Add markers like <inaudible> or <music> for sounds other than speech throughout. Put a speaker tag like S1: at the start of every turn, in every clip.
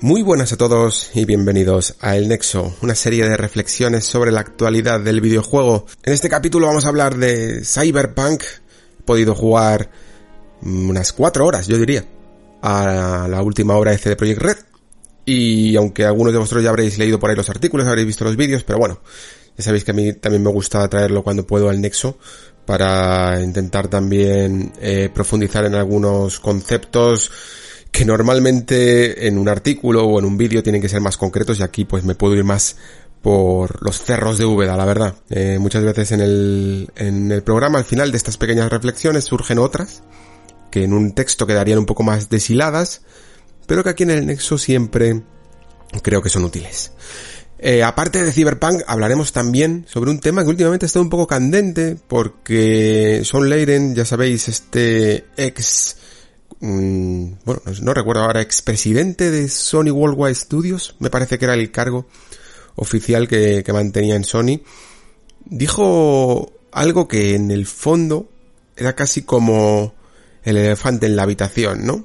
S1: Muy buenas a todos y bienvenidos a El Nexo, una serie de reflexiones sobre la actualidad del videojuego. En este capítulo vamos a hablar de Cyberpunk. He podido jugar unas cuatro horas, yo diría, a la última hora de CD Projekt Red. Y aunque algunos de vosotros ya habréis leído por ahí los artículos, habréis visto los vídeos, pero bueno, ya sabéis que a mí también me gusta traerlo cuando puedo al Nexo para intentar también eh, profundizar en algunos conceptos que normalmente en un artículo o en un vídeo tienen que ser más concretos y aquí pues me puedo ir más por los cerros de Úbeda, la verdad. Eh, muchas veces en el, en el programa, al final de estas pequeñas reflexiones, surgen otras, que en un texto quedarían un poco más deshiladas, pero que aquí en el Nexo siempre creo que son útiles. Eh, aparte de Cyberpunk, hablaremos también sobre un tema que últimamente está un poco candente, porque Sean Leiden, ya sabéis, este ex Bueno, no, recuerdo ahora, expresidente de Sony Worldwide Studios, me parece que era el cargo oficial que, que mantenía en Sony, dijo algo que en el fondo era casi como el elefante en la habitación, ¿no?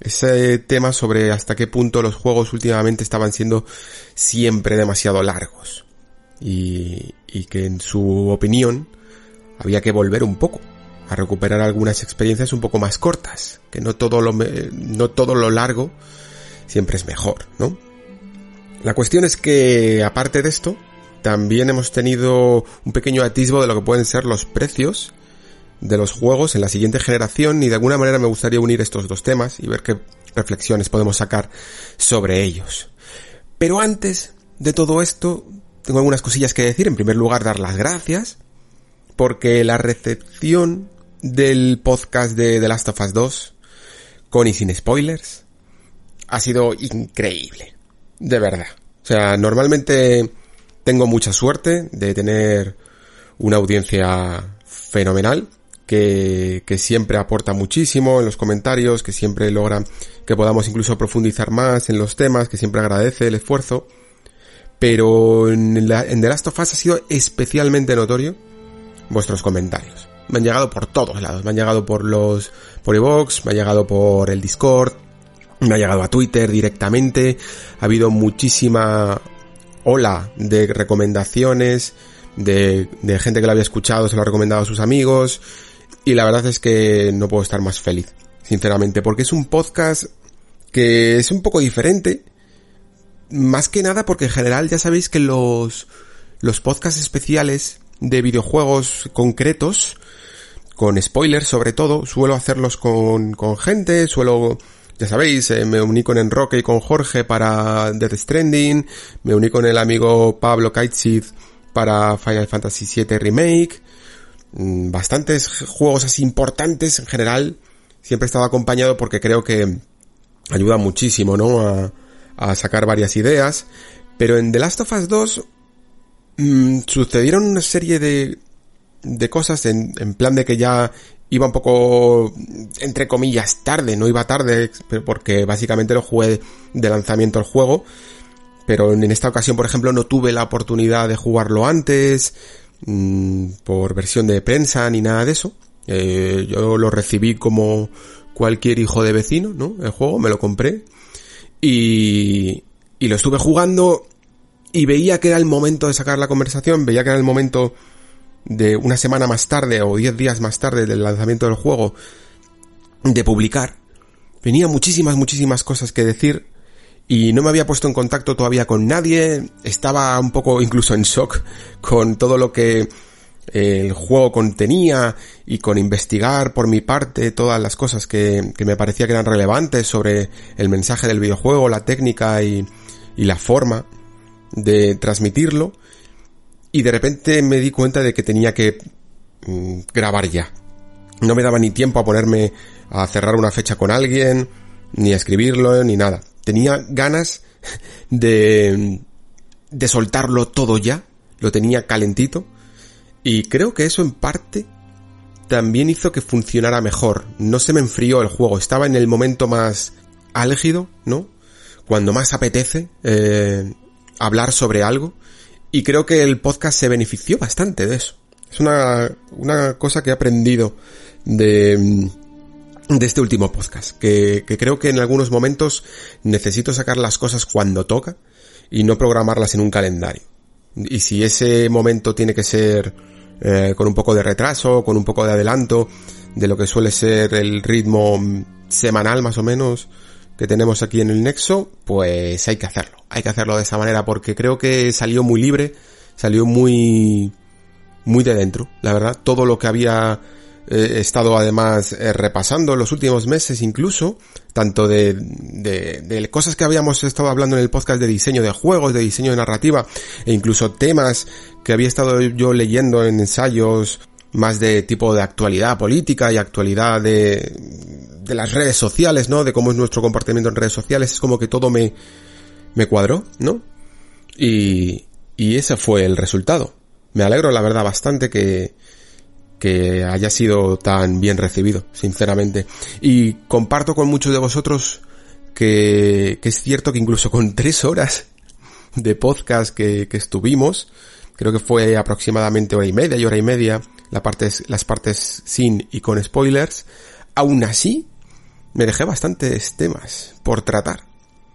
S1: Ese tema sobre hasta qué punto los juegos últimamente estaban siendo siempre demasiado largos. Y, y que en su opinión había que volver un poco a recuperar algunas experiencias un poco más cortas, que no todo lo, no todo lo largo siempre es mejor, ¿no? La cuestión es que, aparte de esto, también hemos tenido un pequeño atisbo de lo que pueden ser los precios de los juegos en la siguiente generación y de alguna manera me gustaría unir estos dos temas y ver qué reflexiones podemos sacar sobre ellos. Pero antes de todo esto, tengo algunas cosillas que decir. En primer lugar, dar las gracias porque la recepción del podcast de The Last of Us 2, con y sin spoilers, ha sido increíble. De verdad. O sea, normalmente tengo mucha suerte de tener una audiencia fenomenal, que, que, siempre aporta muchísimo en los comentarios, que siempre logra que podamos incluso profundizar más en los temas, que siempre agradece el esfuerzo. Pero en, la, en The Last of Us ha sido especialmente notorio vuestros comentarios me han llegado por todos lados. Me han llegado por los, por Evox, me ha llegado por el Discord, me ha llegado a Twitter directamente. Ha habido muchísima ola de recomendaciones, de, de gente que lo había escuchado, se lo ha recomendado a sus amigos. Y la verdad es que no puedo estar más feliz, sinceramente, porque es un podcast que es un poco diferente. Más que nada porque en general ya sabéis que los, los podcasts especiales de videojuegos concretos con spoilers sobre todo, suelo hacerlos con, con gente, suelo, ya sabéis, eh, me uní con Enroque y con Jorge para Death Stranding, me uní con el amigo Pablo Kaitzid para Final Fantasy VII Remake, mm, bastantes juegos así importantes en general, siempre he estado acompañado porque creo que ayuda muchísimo, ¿no? A, a sacar varias ideas, pero en The Last of Us 2 mmm, sucedieron una serie de, de cosas en, en plan de que ya iba un poco, entre comillas, tarde, no iba tarde, porque básicamente lo jugué de lanzamiento el juego, pero en esta ocasión, por ejemplo, no tuve la oportunidad de jugarlo antes, mmm, por versión de prensa ni nada de eso. Eh, yo lo recibí como cualquier hijo de vecino, ¿no? El juego, me lo compré y, y lo estuve jugando y veía que era el momento de sacar la conversación, veía que era el momento de una semana más tarde o diez días más tarde del lanzamiento del juego de publicar, venía muchísimas, muchísimas cosas que decir y no me había puesto en contacto todavía con nadie, estaba un poco incluso en shock con todo lo que el juego contenía y con investigar por mi parte todas las cosas que, que me parecía que eran relevantes sobre el mensaje del videojuego, la técnica y, y la forma de transmitirlo y de repente me di cuenta de que tenía que mm, grabar ya. No me daba ni tiempo a ponerme a cerrar una fecha con alguien, ni a escribirlo, ni nada. Tenía ganas de, de soltarlo todo ya. Lo tenía calentito. Y creo que eso en parte también hizo que funcionara mejor. No se me enfrió el juego. Estaba en el momento más álgido, ¿no? Cuando más apetece eh, hablar sobre algo. Y creo que el podcast se benefició bastante de eso. Es una, una cosa que he aprendido de, de este último podcast. Que, que creo que en algunos momentos necesito sacar las cosas cuando toca y no programarlas en un calendario. Y si ese momento tiene que ser eh, con un poco de retraso, con un poco de adelanto de lo que suele ser el ritmo semanal más o menos que tenemos aquí en el Nexo, pues hay que hacerlo. Hay que hacerlo de esa manera porque creo que salió muy libre, salió muy muy de dentro, la verdad. Todo lo que había eh, estado además eh, repasando en los últimos meses incluso, tanto de, de, de, cosas que habíamos estado hablando en el podcast de diseño de juegos, de diseño de narrativa, e incluso temas que había estado yo leyendo en ensayos más de tipo de actualidad política y actualidad de, de las redes sociales, ¿no? De cómo es nuestro comportamiento en redes sociales, es como que todo me, me cuadró, ¿no? Y, y ese fue el resultado. Me alegro, la verdad, bastante que, que haya sido tan bien recibido, sinceramente. Y comparto con muchos de vosotros que, que es cierto que incluso con <laughs> tres horas de podcast que, que estuvimos, creo que fue aproximadamente hora y media y hora y media, la las partes sin y con spoilers, aún así me dejé bastantes temas por tratar.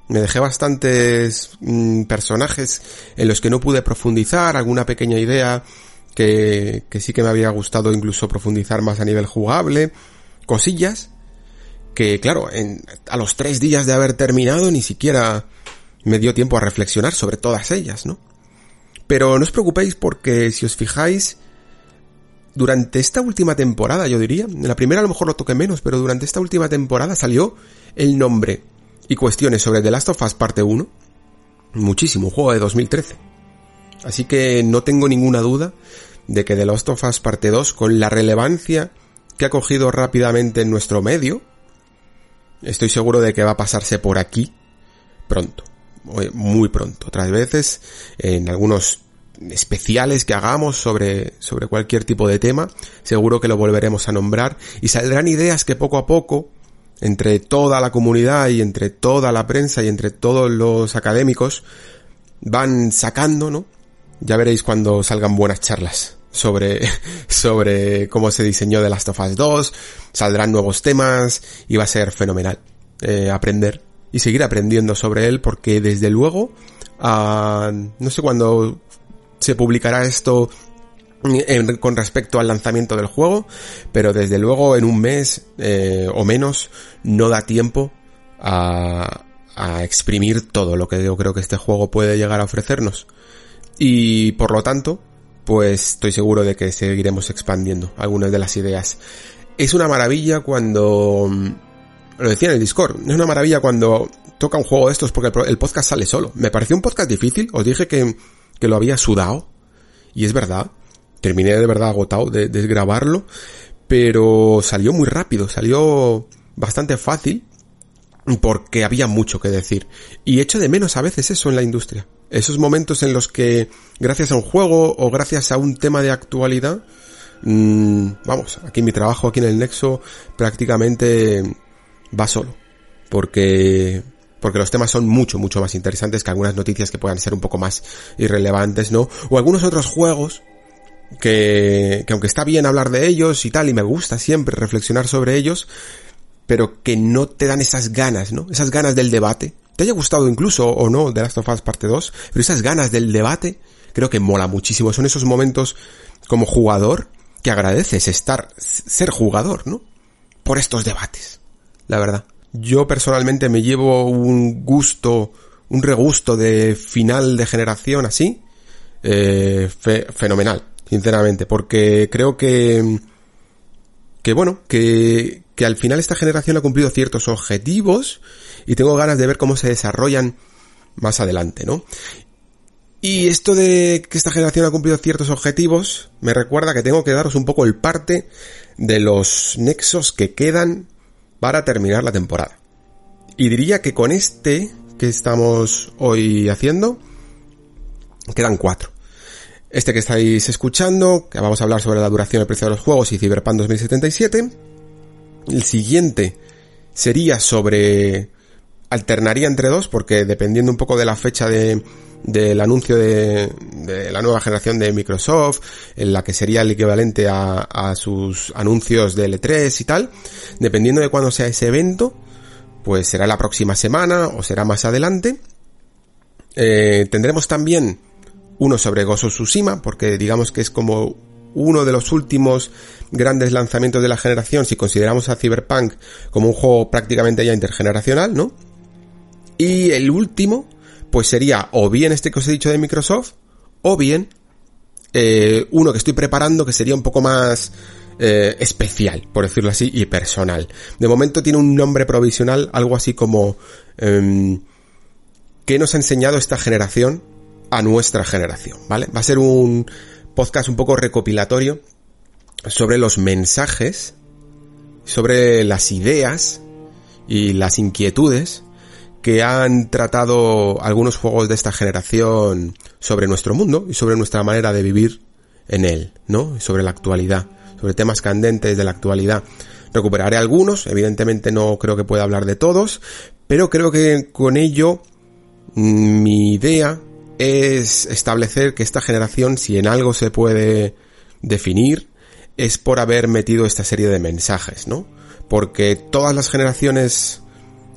S1: Me dejé bastantes mm, personajes en los que no pude profundizar, alguna pequeña idea que, que sí que me había gustado incluso profundizar más a nivel jugable, cosillas que claro, en, a los tres días de haber terminado ni siquiera me dio tiempo a reflexionar sobre todas ellas, ¿no? Pero no os preocupéis porque si os fijáis, durante esta última temporada, yo diría, en la primera a lo mejor lo toqué menos, pero durante esta última temporada salió el nombre y cuestiones sobre The Last of Us parte 1. Muchísimo, un juego de 2013. Así que no tengo ninguna duda de que The Last of Us parte 2, con la relevancia que ha cogido rápidamente en nuestro medio, estoy seguro de que va a pasarse por aquí pronto. Muy pronto. Otras veces, en algunos especiales que hagamos sobre, sobre cualquier tipo de tema, seguro que lo volveremos a nombrar y saldrán ideas que poco a poco, entre toda la comunidad y entre toda la prensa y entre todos los académicos, van sacando, ¿no? Ya veréis cuando salgan buenas charlas sobre, <laughs> sobre cómo se diseñó The Last of Us 2, saldrán nuevos temas y va a ser fenomenal eh, aprender y seguir aprendiendo sobre él porque desde luego, uh, no sé cuándo se publicará esto con respecto al lanzamiento del juego, pero desde luego en un mes eh, o menos no da tiempo a, a exprimir todo lo que yo creo que este juego puede llegar a ofrecernos. Y por lo tanto, pues estoy seguro de que seguiremos expandiendo algunas de las ideas. Es una maravilla cuando... Lo decía en el Discord, es una maravilla cuando toca un juego de estos porque el podcast sale solo. Me pareció un podcast difícil, os dije que que lo había sudado. Y es verdad. Terminé de verdad agotado de, de grabarlo. Pero salió muy rápido, salió bastante fácil. Porque había mucho que decir. Y echo de menos a veces eso en la industria. Esos momentos en los que, gracias a un juego o gracias a un tema de actualidad, mmm, vamos, aquí mi trabajo aquí en el Nexo prácticamente va solo. Porque porque los temas son mucho, mucho más interesantes que algunas noticias que puedan ser un poco más irrelevantes, ¿no? O algunos otros juegos que, que aunque está bien hablar de ellos y tal, y me gusta siempre reflexionar sobre ellos, pero que no te dan esas ganas, ¿no? Esas ganas del debate. Te haya gustado incluso o no de Last of Us parte 2, pero esas ganas del debate creo que mola muchísimo. Son esos momentos como jugador que agradeces estar, ser jugador, ¿no? Por estos debates, la verdad. Yo personalmente me llevo un gusto, un regusto de final de generación así, eh, fenomenal, sinceramente, porque creo que, que bueno, que, que al final esta generación ha cumplido ciertos objetivos y tengo ganas de ver cómo se desarrollan más adelante, ¿no? Y esto de que esta generación ha cumplido ciertos objetivos me recuerda que tengo que daros un poco el parte de los nexos que quedan para terminar la temporada. Y diría que con este que estamos hoy haciendo, quedan cuatro. Este que estáis escuchando, que vamos a hablar sobre la duración y el precio de los juegos y Cyberpunk 2077. El siguiente sería sobre... Alternaría entre dos porque dependiendo un poco de la fecha de, del anuncio de, la nueva generación de Microsoft, en la que sería el equivalente a, a sus anuncios de L3 y tal, dependiendo de cuándo sea ese evento, pues será la próxima semana o será más adelante. Eh, tendremos también uno sobre Gozo Tsushima, porque digamos que es como uno de los últimos grandes lanzamientos de la generación, si consideramos a Cyberpunk como un juego prácticamente ya intergeneracional, ¿no? Y el último, pues sería o bien este que os he dicho de Microsoft, o bien eh, uno que estoy preparando que sería un poco más eh, especial, por decirlo así, y personal. De momento tiene un nombre provisional, algo así como eh, ¿qué nos ha enseñado esta generación a nuestra generación? ¿Vale? Va a ser un podcast un poco recopilatorio sobre los mensajes, sobre las ideas y las inquietudes que han tratado algunos juegos de esta generación sobre nuestro mundo y sobre nuestra manera de vivir en él, ¿no? Sobre la actualidad, sobre temas candentes de la actualidad. Recuperaré algunos, evidentemente no creo que pueda hablar de todos, pero creo que con ello mm, mi idea es establecer que esta generación, si en algo se puede definir, es por haber metido esta serie de mensajes, ¿no? Porque todas las generaciones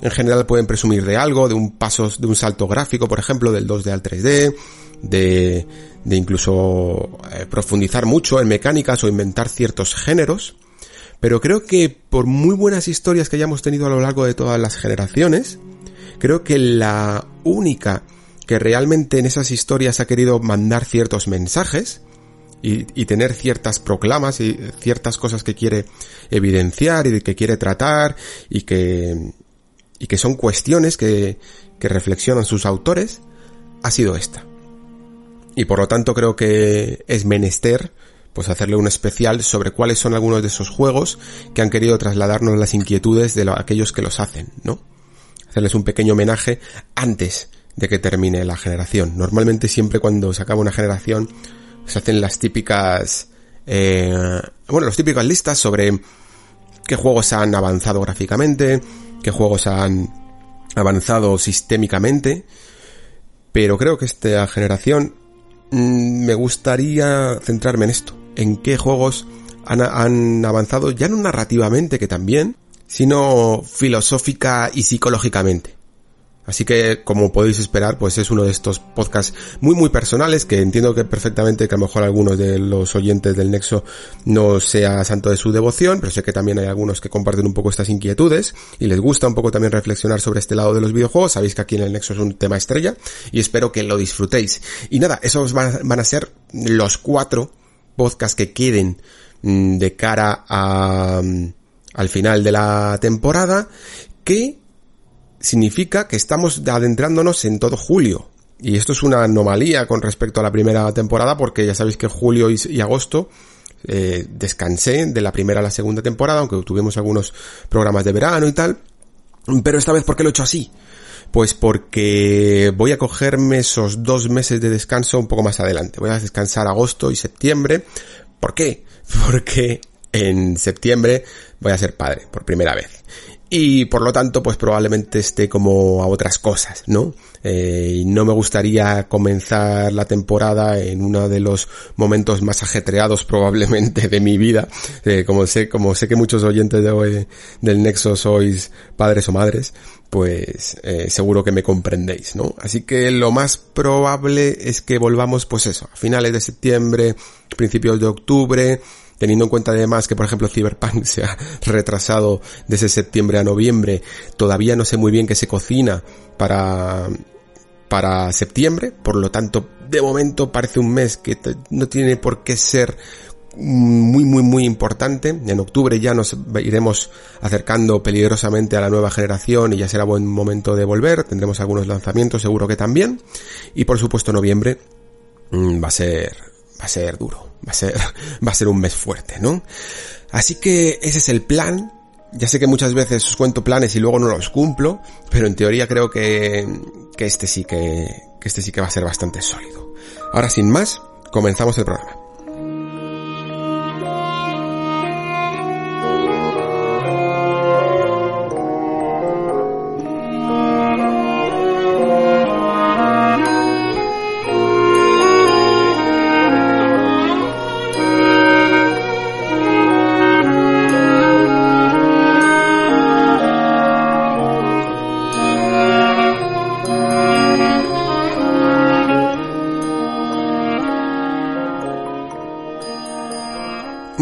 S1: en general pueden presumir de algo, de un paso, de un salto gráfico, por ejemplo, del 2D al 3D, de, de incluso eh, profundizar mucho en mecánicas o inventar ciertos géneros. Pero creo que por muy buenas historias que hayamos tenido a lo largo de todas las generaciones, creo que la única que realmente en esas historias ha querido mandar ciertos mensajes y, y, tener ciertas proclamas y ciertas cosas que quiere evidenciar y que quiere tratar y que, y que son cuestiones que, que reflexionan sus autores, ha sido esta. Y por lo tanto creo que es menester pues hacerle un especial sobre cuáles son algunos de esos juegos que han querido trasladarnos las inquietudes de lo, aquellos que los hacen, ¿no? Hacerles un pequeño homenaje antes de que termine la generación. Normalmente siempre cuando se acaba una generación se hacen las típicas, eh, bueno, las típicas listas sobre qué juegos han avanzado gráficamente, qué juegos han avanzado sistémicamente, pero creo que esta generación mmm, me gustaría centrarme en esto, en qué juegos han avanzado ya no narrativamente, que también, sino filosófica y psicológicamente. Así que, como podéis esperar, pues es uno de estos podcasts muy muy personales que entiendo que perfectamente que a lo mejor algunos de los oyentes del Nexo no sea santo de su devoción, pero sé que también hay algunos que comparten un poco estas inquietudes y les gusta un poco también reflexionar sobre este lado de los videojuegos. Sabéis que aquí en el Nexo es un tema estrella y espero que lo disfrutéis. Y nada, esos van, a ser los cuatro podcasts que queden mmm, de cara a, um, al final de la temporada que significa que estamos adentrándonos en todo julio. Y esto es una anomalía con respecto a la primera temporada porque ya sabéis que julio y, agosto eh, descansé de la primera a la segunda temporada, aunque tuvimos algunos programas de verano y tal. Pero esta vez, ¿por qué lo he hecho así? Pues porque voy a cogerme esos dos meses de descanso un poco más adelante. Voy a descansar agosto y septiembre. ¿Por qué? <laughs> Porque en septiembre voy a ser padre por primera vez y por lo tanto pues probablemente esté como a otras cosas, ¿no? Eh, y no me gustaría comenzar la temporada en uno de los momentos más ajetreados probablemente de mi vida, eh, como sé, como sé que muchos oyentes de hoy, del Nexo sois padres o madres, pues eh, seguro que me comprendéis, ¿no? Así que lo más probable es que volvamos pues eso, a finales de septiembre, principios de octubre, teniendo en cuenta además que por ejemplo Cyberpunk <laughs> se ha retrasado desde septiembre a noviembre, todavía no sé muy bien qué se cocina para para septiembre, por lo tanto, de momento parece un mes que no tiene por qué ser muy muy muy importante. En octubre ya nos iremos acercando peligrosamente a la nueva generación y ya será buen momento de volver. Tendremos algunos lanzamientos, seguro que también. Y por supuesto noviembre mm, va a ser, va a ser duro, va a ser, <laughs> va a ser un mes fuerte, ¿no? Así que ese es el plan. Ya sé que muchas veces os cuento planes y luego no los cumplo, pero en teoría creo que, que este sí que, que este sí que va a ser bastante sólido. Ahora sin más, comenzamos el programa.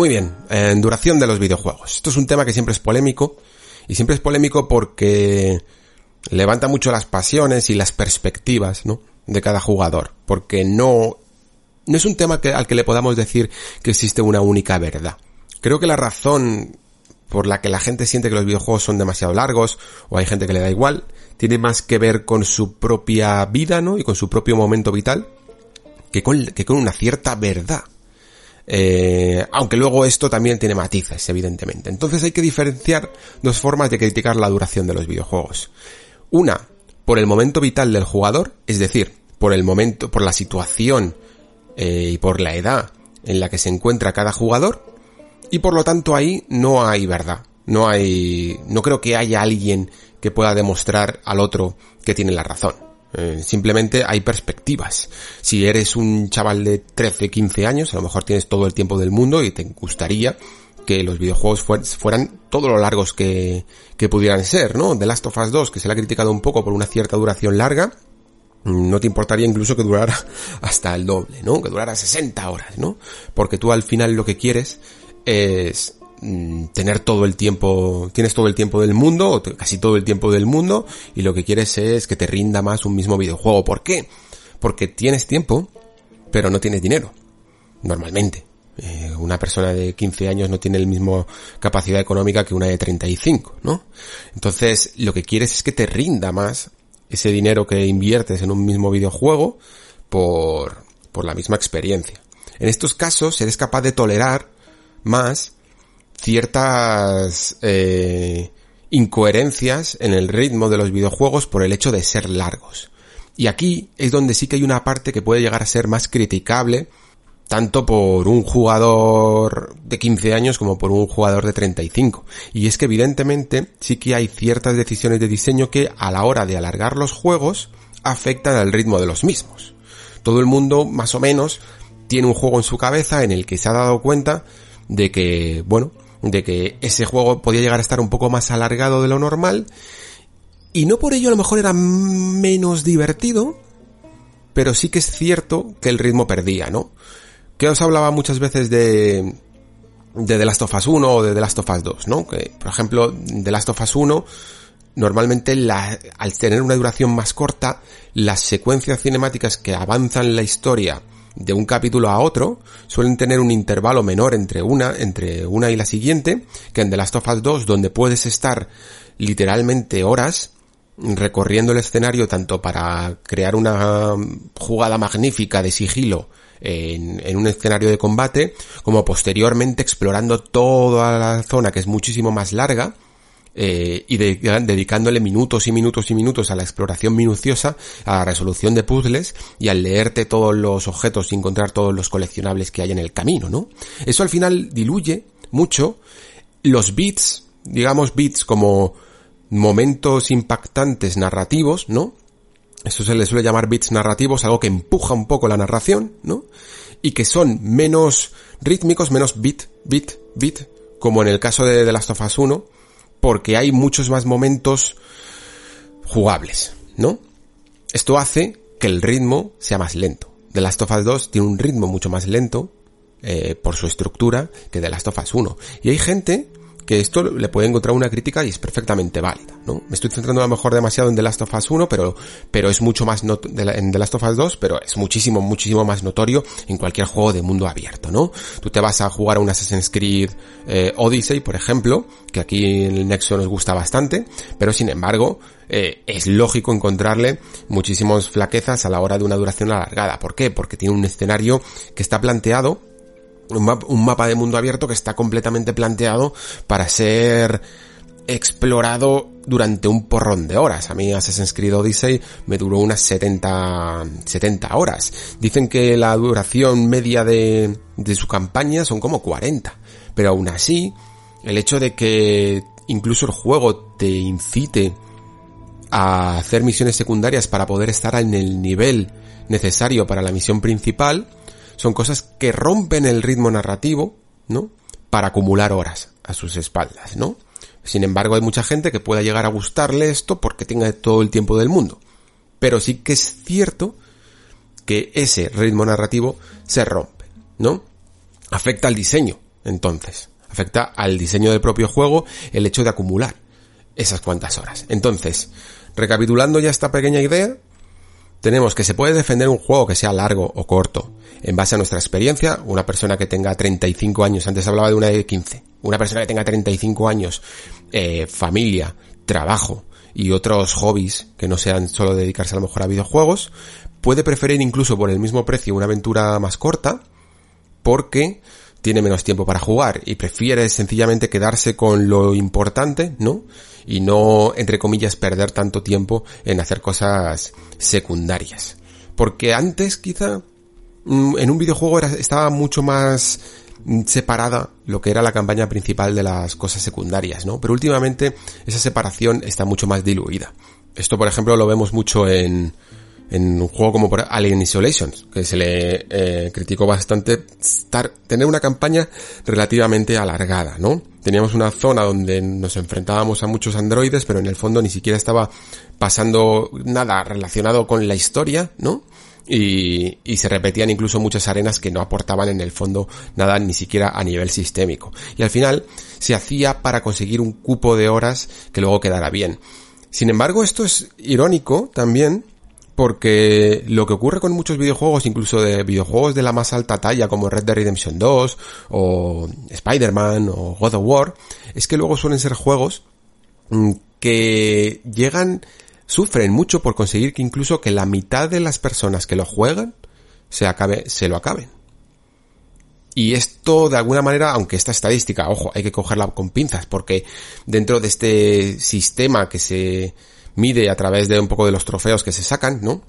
S1: Muy bien, en duración de los videojuegos. Esto es un tema que siempre es polémico, y siempre es polémico porque levanta mucho las pasiones y las perspectivas, ¿no? De cada jugador. Porque no, no es un tema que, al que le podamos decir que existe una única verdad. Creo que la razón por la que la gente siente que los videojuegos son demasiado largos, o hay gente que le da igual, tiene más que ver con su propia vida, ¿no? Y con su propio momento vital, que con, que con una cierta verdad. Eh, aunque luego esto también tiene matices, evidentemente. Entonces hay que diferenciar dos formas de criticar la duración de los videojuegos. Una, por el momento vital del jugador, es decir, por el momento, por la situación eh, y por la edad en la que se encuentra cada jugador, y por lo tanto ahí no hay verdad. No hay, no creo que haya alguien que pueda demostrar al otro que tiene la razón. Eh, simplemente hay perspectivas. Si eres un chaval de 13, 15 años, a lo mejor tienes todo el tiempo del mundo y te gustaría que los videojuegos fueran todo lo largos que, que pudieran ser, ¿no? The Last of Us 2, que se le ha criticado un poco por una cierta duración larga, no te importaría incluso que durara <laughs> hasta el doble, ¿no? Que durara 60 horas, ¿no? Porque tú al final lo que quieres es Mm, tener todo el tiempo, tienes todo el tiempo del mundo, casi todo el tiempo del mundo, y lo que quieres es que te rinda más un mismo videojuego. ¿Por qué? Porque tienes tiempo, pero no tienes dinero. Normalmente. Eh, una persona de 15 años no tiene el mismo capacidad económica que una de 35, ¿no? Entonces, lo que quieres es que te rinda más ese dinero que inviertes en un mismo videojuego por, por la misma experiencia. En estos casos, eres capaz de tolerar más ciertas eh, incoherencias en el ritmo de los videojuegos por el hecho de ser largos. Y aquí es donde sí que hay una parte que puede llegar a ser más criticable, tanto por un jugador de 15 años como por un jugador de 35. Y es que evidentemente sí que hay ciertas decisiones de diseño que a la hora de alargar los juegos afectan al ritmo de los mismos. Todo el mundo, más o menos, tiene un juego en su cabeza en el que se ha dado cuenta de que, bueno, de que ese juego podía llegar a estar un poco más alargado de lo normal y no por ello a lo mejor era menos divertido, pero sí que es cierto que el ritmo perdía, ¿no? Que os hablaba muchas veces de de The Last of Us 1 o de The Last of Us 2, ¿no? Que, por ejemplo, The Last of Us 1 normalmente al tener una duración más corta, las secuencias cinemáticas que avanzan la historia de un capítulo a otro suelen tener un intervalo menor entre una, entre una y la siguiente, que en The Last of Us 2, donde puedes estar literalmente horas recorriendo el escenario tanto para crear una jugada magnífica de sigilo en, en, un escenario de combate, como posteriormente explorando toda la zona que es muchísimo más larga eh, y dedicándole minutos y minutos y minutos a la exploración minuciosa, a la resolución de puzzles y al leerte todos los objetos y encontrar todos los coleccionables que hay en el camino, ¿no? Eso al final diluye mucho los bits, digamos bits como momentos impactantes narrativos, ¿no? Eso se le suele llamar bits narrativos, algo que empuja un poco la narración, ¿no? Y que son menos rítmicos, menos bit, bit, bit, como en el caso de The Last of Us 1, porque hay muchos más momentos jugables, ¿no? Esto hace que el ritmo sea más lento. The Last of Us 2 tiene un ritmo mucho más lento eh, por su estructura que The Last of Us 1. Y hay gente que esto le puede encontrar una crítica y es perfectamente válida, ¿no? Me estoy centrando a lo mejor demasiado en The Last of Us 1, pero, pero es mucho más not en The Last of Us 2, pero es muchísimo, muchísimo más notorio en cualquier juego de mundo abierto, ¿no? Tú te vas a jugar a un Assassin's Creed eh, Odyssey, por ejemplo, que aquí en el Nexo nos gusta bastante, pero sin embargo, eh, es lógico encontrarle muchísimas flaquezas a la hora de una duración alargada. ¿Por qué? Porque tiene un escenario que está planteado un, mapa de mundo abierto que está completamente planteado para ser explorado durante un porrón de horas. A mí Assassin's Creed Odyssey me duró unas 70, 70 horas. Dicen que la duración media de, de su campaña son como 40. Pero aún así, el hecho de que incluso el juego te incite a hacer misiones secundarias para poder estar en el nivel necesario para la misión principal, son cosas que rompen el ritmo narrativo, ¿no? Para acumular horas a sus espaldas, ¿no? Sin embargo, hay mucha gente que pueda llegar a gustarle esto porque tenga todo el tiempo del mundo. Pero sí que es cierto que ese ritmo narrativo se rompe, ¿no? Afecta al diseño, entonces. Afecta al diseño del propio juego el hecho de acumular esas cuantas horas. Entonces, recapitulando ya esta pequeña idea, tenemos que se puede defender un juego que sea largo o corto, en base a nuestra experiencia, una persona que tenga 35 años, antes hablaba de una de 15, una persona que tenga 35 años, eh, familia, trabajo y otros hobbies que no sean solo dedicarse a lo mejor a videojuegos, puede preferir incluso por el mismo precio una aventura más corta, porque tiene menos tiempo para jugar y prefiere sencillamente quedarse con lo importante, ¿no? Y no, entre comillas, perder tanto tiempo en hacer cosas secundarias. Porque antes quizá en un videojuego era, estaba mucho más mm, separada lo que era la campaña principal de las cosas secundarias, ¿no? Pero últimamente esa separación está mucho más diluida. Esto, por ejemplo, lo vemos mucho en, en un juego como Alien Isolation, que se le eh, criticó bastante tener una campaña relativamente alargada, ¿no? Teníamos una zona donde nos enfrentábamos a muchos androides, pero en el fondo ni siquiera estaba pasando nada relacionado con la historia, ¿no? Y, y, se repetían incluso muchas arenas que no aportaban en el fondo nada ni siquiera a nivel sistémico. Y al final se hacía para conseguir un cupo de horas que luego quedara bien. Sin embargo, esto es irónico también porque lo que ocurre con muchos videojuegos, incluso de videojuegos de la más alta talla como Red Dead Redemption 2 o Spider-Man o God of War, es que luego suelen ser juegos mm, que llegan, sufren mucho por conseguir que incluso que la mitad de las personas que lo juegan se acabe, se lo acaben. Y esto, de alguna manera, aunque esta estadística, ojo, hay que cogerla con pinzas, porque dentro de este sistema que se, mide a través de un poco de los trofeos que se sacan, ¿no?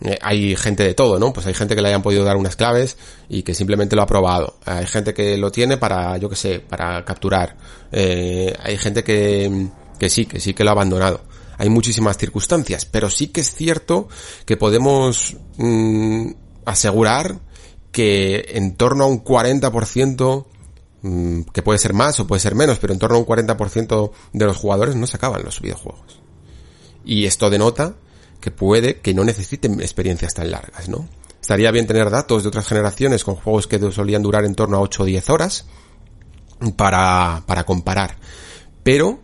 S1: Eh, hay gente de todo, ¿no? Pues hay gente que le hayan podido dar unas claves y que simplemente lo ha probado. Hay gente que lo tiene para, yo que sé, para capturar. Eh, hay gente que, que sí, que sí que lo ha abandonado. Hay muchísimas circunstancias, pero sí que es cierto que podemos mm, asegurar que en torno a un 40%, mm, que puede ser más o puede ser menos, pero en torno a un 40% de los jugadores no se acaban los videojuegos. Y esto denota que puede que no necesiten experiencias tan largas, ¿no? Estaría bien tener datos de otras generaciones con juegos que solían durar en torno a 8 o 10 horas para, para comparar. Pero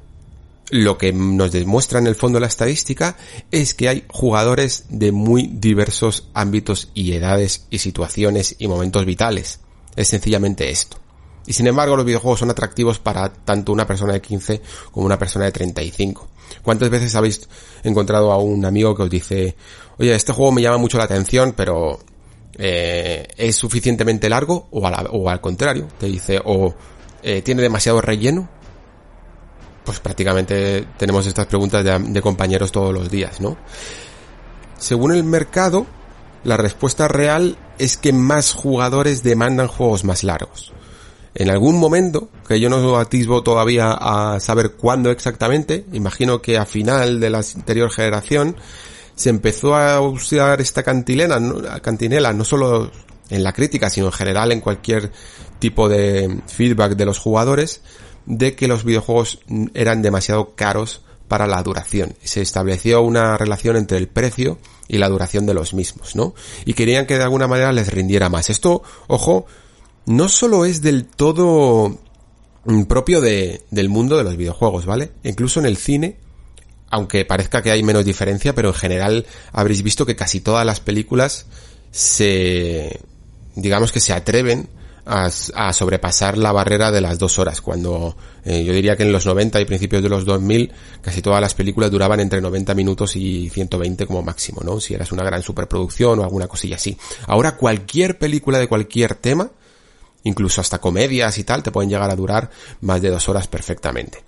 S1: lo que nos demuestra en el fondo la estadística es que hay jugadores de muy diversos ámbitos y edades y situaciones y momentos vitales. Es sencillamente esto. Y sin embargo los videojuegos son atractivos para tanto una persona de 15 como una persona de 35. ¿Cuántas veces habéis encontrado a un amigo que os dice, oye, este juego me llama mucho la atención, pero eh, es suficientemente largo o, al contrario, te dice, o eh, tiene demasiado relleno? Pues prácticamente tenemos estas preguntas de, de compañeros todos los días, ¿no? Según el mercado, la respuesta real es que más jugadores demandan juegos más largos en algún momento, que yo no atisbo todavía a saber cuándo exactamente, imagino que a final de la anterior generación, se empezó a usar esta cantilena, cantinela, no solo en la crítica, sino en general en cualquier tipo de feedback de los jugadores, de que los videojuegos eran demasiado caros para la duración. Se estableció una relación entre el precio y la duración de los mismos, ¿no? Y querían que de alguna manera les rindiera más. Esto, ojo, no solo es del todo mm, propio de, del mundo de los videojuegos, ¿vale? Incluso en el cine, aunque parezca que hay menos diferencia, pero en general habréis visto que casi todas las películas se, digamos que se atreven a, sobrepasar la barrera de las dos horas, cuando eh, yo diría que en los 90 y principios de los 2000 casi todas las películas duraban entre 90 minutos y 120 como máximo, ¿no? Si eras una gran superproducción o alguna cosilla así. Ahora cualquier película de cualquier tema, incluso hasta comedias y tal, te pueden llegar a durar más de dos horas perfectamente.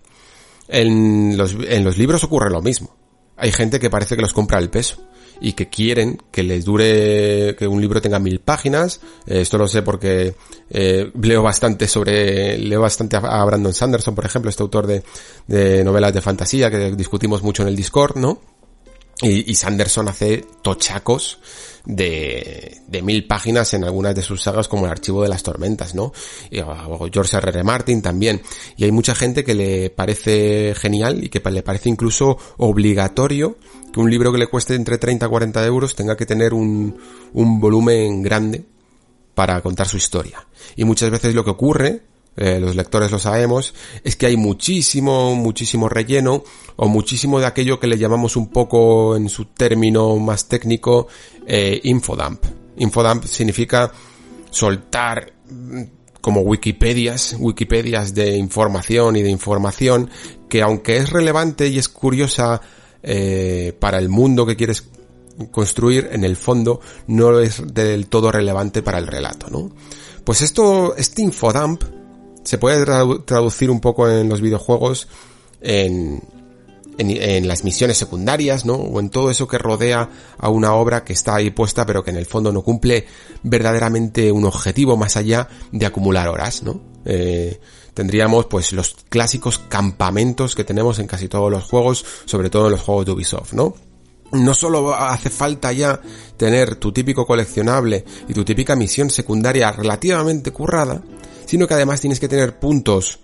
S1: En los, en los libros ocurre lo mismo. Hay gente que parece que los compra al peso y que quieren que les dure, que un libro tenga mil páginas. Eh, esto lo sé porque eh, leo bastante sobre, leo bastante a, Brandon Sanderson, por ejemplo, este autor de, de novelas de fantasía que discutimos mucho en el Discord, ¿no? Y, Sanderson hace tochacos de, de mil páginas en algunas de sus sagas como el Archivo de las Tormentas, ¿no? Y, George R. R. Martin también. Y hay mucha gente que le parece genial y que le parece incluso obligatorio que un libro que le cueste entre 30 a 40 euros tenga que tener un, un volumen grande para contar su historia. Y muchas veces lo que ocurre eh, los lectores lo sabemos, es que hay muchísimo, muchísimo relleno o muchísimo de aquello que le llamamos un poco en su término más técnico eh, infodump. Infodump significa soltar mm, como Wikipedias, Wikipedias de información y de información que aunque es relevante y es curiosa eh, para el mundo que quieres construir, en el fondo no es del todo relevante para el relato, ¿no? Pues esto, este infodump se puede traducir un poco en los videojuegos en, en, las misiones secundarias, ¿no? O en todo eso que rodea a una obra que está ahí puesta pero que en el fondo no cumple verdaderamente un objetivo más allá de acumular horas, ¿no? Eh, tendríamos pues los clásicos campamentos que tenemos en casi todos los juegos, sobre todo en los juegos de Ubisoft, ¿no? no solo hace falta ya tener tu típico coleccionable y tu típica misión secundaria relativamente currada, sino que además tienes que tener puntos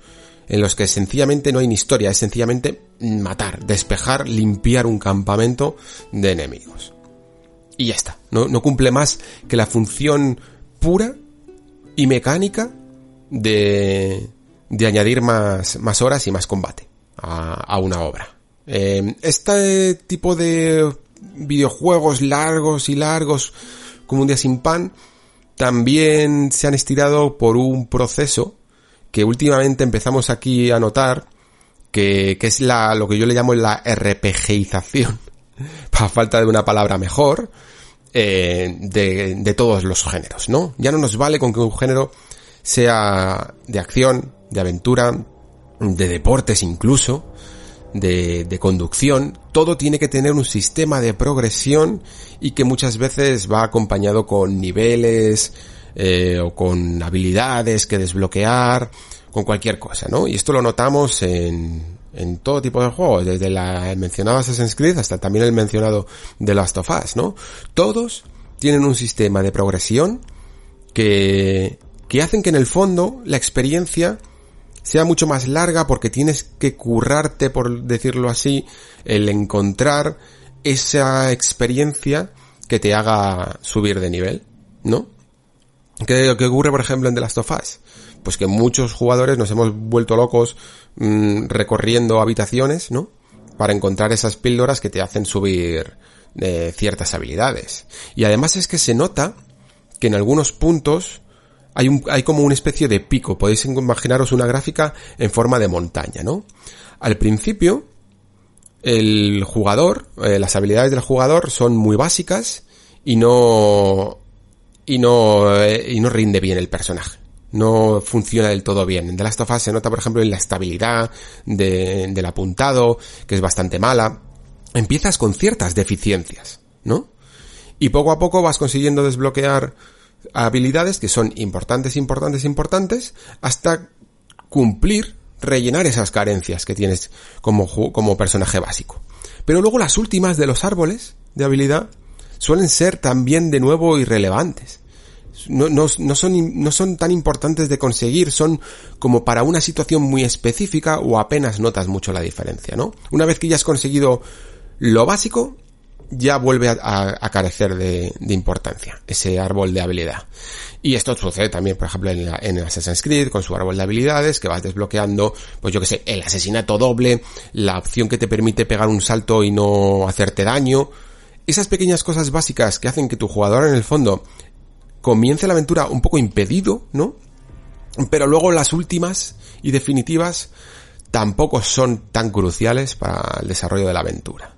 S1: en los que sencillamente no hay ni historia, es sencillamente matar, despejar, limpiar un campamento de enemigos. Y ya está, no, no cumple más que la función pura y mecánica de, de añadir más, más horas y más combate a, a una obra. Eh, este tipo de videojuegos largos y largos como un día sin pan también se han estirado por un proceso que últimamente empezamos aquí a notar, que, es la, lo que yo le llamo la RPGización, para <laughs> falta de una palabra mejor, eh, de, de todos los géneros, ¿no? Ya no nos vale con que un género sea de acción, de aventura, de deportes incluso, de, de, conducción, todo tiene que tener un sistema de progresión y que muchas veces va acompañado con niveles eh, o con habilidades que desbloquear, con cualquier cosa, ¿no? Y esto lo notamos en, en todo tipo de juegos, desde la, el mencionado Assassin's Creed hasta también el mencionado The Last of Us, ¿no? Todos tienen un sistema de progresión que, que hacen que en el fondo la experiencia sea mucho más larga porque tienes que currarte, por decirlo así, el encontrar esa experiencia que te haga subir de nivel, ¿no? ¿Qué, ocurre, por ejemplo, en The Last of Us? Pues que muchos jugadores nos hemos vuelto locos mm, recorriendo habitaciones, ¿no? Para encontrar esas píldoras que te hacen subir eh, ciertas habilidades. Y además es que se nota que en algunos puntos hay, un, hay como una especie de pico. Podéis imaginaros una gráfica en forma de montaña, ¿no? Al principio, el jugador, eh, las habilidades del jugador son muy básicas y no, y no, eh, y no rinde bien el personaje. No funciona del todo bien. En The Last of Us se nota, por ejemplo, en la estabilidad de, del apuntado, que es bastante mala. Empiezas con ciertas deficiencias, ¿no? Y poco a poco vas consiguiendo desbloquear habilidades que son importantes, importantes, importantes, hasta cumplir, rellenar esas carencias que tienes como, como personaje básico. Pero luego las últimas de los árboles de habilidad suelen ser también de nuevo irrelevantes. No, no, no, son, no son tan importantes de conseguir, son como para una situación muy específica o apenas notas mucho la diferencia, ¿no? Una vez que ya has conseguido lo básico, ya vuelve a, carecer de, importancia, ese árbol de habilidad. Y esto sucede también, por ejemplo, en, en, Assassin's Creed, con su árbol de habilidades, que vas desbloqueando, pues yo que sé, el asesinato doble, la opción que te permite pegar un salto y no hacerte daño. Esas pequeñas cosas básicas que hacen que tu jugador en el fondo comience la aventura un poco impedido, ¿no? Pero luego las últimas y definitivas tampoco son tan cruciales para el desarrollo de la aventura.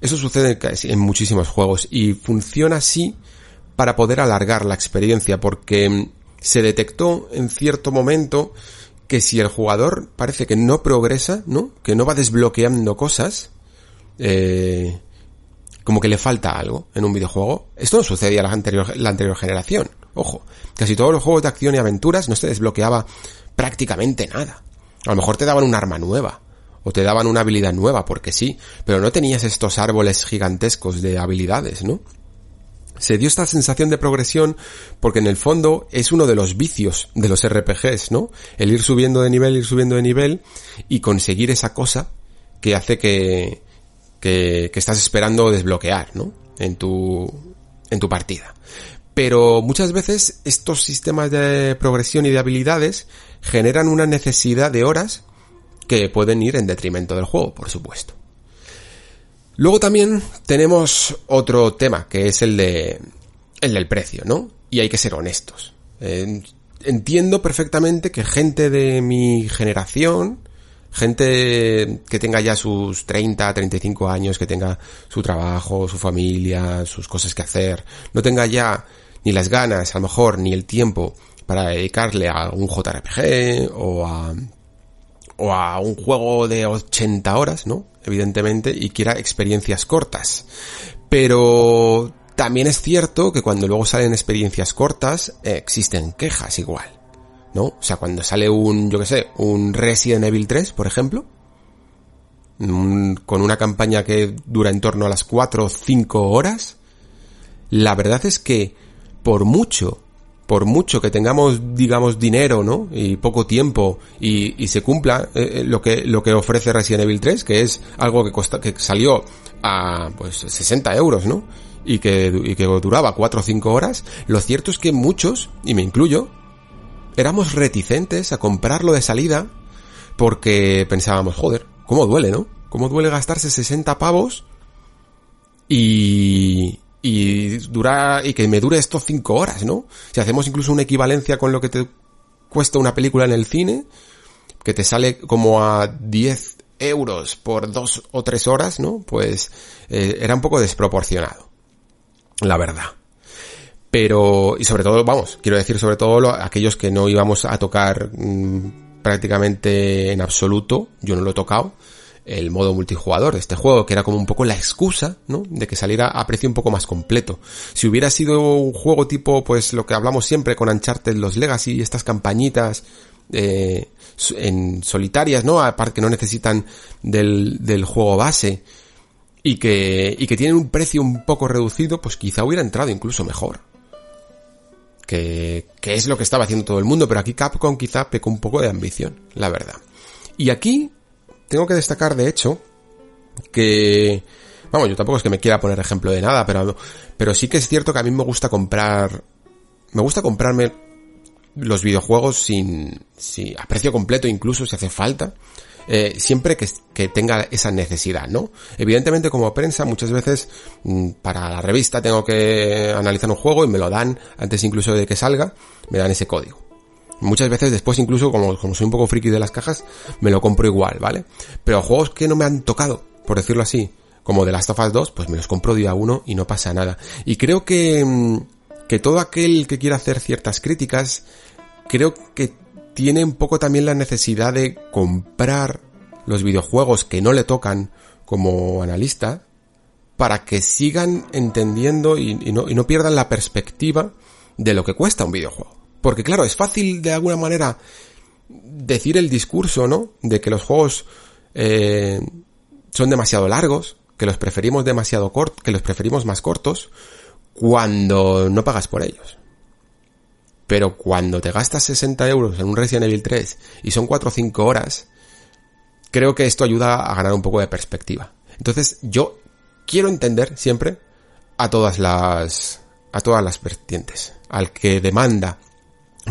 S1: Eso sucede en muchísimos juegos y funciona así para poder alargar la experiencia porque mm, se detectó en cierto momento que si el jugador parece que no progresa, ¿no? Que no va desbloqueando cosas, eh, como que le falta algo en un videojuego. Esto no sucedía en la anterior, la anterior generación. Ojo, casi todos los juegos de acción y aventuras no se desbloqueaba prácticamente nada. A lo mejor te daban un arma nueva, o te daban una habilidad nueva, porque sí, pero no tenías estos árboles gigantescos de habilidades, ¿no? Se dio esta sensación de progresión porque en el fondo es uno de los vicios de los RPGs, ¿no? El ir subiendo de nivel, ir subiendo de nivel y conseguir esa cosa que hace que, que, que estás esperando desbloquear, ¿no? En tu, en tu partida. Pero muchas veces estos sistemas de progresión y de habilidades generan una necesidad de horas que pueden ir en detrimento del juego, por supuesto. Luego también tenemos otro tema, que es el de el del precio, ¿no? Y hay que ser honestos. entiendo perfectamente que gente de mi generación, gente que tenga ya sus 30, 35 años, que tenga su trabajo, su familia, sus cosas que hacer, no tenga ya ni las ganas, a lo mejor, ni el tiempo para dedicarle a un JRPG o a o a un juego de 80 horas, ¿no? Evidentemente, y quiera experiencias cortas. Pero también es cierto que cuando luego salen experiencias cortas, eh, existen quejas igual, ¿no? O sea, cuando sale un, yo qué sé, un Resident Evil 3, por ejemplo, con una campaña que dura en torno a las 4 o 5 horas, la verdad es que por mucho por mucho que tengamos, digamos, dinero, ¿no? Y poco tiempo y, se cumpla eh, eh, lo que lo que ofrece Resident Evil 3, que es algo que costa, que salió a pues 60 euros, ¿no? Y que, y que duraba 4 o 5 horas, lo cierto es que muchos, y me incluyo, éramos reticentes a comprarlo de salida porque pensábamos, joder, ¿cómo duele, no? ¿Cómo duele gastarse 60 pavos y, y dura y que me dure esto cinco horas, ¿no? Si hacemos incluso una equivalencia con lo que te cuesta una película en el cine, que te sale como a 10 euros por dos o tres horas, ¿no? Pues eh, era un poco desproporcionado, la verdad. Pero, y sobre todo, vamos, quiero decir sobre todo aquellos que no íbamos a tocar mm, prácticamente en absoluto, yo no lo he tocado, el modo multijugador de este juego, que era como un poco la excusa, ¿no? De que saliera a precio un poco más completo. Si hubiera sido un juego tipo, pues lo que hablamos siempre con Uncharted, los Legacy, estas campañitas eh, en solitarias, ¿no? Aparte que no necesitan del, del juego base y que, y que tienen un precio un poco reducido, pues quizá hubiera entrado incluso mejor. Que, que es lo que estaba haciendo todo el mundo, pero aquí Capcom quizá pecó un poco de ambición, la verdad. Y aquí tengo que destacar, de hecho, que... Vamos, yo tampoco es que me quiera poner ejemplo de nada, pero, sí que es cierto que a mí me gusta comprar... Me gusta comprarme los videojuegos sin, sin a precio completo incluso si hace falta. Eh, siempre que, que, tenga esa necesidad, ¿no? Evidentemente como prensa muchas veces mm, para la revista tengo que analizar un juego y me lo dan antes incluso de que salga, me dan ese código. Muchas veces después incluso, como, como soy un poco friki de las cajas, me lo compro igual, ¿vale? Pero juegos que no me han tocado, por decirlo así, como The Last of Us 2, pues me los compro día uno y no pasa nada. Y creo que, mm, que todo aquel que quiera hacer ciertas críticas, creo que tiene un poco también la necesidad de comprar los videojuegos que no le tocan como analista, para que sigan entendiendo y, no, y no pierdan la perspectiva de lo que cuesta un videojuego. Porque claro, es fácil de alguna manera decir el discurso, ¿no? De que los juegos eh, son demasiado largos, que los preferimos demasiado cortos, que los preferimos más cortos, cuando no pagas por ellos. Pero cuando te gastas 60 euros en un Resident Evil 3 y son 4 o 5 horas, creo que esto ayuda a ganar un poco de perspectiva. Entonces yo quiero entender siempre a todas las, a todas las vertientes. Al que demanda,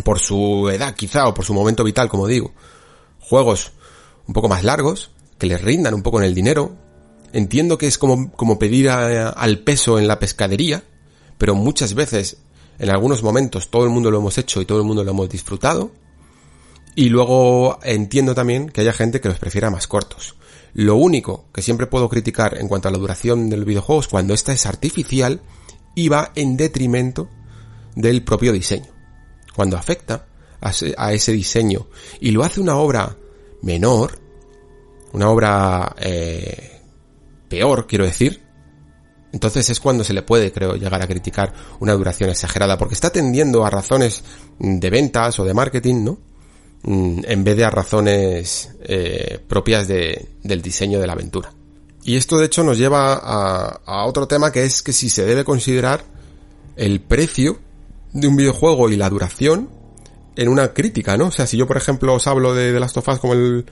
S1: por su edad quizá, o por su momento vital, como digo, juegos un poco más largos, que les rindan un poco en el dinero. Entiendo que es como, como pedir al peso en la pescadería, pero muchas veces, en algunos momentos, todo el mundo lo hemos hecho y todo el mundo lo hemos disfrutado. Y luego entiendo también que haya gente que los prefiera más cortos. Lo único que siempre puedo criticar en cuanto a la duración del videojuego es cuando esta es artificial y va en detrimento del propio diseño. Cuando afecta a ese diseño y lo hace una obra menor, una obra eh, peor, quiero decir, entonces es cuando se le puede, creo, llegar a criticar una duración exagerada, porque está tendiendo a razones de ventas o de marketing, ¿no? Mm, en vez de a razones eh, propias de, del diseño de la aventura. Y esto de hecho nos lleva a, a, otro tema que es que si se debe considerar el precio de un videojuego y la duración en una crítica, ¿no? O sea, si yo por ejemplo os hablo de, de Last of Us como el,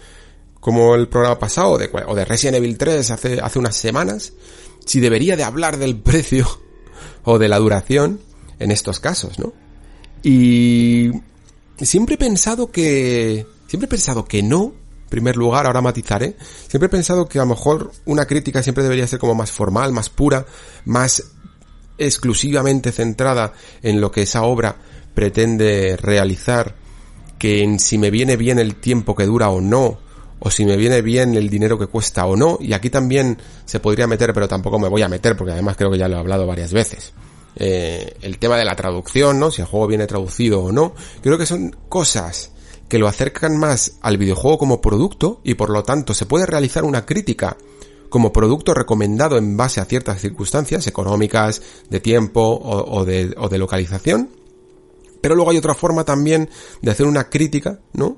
S1: como el programa pasado de, o de Resident Evil 3 hace, hace unas semanas, si debería de hablar del <laughs> precio o de la duración en estos casos, ¿no? Y siempre he pensado que, siempre he pensado que no, en primer lugar, ahora matizaré, siempre he pensado que a lo mejor una crítica siempre debería ser como más formal, más pura, más exclusivamente centrada en lo que esa obra pretende realizar, que en si me viene bien el tiempo que dura o no, o si me viene bien el dinero que cuesta o no, y aquí también se podría meter, pero tampoco me voy a meter, porque además creo que ya lo he hablado varias veces. Eh, el tema de la traducción, ¿no? Si el juego viene traducido o no. Creo que son cosas que lo acercan más al videojuego como producto y por lo tanto se puede realizar una crítica como producto recomendado en base a ciertas circunstancias económicas, de tiempo o, de, de localización. Pero luego hay otra forma también de hacer una crítica, ¿no?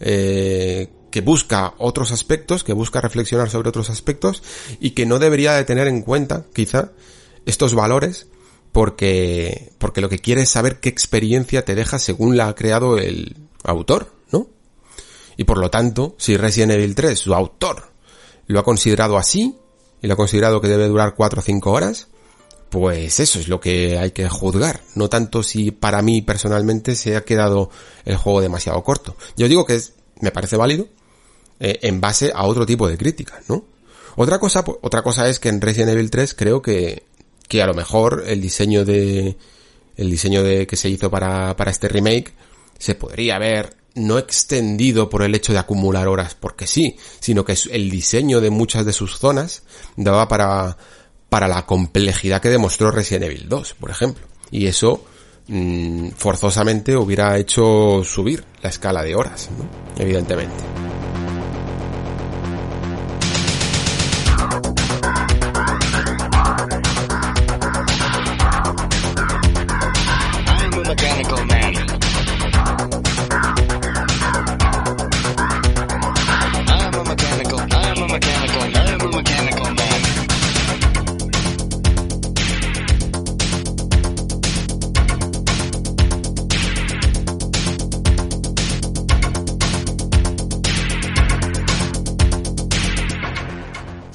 S1: Eh, que busca otros aspectos, que busca reflexionar sobre otros aspectos y que no debería de tener en cuenta, quizá, estos valores porque, porque lo que quiere es saber qué experiencia te deja según la ha creado el autor, ¿no? Y por lo tanto, si Resident Evil 3, su autor, lo ha considerado así, y lo ha considerado que debe durar 4 o 5 horas, pues eso es lo que hay que juzgar, no tanto si para mí personalmente se ha quedado el juego demasiado corto. Yo digo que es, me parece válido eh, en base a otro tipo de críticas, ¿no? Otra cosa, otra cosa es que en Resident Evil 3 creo que, que a lo mejor el diseño de, el diseño de que se hizo para, para este remake se podría haber no extendido por el hecho de acumular horas porque sí, sino que el diseño de muchas de sus zonas daba para, para la complejidad que demostró Resident Evil 2, por ejemplo. Y eso mmm, forzosamente hubiera hecho subir la escala de horas, ¿no? evidentemente.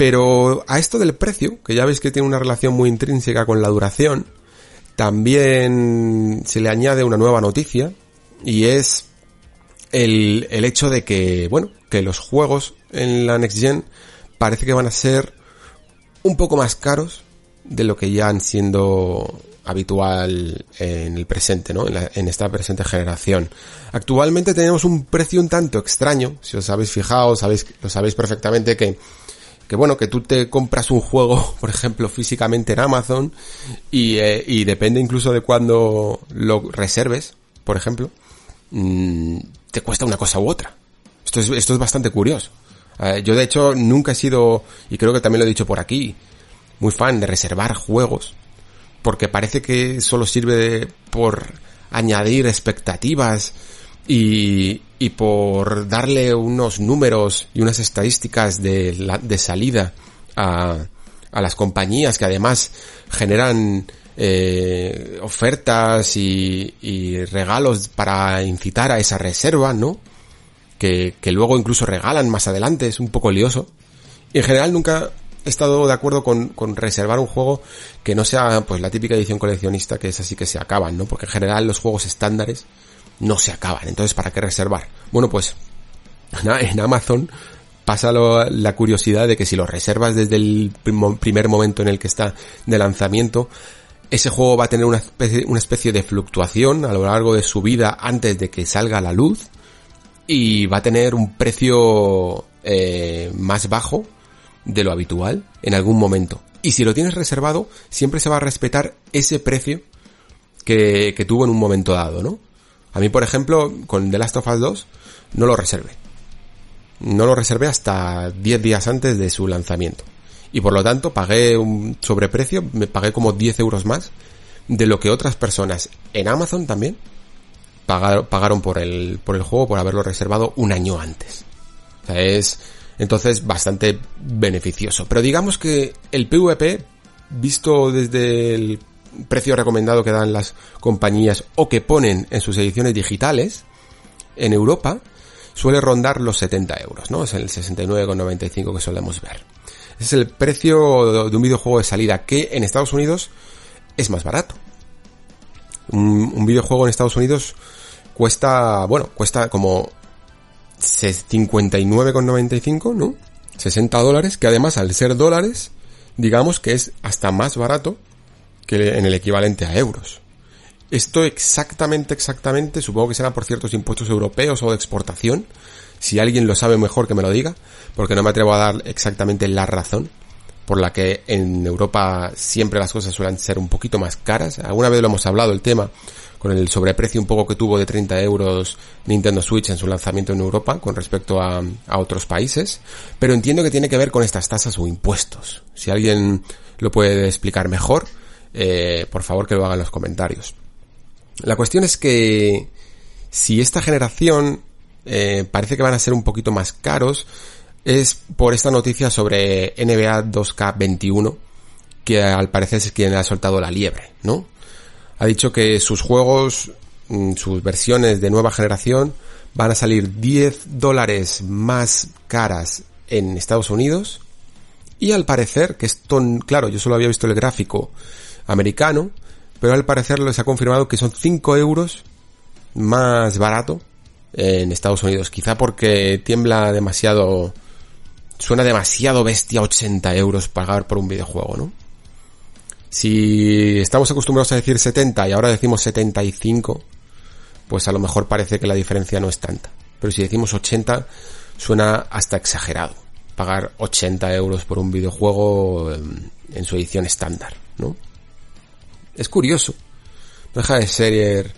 S1: Pero a esto del precio, que ya veis que tiene una relación muy intrínseca con la duración, también se le añade una nueva noticia y es el, el hecho de que, bueno, que los juegos en la Next Gen parece que van a ser un poco más caros de lo que ya han siendo habitual en el presente, ¿no? En, esta presente generación. Actualmente tenemos un precio un tanto extraño, si os habéis fijado, sabéis, lo sabéis perfectamente que que bueno, que tú te compras un juego, <laughs> por ejemplo, físicamente en Amazon y, eh, y depende incluso de cuando lo reserves, por ejemplo, mmm, te cuesta una cosa u otra. Esto es, esto es bastante curioso. Eh, yo de hecho nunca he sido, y creo que también lo he dicho por aquí, muy fan de reservar juegos, porque parece que solo sirve de, por añadir expectativas y, y por darle unos números y unas estadísticas de, la, de salida a, a las compañías que además generan eh, ofertas y, y, regalos para incitar a esa reserva, ¿no? Que, que luego incluso regalan más adelante, es un poco lioso. Y en general nunca he estado de acuerdo con, con, reservar un juego que no sea pues la típica edición coleccionista que es así que se acaban, ¿no? Porque en general los juegos estándares no se acaban. Entonces, ¿para qué reservar? Bueno, pues en Amazon pasa la curiosidad de que si lo reservas desde el primer momento en el que está de lanzamiento, ese juego va a tener una especie, una especie de fluctuación a lo largo de su vida antes de que salga a la luz y va a tener un precio eh, más bajo de lo habitual en algún momento. Y si lo tienes reservado, siempre se va a respetar ese precio que, que tuvo en un momento dado, ¿no? A mí, por ejemplo, con The Last of Us 2, no lo reservé. No lo reservé hasta 10 días antes de su lanzamiento. Y por lo tanto pagué un sobreprecio, me pagué como 10 euros más de lo que otras personas en Amazon también pagaron, por el, por el juego por haberlo reservado un año antes. O sea, es entonces bastante beneficioso. Pero digamos que el PvP, visto desde el precio recomendado que dan las compañías o que ponen en sus ediciones digitales, en Europa, suele rondar los 70 euros, ¿no? Es el 69,95 que solemos ver. Ese es el precio de un videojuego de salida que en Estados Unidos es más barato. Un, videojuego en Estados Unidos cuesta, bueno, cuesta como 59,95, ¿no? 60 dólares, que además al ser dólares, digamos que es hasta más barato que en el equivalente a euros. Esto exactamente, exactamente, supongo que será por ciertos impuestos europeos o de exportación. Si alguien lo sabe mejor que me lo diga, porque no me atrevo a dar exactamente la razón por la que en Europa siempre las cosas suelen ser un poquito más caras. Alguna vez lo hemos hablado el tema con el sobreprecio un poco que tuvo de 30 euros Nintendo Switch en su lanzamiento en Europa con respecto a, a otros países, pero entiendo que tiene que ver con estas tasas o impuestos. Si alguien lo puede explicar mejor, eh, por favor que lo haga en los comentarios. La cuestión es que si esta generación eh, parece que van a ser un poquito más caros, es por esta noticia sobre NBA 2K21, que al parecer es quien ha soltado la liebre, ¿no? Ha dicho que sus juegos, mm, sus versiones de nueva generación, van a salir 10 dólares más caras en Estados Unidos. Y al parecer, que esto, claro, yo solo había visto el gráfico americano, pero al parecer les ha confirmado que son 5 euros más barato en Estados Unidos. Quizá porque tiembla demasiado, suena demasiado bestia 80 euros pagar por un videojuego, ¿no? Si estamos acostumbrados a decir 70 y ahora decimos 75, pues a lo mejor parece que la diferencia no es tanta. Pero si decimos 80, suena hasta exagerado. Pagar 80 euros por un videojuego en su edición estándar, ¿no? Es curioso. No deja de ser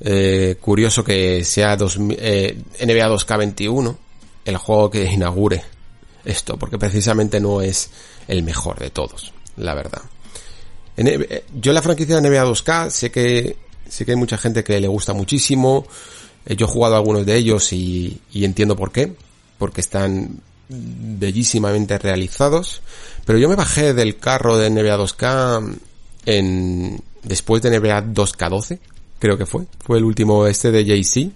S1: eh, curioso que sea dos, eh, NBA 2K21 el juego que inaugure esto, porque precisamente no es el mejor de todos, la verdad. Yo la franquicia de NBA 2K sé que sé que hay mucha gente que le gusta muchísimo. Eh, yo he jugado algunos de ellos y, y entiendo por qué, porque están bellísimamente realizados. Pero yo me bajé del carro de NBA 2K en después de NBA 2K12, creo que fue, fue el último este de JC,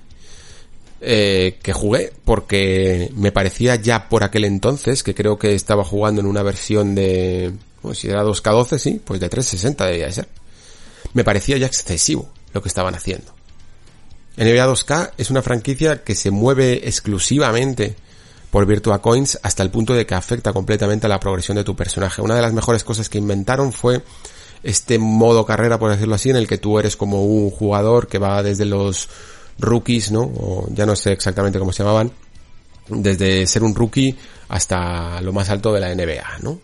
S1: eh, que jugué porque me parecía ya por aquel entonces, que creo que estaba jugando en una versión de, pues si era 2K12, sí, pues de 360 debía ser. Me parecía ya excesivo lo que estaban haciendo. NBA 2K es una franquicia que se mueve exclusivamente por Virtua Coins hasta el punto de que afecta completamente a la progresión de tu personaje. Una de las mejores cosas que inventaron fue este modo carrera, por decirlo así, en el que tú eres como un jugador que va desde los rookies, ¿no? O ya no sé exactamente cómo se llamaban, desde ser un rookie hasta lo más alto de la NBA, ¿no?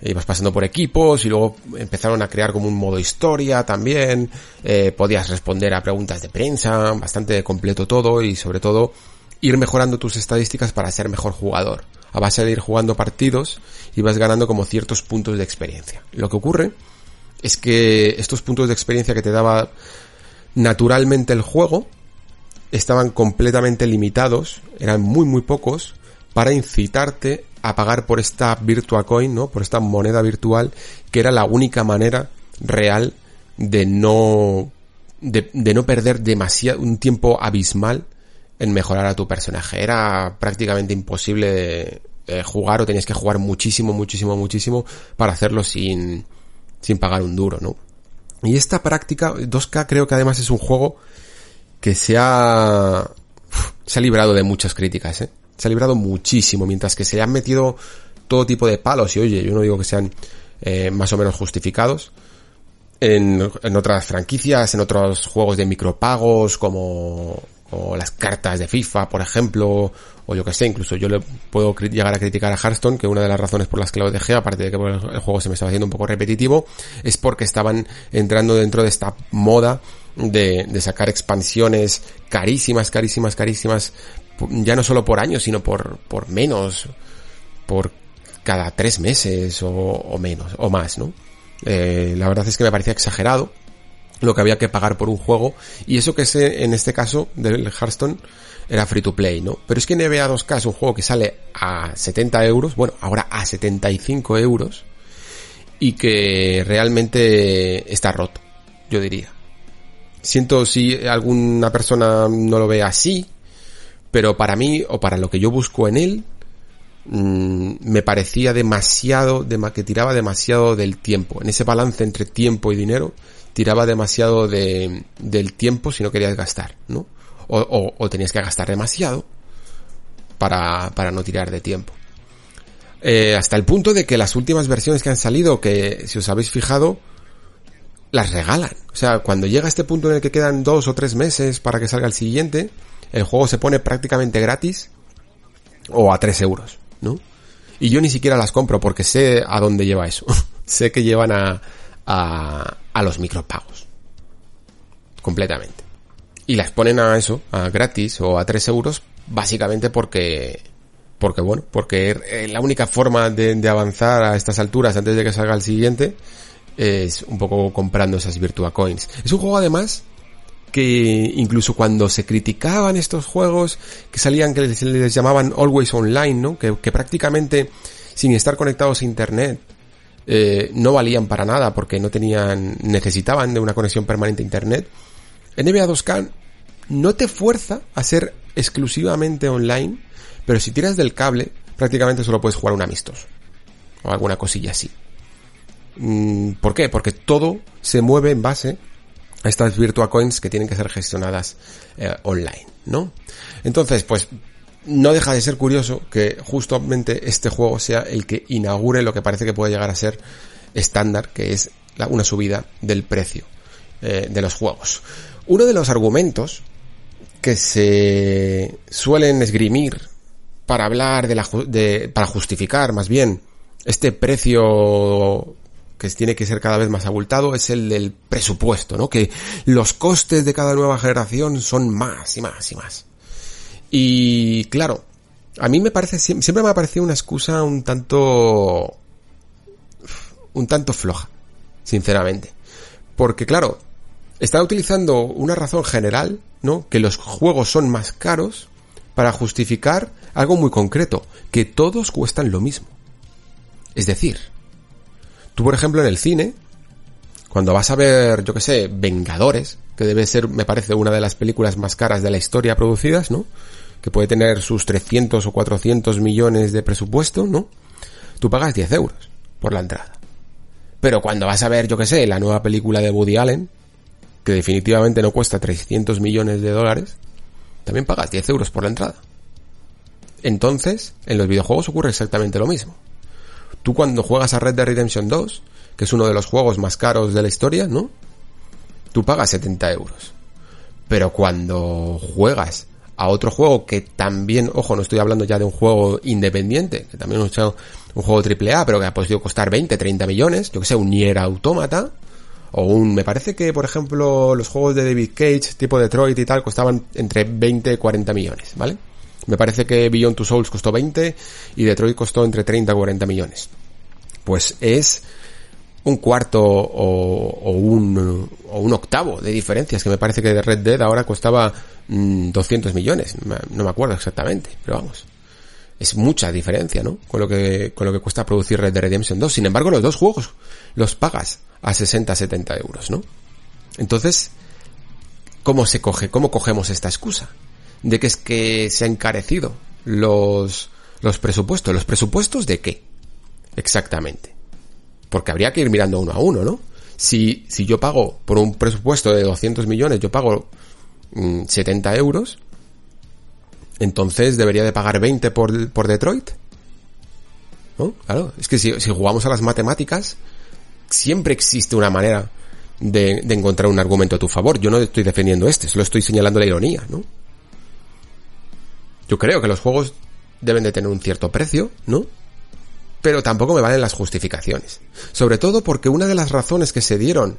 S1: Ibas pasando por equipos y luego empezaron a crear como un modo historia también, eh, podías responder a preguntas de prensa, bastante completo todo y sobre todo ir mejorando tus estadísticas para ser mejor jugador. A base de ir jugando partidos y vas ganando como ciertos puntos de experiencia. Lo que ocurre es que estos puntos de experiencia que te daba naturalmente el juego estaban completamente limitados, eran muy muy pocos, para incitarte a pagar por esta Virtua Coin, ¿no? Por esta moneda virtual, que era la única manera real de no, de, de no perder demasiado, un tiempo abismal en mejorar a tu personaje. Era prácticamente imposible eh, jugar o tenías que jugar muchísimo, muchísimo, muchísimo para hacerlo sin, sin pagar un duro, ¿no? Y esta práctica, 2K creo que además es un juego que se ha, se ha librado de muchas críticas, ¿eh? Se ha librado muchísimo, mientras que se han metido todo tipo de palos, y oye, yo no digo que sean eh, más o menos justificados, en, en otras franquicias, en otros juegos de micropagos, como o las cartas de FIFA, por ejemplo, o yo que sé, incluso yo le puedo llegar a criticar a Hearthstone, que una de las razones por las que lo dejé, aparte de que el juego se me estaba haciendo un poco repetitivo, es porque estaban entrando dentro de esta moda de, sacar expansiones carísimas, carísimas, carísimas, ya no solo por años, sino por, por menos, por cada tres meses o, menos, o más, ¿no? Eh, la verdad es que me parecía exagerado lo que había que pagar por un juego y eso que es en este caso del Hearthstone era free to play, ¿no? Pero es que NBA 2K es un juego que sale a 70 euros, bueno, ahora a 75 euros y que realmente está roto, yo diría. Siento si alguna persona no lo ve así, pero para mí o para lo que yo busco en él, mmm, me parecía demasiado, de, que tiraba demasiado del tiempo. En ese balance entre tiempo y dinero, tiraba demasiado de, del tiempo si no querías gastar, ¿no? O, o, o tenías que gastar demasiado para, para no tirar de tiempo. Eh, hasta el punto de que las últimas versiones que han salido, que si os habéis fijado, las regalan. O sea, cuando llega este punto en el que quedan dos o tres meses para que salga el siguiente, el juego se pone prácticamente gratis o a tres euros, ¿no? Y yo ni siquiera las compro porque sé a dónde lleva eso. <laughs> sé que llevan a, a, a los micropagos. Completamente. Y las ponen a eso, a gratis o a 3 euros, básicamente porque, porque bueno, porque la única forma de, avanzar a estas alturas antes de que salga el siguiente es un poco comprando esas Virtua Coins. Es un juego además que incluso cuando se criticaban estos juegos que salían que se les llamaban always online, ¿no? Que, que prácticamente sin estar conectados a internet eh, no valían para nada porque no tenían, necesitaban de una conexión permanente a internet. NBA 2K no te fuerza a ser exclusivamente online, pero si tiras del cable, prácticamente solo puedes jugar un amistoso. O alguna cosilla así. Mm, ¿Por qué? Porque todo se mueve en base a estas Virtua Coins que tienen que ser gestionadas eh, online, ¿no? Entonces, pues no deja de ser curioso que justamente este juego sea el que inaugure lo que parece que puede llegar a ser estándar, que es una subida del precio eh, de los juegos. Uno de los argumentos que se suelen esgrimir para hablar de la, de, para justificar más bien este precio que tiene que ser cada vez más abultado es el del presupuesto, ¿no? Que los costes de cada nueva generación son más y más y más. Y claro, a mí me parece, siempre me ha parecido una excusa un tanto, un tanto floja, sinceramente. Porque claro, está utilizando una razón general, ¿no? Que los juegos son más caros para justificar algo muy concreto, que todos cuestan lo mismo. Es decir, tú por ejemplo en el cine, cuando vas a ver, yo que sé, Vengadores, que debe ser, me parece, una de las películas más caras de la historia producidas, ¿no? que puede tener sus 300 o 400 millones de presupuesto, ¿no? Tú pagas 10 euros por la entrada. Pero cuando vas a ver, yo que sé, la nueva película de Woody Allen, que definitivamente no cuesta 300 millones de dólares, también pagas 10 euros por la entrada. Entonces, en los videojuegos ocurre exactamente lo mismo. Tú cuando juegas a Red Dead Redemption 2, que es uno de los juegos más caros de la historia, ¿no? Tú pagas 70 euros. Pero cuando juegas a otro juego que también, ojo, no estoy hablando ya de un juego independiente, que también es un juego triple A, pero que ha podido costar 20, 30 millones, yo que sé, un Nier Automata, o un, me parece que, por ejemplo, los juegos de David Cage, tipo Detroit y tal, costaban entre 20 y 40 millones, ¿vale? Me parece que Beyond Two Souls costó 20 y Detroit costó entre 30 y 40 millones. Pues es un cuarto o, o, un, o un octavo de diferencias, que me parece que de Red Dead ahora costaba mmm, 200 millones, no me acuerdo exactamente, pero vamos. Es mucha diferencia, ¿no? Con lo que, con lo que cuesta producir Red Dead Redemption 2. Sin embargo, los dos juegos los pagas a 60, 70 euros, ¿no? Entonces, ¿cómo se coge? ¿Cómo cogemos esta excusa? De que es que se ha encarecido los, los presupuestos. ¿Los presupuestos de qué? Exactamente. Porque habría que ir mirando uno a uno, ¿no? Si, si yo pago por un presupuesto de 200 millones, yo pago 70 mm, euros, entonces debería de pagar 20 por, por Detroit. ¿No? Claro, es que si, si, jugamos a las matemáticas, siempre existe una manera de, encontrar un argumento a tu favor. Yo no estoy defendiendo este, solo estoy señalando la ironía, ¿no? Yo creo que los juegos deben de tener un cierto precio, ¿no? Pero tampoco me valen las justificaciones. Sobre todo porque una de las razones que se dieron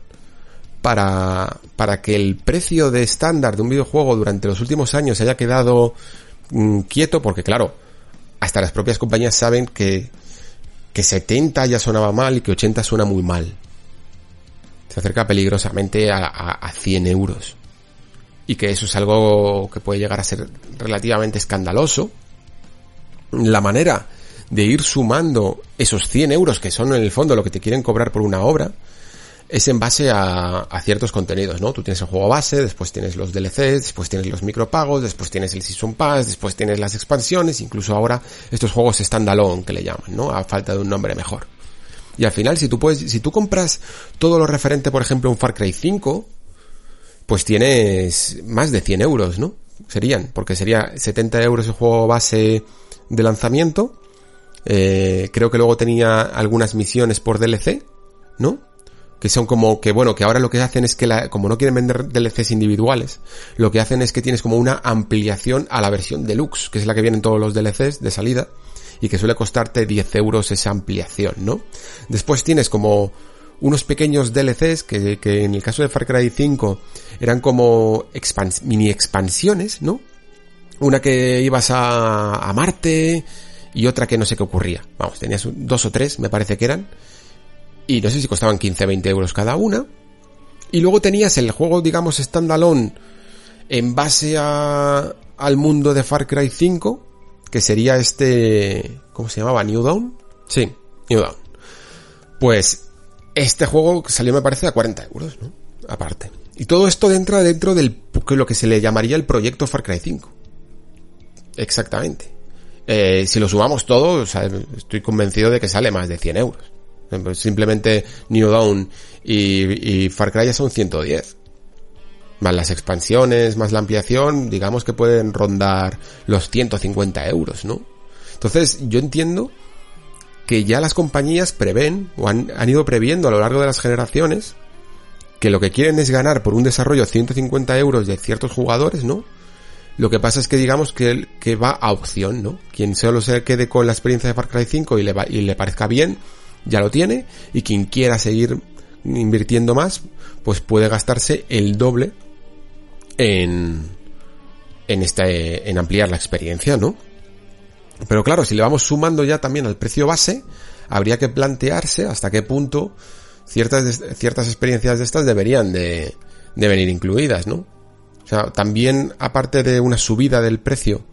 S1: para, para que el precio de estándar de un videojuego durante los últimos años haya quedado mm, quieto, porque claro, hasta las propias compañías saben que, que 70 ya sonaba mal y que 80 suena muy mal. Se acerca peligrosamente a, a, a 100 euros. Y que eso es algo que puede llegar a ser relativamente escandaloso. La manera de ir sumando esos 100 euros que son en el fondo lo que te quieren cobrar por una obra, es en base a, a, ciertos contenidos, ¿no? Tú tienes el juego base, después tienes los DLCs, después tienes los micropagos, después tienes el Season Pass, después tienes las expansiones, incluso ahora estos juegos standalone que le llaman, ¿no? A falta de un nombre mejor. Y al final, si tú puedes, si tú compras todo lo referente, por ejemplo, a un Far Cry 5, pues tienes más de 100 euros, ¿no? Serían, porque sería 70 euros el juego base de lanzamiento, eh, creo que luego tenía algunas misiones por DLC, ¿no? Que son como que, bueno, que ahora lo que hacen es que la, como no quieren vender DLCs individuales, lo que hacen es que tienes como una ampliación a la versión deluxe, que es la que vienen todos los DLCs de salida, y que suele costarte 10 euros esa ampliación, ¿no? Después tienes como unos pequeños DLCs que, que en el caso de Far Cry 5 eran como mini expansiones, ¿no? Una que ibas a, a Marte, y otra que no sé qué ocurría. Vamos, tenías dos o tres, me parece que eran. Y no sé si costaban 15, 20 euros cada una. Y luego tenías el juego, digamos, standalone en base al mundo de Far Cry 5, que sería este, ¿cómo se llamaba? New Dawn. Sí, New Dawn. Pues este juego salió me parece a 40 euros, ¿no? Aparte. Y todo esto entra dentro del lo que se le llamaría el proyecto Far Cry 5. Exactamente. Eh, si lo sumamos todo, o sea, estoy convencido de que sale más de 100 euros. Simplemente New Dawn y, y Far Cry ya son 110. Más las expansiones, más la ampliación, digamos que pueden rondar los 150 euros, ¿no? Entonces, yo entiendo que ya las compañías prevén, o han, han ido previendo a lo largo de las generaciones, que lo que quieren es ganar por un desarrollo 150 euros de ciertos jugadores, ¿no? Lo que pasa es que digamos que, que va a opción, ¿no? Quien solo se quede con la experiencia de Far Cry 5 y le, va, y le parezca bien, ya lo tiene. Y quien quiera seguir invirtiendo más, pues puede gastarse el doble en, en este, en ampliar la experiencia, ¿no? Pero claro, si le vamos sumando ya también al precio base, habría que plantearse hasta qué punto ciertas, ciertas experiencias de estas deberían de, de venir incluidas, ¿no? O sea, también aparte de una subida del precio,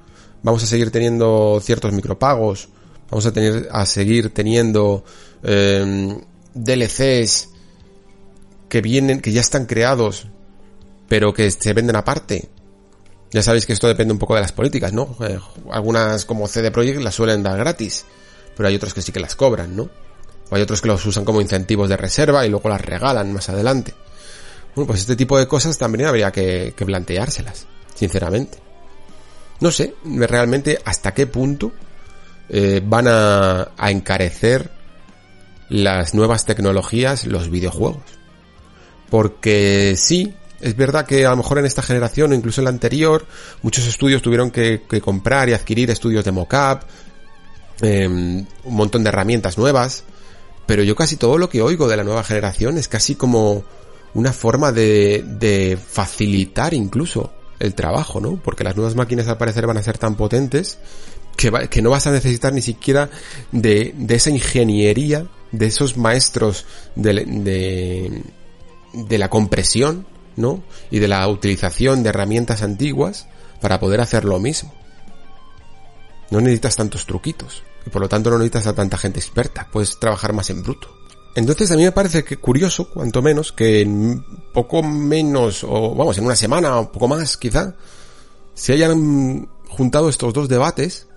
S1: vamos a seguir teniendo ciertos micropagos, vamos a tener a seguir teniendo eh, DLCs que vienen, que ya están creados, pero que se venden aparte. Ya sabéis que esto depende un poco de las políticas, ¿no? Eh, algunas como CD Projekt las suelen dar gratis, pero hay otros que sí que las cobran, ¿no? O hay otros que los usan como incentivos de reserva y luego las regalan más adelante. Bueno, pues este tipo de cosas también habría que, que planteárselas, sinceramente. No sé realmente hasta qué punto eh, van a, a encarecer las nuevas tecnologías, los videojuegos. Porque sí, es verdad que a lo mejor en esta generación o incluso en la anterior, muchos estudios tuvieron que, que comprar y adquirir estudios de mockup, eh, un montón de herramientas nuevas, pero yo casi todo lo que oigo de la nueva generación es casi como una forma de, de facilitar incluso el trabajo, ¿no? Porque las nuevas máquinas al parecer van a ser tan potentes que, va, que no vas a necesitar ni siquiera de, de esa ingeniería, de esos maestros de, de, la compresión, ¿no? Y de la utilización de herramientas antiguas para poder hacer lo mismo. No necesitas tantos truquitos. Y por lo tanto no necesitas a tanta gente experta. Puedes trabajar más en bruto. Entonces a mí me parece que curioso, cuanto menos, que en poco menos, o vamos, en una semana o poco más quizá, se hayan juntado estos dos debates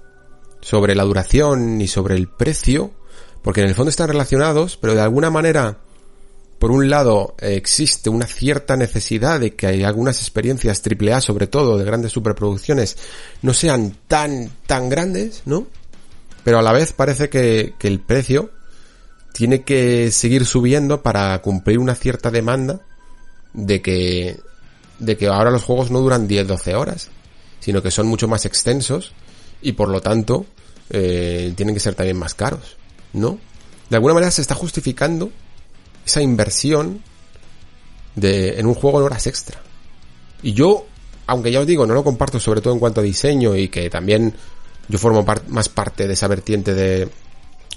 S1: sobre la duración ni sobre el precio, porque en el fondo están relacionados, pero de alguna manera, por un lado, existe una cierta necesidad de que hay algunas experiencias AAA, sobre todo de grandes superproducciones, no sean tan, tan grandes, ¿no? Pero a la vez parece que, que el precio tiene que seguir subiendo para cumplir una cierta demanda de que, de que ahora los juegos no duran 10-12 horas, sino que son mucho más extensos y por lo tanto eh, tienen que ser también más caros, ¿no? De alguna manera se está justificando esa inversión de, en un juego en horas extra. Y yo, aunque ya os digo, no lo comparto sobre todo en cuanto a diseño y que también yo formo más parte de esa vertiente de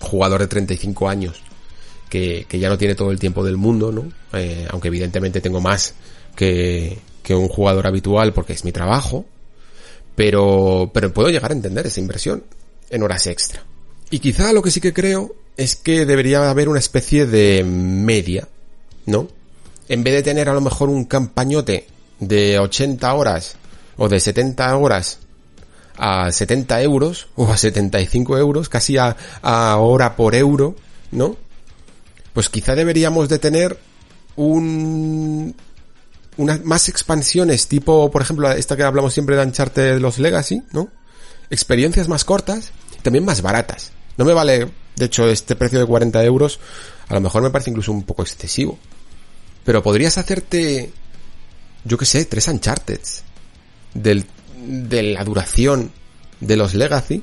S1: jugador de 35 años que, que ya no tiene todo el tiempo del mundo, ¿no? Eh, aunque evidentemente tengo más que, que un jugador habitual porque es mi trabajo, pero, pero puedo llegar a entender esa inversión en horas extra. Y quizá lo que sí que creo es que debería haber una especie de media, ¿no? En vez de tener a lo mejor un campañote de 80 horas o de 70 horas a 70 euros o a 75 euros, casi a, hora por euro, ¿no? Pues quizá deberíamos de tener un, unas más expansiones, tipo, por ejemplo, esta que hablamos siempre de Uncharted de los Legacy, ¿no? Experiencias más cortas, también más baratas. No me vale, de hecho, este precio de 40 euros, a lo mejor me parece incluso un poco excesivo. Pero podrías hacerte, yo qué sé, tres Uncharted del, de la duración de los Legacy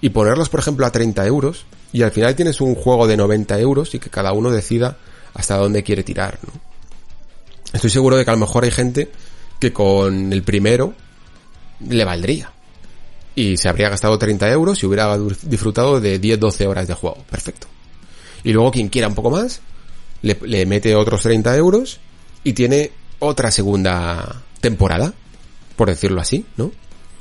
S1: y ponerlos, por ejemplo, a 30 euros y al final tienes un juego de 90 euros y que cada uno decida hasta dónde quiere tirar, ¿no? Estoy seguro de que a lo mejor hay gente que con el primero le valdría. Y se habría gastado 30 euros y hubiera disfrutado de 10-12 horas de juego. Perfecto. Y luego quien quiera un poco más, le, mete otros 30 euros y tiene otra segunda temporada, por decirlo así, ¿no?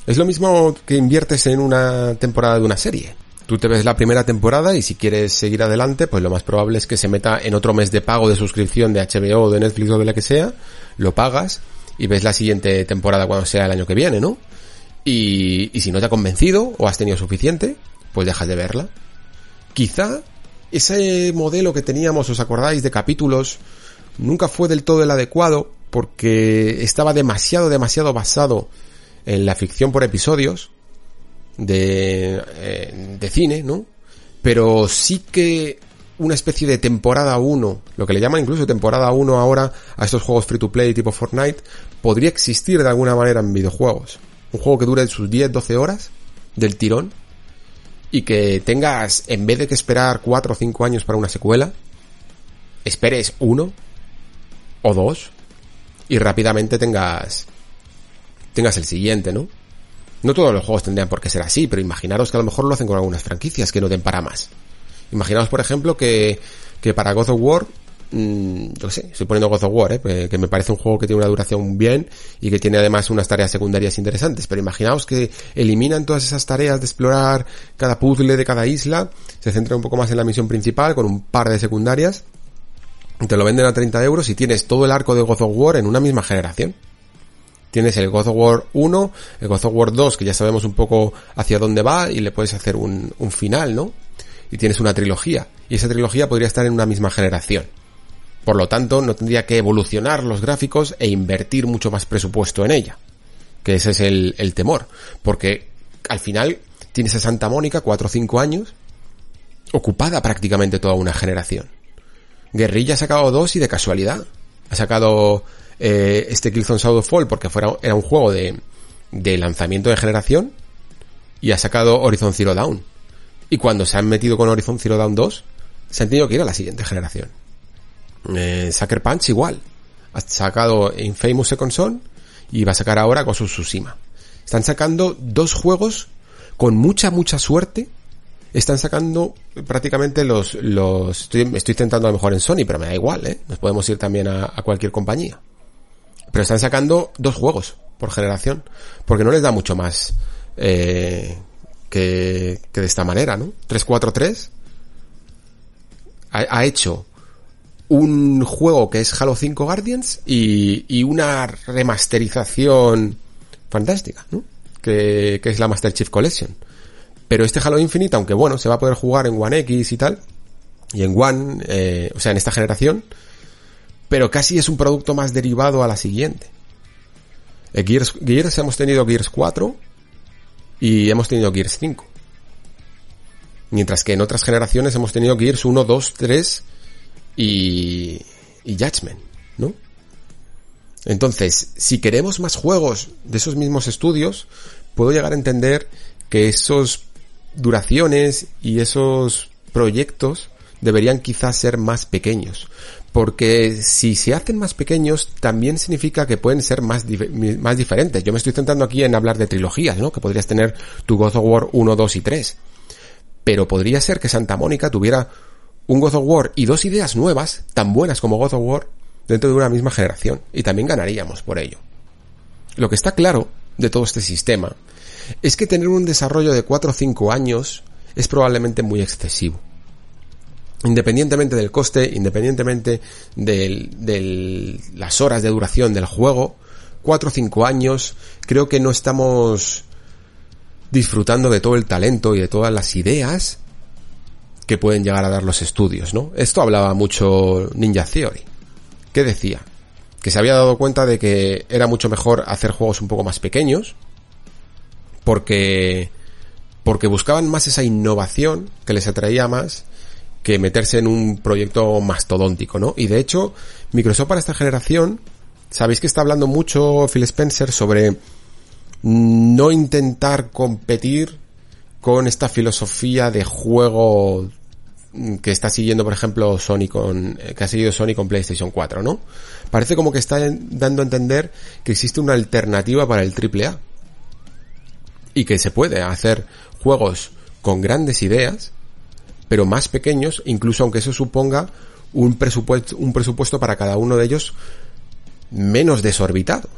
S1: Es lo mismo que inviertes en una temporada de una serie. Tú te ves la primera temporada y si quieres seguir adelante, pues lo más probable es que se meta en otro mes de pago de suscripción de HBO de Netflix o de la que sea, lo pagas y ves la siguiente temporada cuando sea el año que viene, ¿no? Y, y si no te ha convencido o has tenido suficiente, pues dejas de verla. Quizá ese modelo que teníamos, os acordáis, de capítulos, nunca fue del todo el adecuado porque estaba demasiado, demasiado basado en la ficción por episodios de, eh, de cine, ¿no? Pero sí que una especie de temporada 1, lo que le llaman incluso temporada 1 ahora a estos juegos free to play tipo Fortnite, podría existir de alguna manera en videojuegos. Un juego que dure sus 10-12 horas del tirón y que tengas, en vez de que esperar 4 o 5 años para una secuela, esperes uno o dos y rápidamente tengas tengas el siguiente, ¿no? No todos los juegos tendrían por qué ser así, pero imaginaros que a lo mejor lo hacen con algunas franquicias que no den para más. Imaginaos, por ejemplo, que, que para God of War, mmm, yo sé, estoy poniendo God of War, ¿eh? que me parece un juego que tiene una duración bien y que tiene además unas tareas secundarias interesantes, pero imaginaos que eliminan todas esas tareas de explorar cada puzzle de cada isla, se centra un poco más en la misión principal con un par de secundarias, te lo venden a 30 euros y tienes todo el arco de God of War en una misma generación. Tienes el God of War 1, el God of War 2, que ya sabemos un poco hacia dónde va y le puedes hacer un final, ¿no? Y tienes una trilogía. Y esa trilogía podría estar en una misma generación. Por lo tanto, no tendría que evolucionar los gráficos e invertir mucho más presupuesto en ella. Que ese es el, el temor. Porque al final tienes a Santa Mónica, 4 o 5 años, ocupada prácticamente toda una generación. Guerrilla ha sacado dos y de casualidad. Ha sacado eh, este Killzone Fall porque fuera, era un juego de, de lanzamiento de generación y ha sacado Horizon Zero Dawn. Y cuando se han metido con Horizon Zero Dawn 2, se han tenido que ir a la siguiente generación. Eh, Sucker Punch igual. Ha sacado Infamous Second Son y va a sacar ahora Ghost of Tsushima. Están sacando dos juegos con mucha, mucha suerte. Están sacando prácticamente los, los, estoy, estoy intentando a lo mejor en Sony, pero me da igual, ¿eh? Nos podemos ir también a, a cualquier compañía. Pero están sacando dos juegos por generación. Porque no les da mucho más eh, que, que, de esta manera, ¿no? 343 ha, ha, hecho un juego que es Halo 5 Guardians y, y una remasterización fantástica, ¿no? Que, que, es la Master Chief Collection. Pero este Halo Infinite, aunque bueno, se va a poder jugar en One X y tal, y en One, eh, o sea, en esta generación, pero casi es un producto más derivado a la siguiente. Eh, Gears, Gears hemos tenido Gears 4 y hemos tenido Gears 5. Mientras que en otras generaciones hemos tenido Gears 1, 2, 3 y, y Judgment, ¿no? Entonces, si queremos más juegos de esos mismos estudios, puedo llegar a entender que esos duraciones y esos proyectos deberían quizás ser más pequeños. Porque si se hacen más pequeños, también significa que pueden ser más, más diferentes. Yo me estoy centrando aquí en hablar de trilogías, ¿no? Que podrías tener tu God of War 1, 2 y 3. Pero podría ser que Santa Mónica tuviera un God of War y dos ideas nuevas, tan buenas como God of War, dentro de una misma generación. Y también ganaríamos por ello. Lo que está claro de todo este sistema es que tener un desarrollo de 4 o 5 años es probablemente muy excesivo independientemente del coste, independientemente de las horas de duración del juego, 4 o 5 años, creo que no estamos disfrutando de todo el talento y de todas las ideas que pueden llegar a dar los estudios, ¿no? Esto hablaba mucho Ninja Theory. ¿Qué decía? Que se había dado cuenta de que era mucho mejor hacer juegos un poco más pequeños, porque porque buscaban más esa innovación que les atraía más que meterse en un proyecto mastodóntico, ¿no? Y de hecho, Microsoft para esta generación, sabéis que está hablando mucho Phil Spencer sobre no intentar competir con esta filosofía de juego que está siguiendo, por ejemplo, Sony con, que ha seguido Sony con PlayStation 4, ¿no? Parece como que está dando a entender que existe una alternativa para el AAA. Y que se puede hacer juegos con grandes ideas, pero más pequeños, incluso aunque eso suponga un presupuesto, un presupuesto para cada uno de ellos menos desorbitado.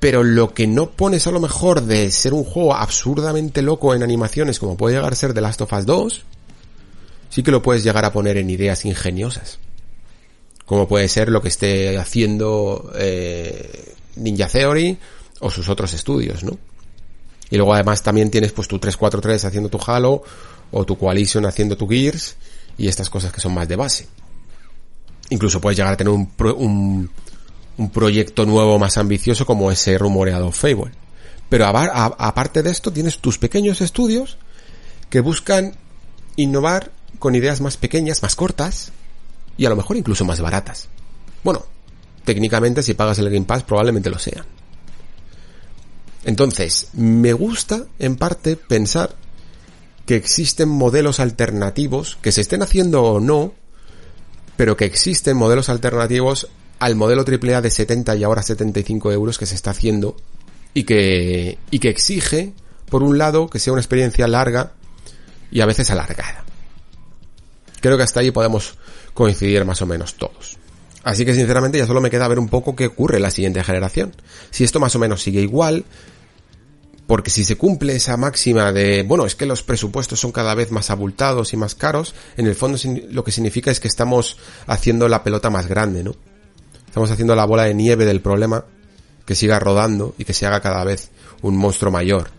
S1: Pero lo que no pones a lo mejor de ser un juego absurdamente loco en animaciones como puede llegar a ser The Last of Us 2, sí que lo puedes llegar a poner en ideas ingeniosas. Como puede ser lo que esté haciendo eh, Ninja Theory o sus otros estudios, ¿no? Y luego además también tienes pues tu 343 haciendo tu Halo o tu Coalition haciendo tu Gears y estas cosas que son más de base. Incluso puedes llegar a tener un, un, un proyecto nuevo más ambicioso como ese rumoreado Fable. Pero aparte de esto tienes tus pequeños estudios que buscan innovar con ideas más pequeñas, más cortas y a lo mejor incluso más baratas. Bueno, técnicamente si pagas el Game Pass probablemente lo sean. Entonces, me gusta en parte pensar que existen modelos alternativos, que se estén haciendo o no, pero que existen modelos alternativos al modelo AAA de 70 y ahora 75 euros que se está haciendo y que, y que exige, por un lado, que sea una experiencia larga y a veces alargada. Creo que hasta ahí podemos coincidir más o menos todos. Así que sinceramente ya solo me queda ver un poco qué ocurre en la siguiente generación. Si esto más o menos sigue igual, porque si se cumple esa máxima de, bueno, es que los presupuestos son cada vez más abultados y más caros, en el fondo lo que significa es que estamos haciendo la pelota más grande, ¿no? Estamos haciendo la bola de nieve del problema que siga rodando y que se haga cada vez un monstruo mayor.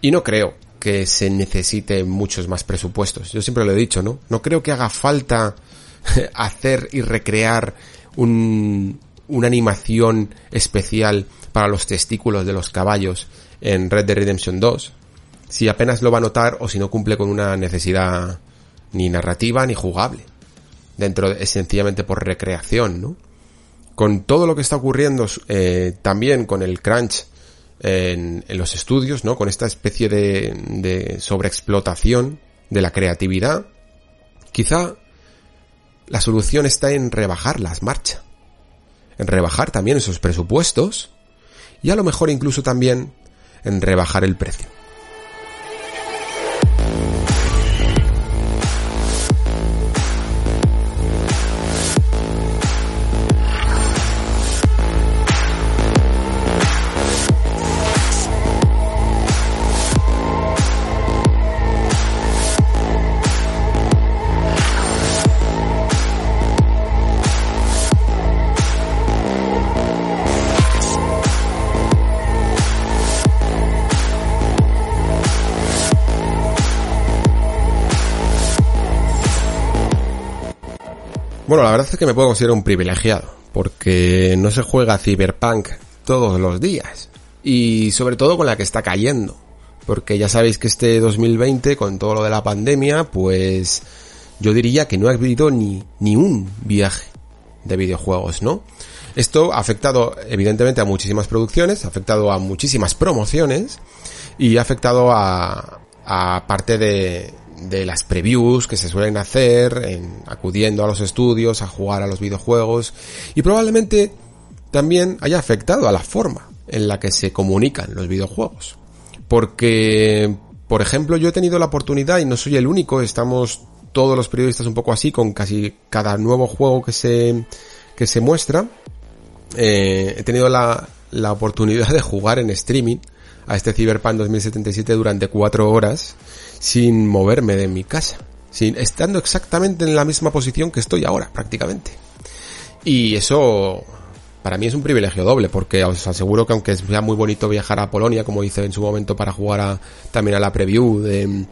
S1: Y no creo que se necesite muchos más presupuestos. Yo siempre lo he dicho, ¿no? No creo que haga falta <laughs> hacer y recrear un, una animación especial para los testículos de los caballos en Red Dead Redemption 2, si apenas lo va a notar o si no cumple con una necesidad ni narrativa ni jugable. Dentro es sencillamente por recreación, ¿no? Con todo lo que está ocurriendo eh, también con el crunch en, los estudios, ¿no? Con esta especie de, de sobreexplotación de la creatividad, quizá la solución está en rebajar las marchas. En rebajar también esos presupuestos y a lo mejor incluso también en rebajar el precio. Bueno, la verdad es que me puedo considerar un privilegiado, porque no se juega Cyberpunk todos los días. Y sobre todo con la que está cayendo. Porque ya sabéis que este 2020, con todo lo de la pandemia, pues yo diría que no ha habido ni, ni un viaje de videojuegos, ¿no? Esto ha afectado evidentemente a muchísimas producciones, ha afectado a muchísimas promociones y ha afectado a, a parte de, de las previews que se suelen hacer, en, acudiendo a los estudios, a jugar a los videojuegos y probablemente también haya afectado a la forma en la que se comunican los videojuegos. Porque, por ejemplo, yo he tenido la oportunidad, y no soy el único, estamos todos los periodistas un poco así, con casi cada nuevo juego que se, que se muestra, eh, he tenido la, la oportunidad de jugar en streaming a este Cyberpunk 2077 durante cuatro horas sin moverme de mi casa, sin, estando exactamente en la misma posición que estoy ahora, prácticamente. Y eso para mí es un privilegio doble, porque os aseguro que aunque sea muy bonito viajar a Polonia, como hice en su momento para jugar a, también a la preview de,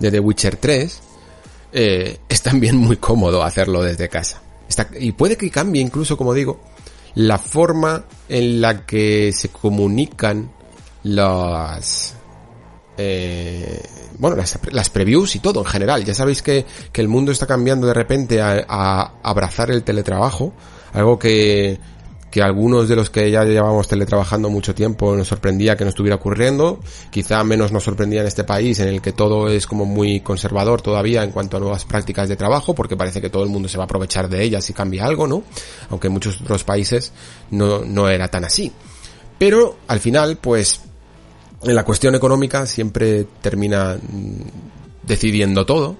S1: The Witcher 3, eh, es también muy cómodo hacerlo desde casa. Y puede que cambie incluso, como digo, la forma en la que se comunican las... Eh, bueno, las, previews y todo en general. Ya sabéis que, que el mundo está cambiando de repente a, abrazar el teletrabajo, algo que que algunos de los que ya llevábamos teletrabajando mucho tiempo nos sorprendía que no estuviera ocurriendo, quizá menos nos sorprendía en este país en el que todo es como muy conservador todavía en cuanto a nuevas prácticas de trabajo, porque parece que todo el mundo se va a aprovechar de ellas si cambia algo, ¿no? Aunque en muchos otros países no, no era tan así. Pero al final, pues, en la cuestión económica siempre termina mm, decidiendo todo,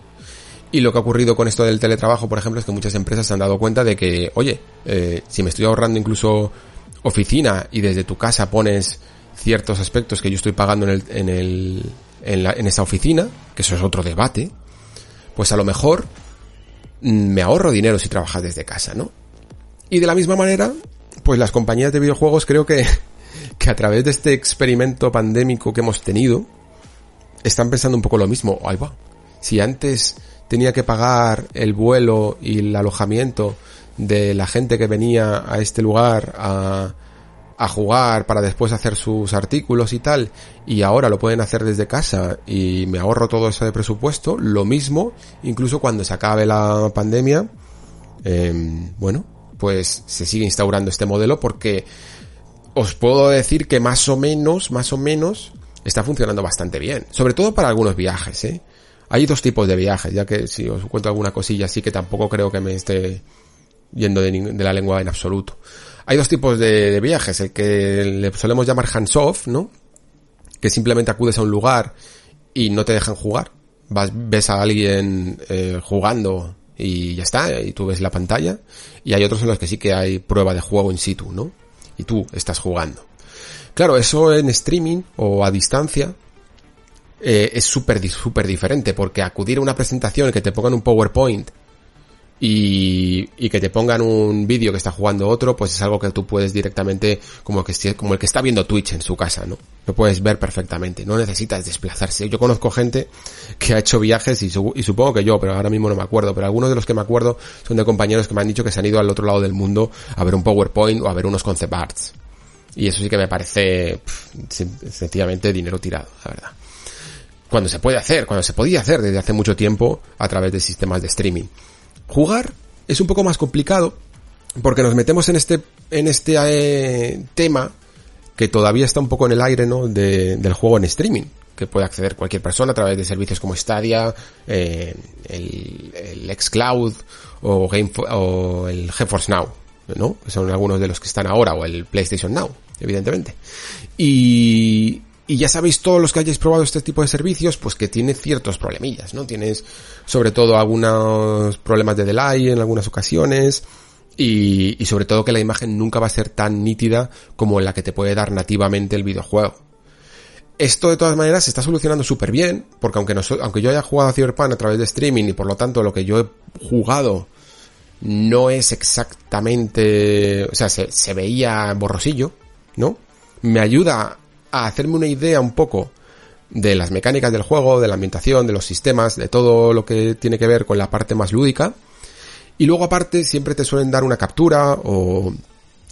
S1: y lo que ha ocurrido con esto del teletrabajo, por ejemplo, es que muchas empresas se han dado cuenta de que, oye, eh, si me estoy ahorrando incluso oficina y desde tu casa pones ciertos aspectos que yo estoy pagando en el, en el, en, la, en esa oficina, que eso es otro debate, pues a lo mejor mm, me ahorro dinero si trabajas desde casa, ¿no? Y de la misma manera, pues las compañías de videojuegos creo que, que a través de este experimento pandémico que hemos tenido, están pensando un poco lo mismo. Ahí va. Si antes tenía que pagar el vuelo y el alojamiento de la gente que venía a este lugar a, a jugar para después hacer sus artículos y tal, y ahora lo pueden hacer desde casa y me ahorro todo eso de presupuesto, lo mismo, incluso cuando se acabe la pandemia, eh, bueno, pues se sigue instaurando este modelo porque os puedo decir que más o menos, más o menos, está funcionando bastante bien, sobre todo para algunos viajes, ¿eh? Hay dos tipos de viajes, ya que si os cuento alguna cosilla así que tampoco creo que me esté yendo de, de la lengua en absoluto. Hay dos tipos de, de, viajes, el que le solemos llamar hands-off, ¿no? Que simplemente acudes a un lugar y no te dejan jugar. Vas, ves a alguien eh, jugando y ya está, y tú ves la pantalla. Y hay otros en los que sí que hay prueba de juego in situ, ¿no? Y tú estás jugando. Claro, eso en streaming o a distancia eh, es súper súper diferente porque acudir a una presentación que te pongan un PowerPoint y, y que te pongan un vídeo que está jugando otro, pues es algo que tú puedes directamente, como que como el que está viendo Twitch en su casa, ¿no? Lo puedes ver perfectamente, no necesitas desplazarse. Yo conozco gente que ha hecho viajes y, supongo que yo, pero ahora mismo no me acuerdo, pero algunos de los que me acuerdo son de compañeros que me han dicho que se han ido al otro lado del mundo a ver un PowerPoint o a ver unos concept arts. Y eso sí que me parece pff, sencillamente dinero tirado, la verdad cuando se puede hacer, cuando se podía hacer desde hace mucho tiempo a través de sistemas de streaming. Jugar es un poco más complicado porque nos metemos en este, en este eh, tema que todavía está un poco en el aire, ¿no? De, del juego en streaming, que puede acceder cualquier persona a través de servicios como Stadia, eh, el, el Xcloud o, Game, o el GeForce Now, ¿no? Son algunos de los que están ahora, o el PlayStation Now, evidentemente. Y, y ya sabéis todos los que hayáis probado este tipo de servicios, pues que tiene ciertos problemillas, ¿no? Tienes sobre todo algunos problemas de delay en algunas ocasiones y, sobre todo que la imagen nunca va a ser tan nítida como la que te puede dar nativamente el videojuego. Esto de todas maneras se está solucionando súper bien, porque aunque, no, aunque yo haya jugado a Cyberpunk a través de streaming y por lo tanto lo que yo he jugado no es exactamente, o sea, se, se veía borrosillo, ¿no? Me ayuda a hacerme una idea un poco de las mecánicas del juego, de la ambientación, de los sistemas, de todo lo que tiene que ver con la parte más lúdica. Y luego aparte siempre te suelen dar una captura o,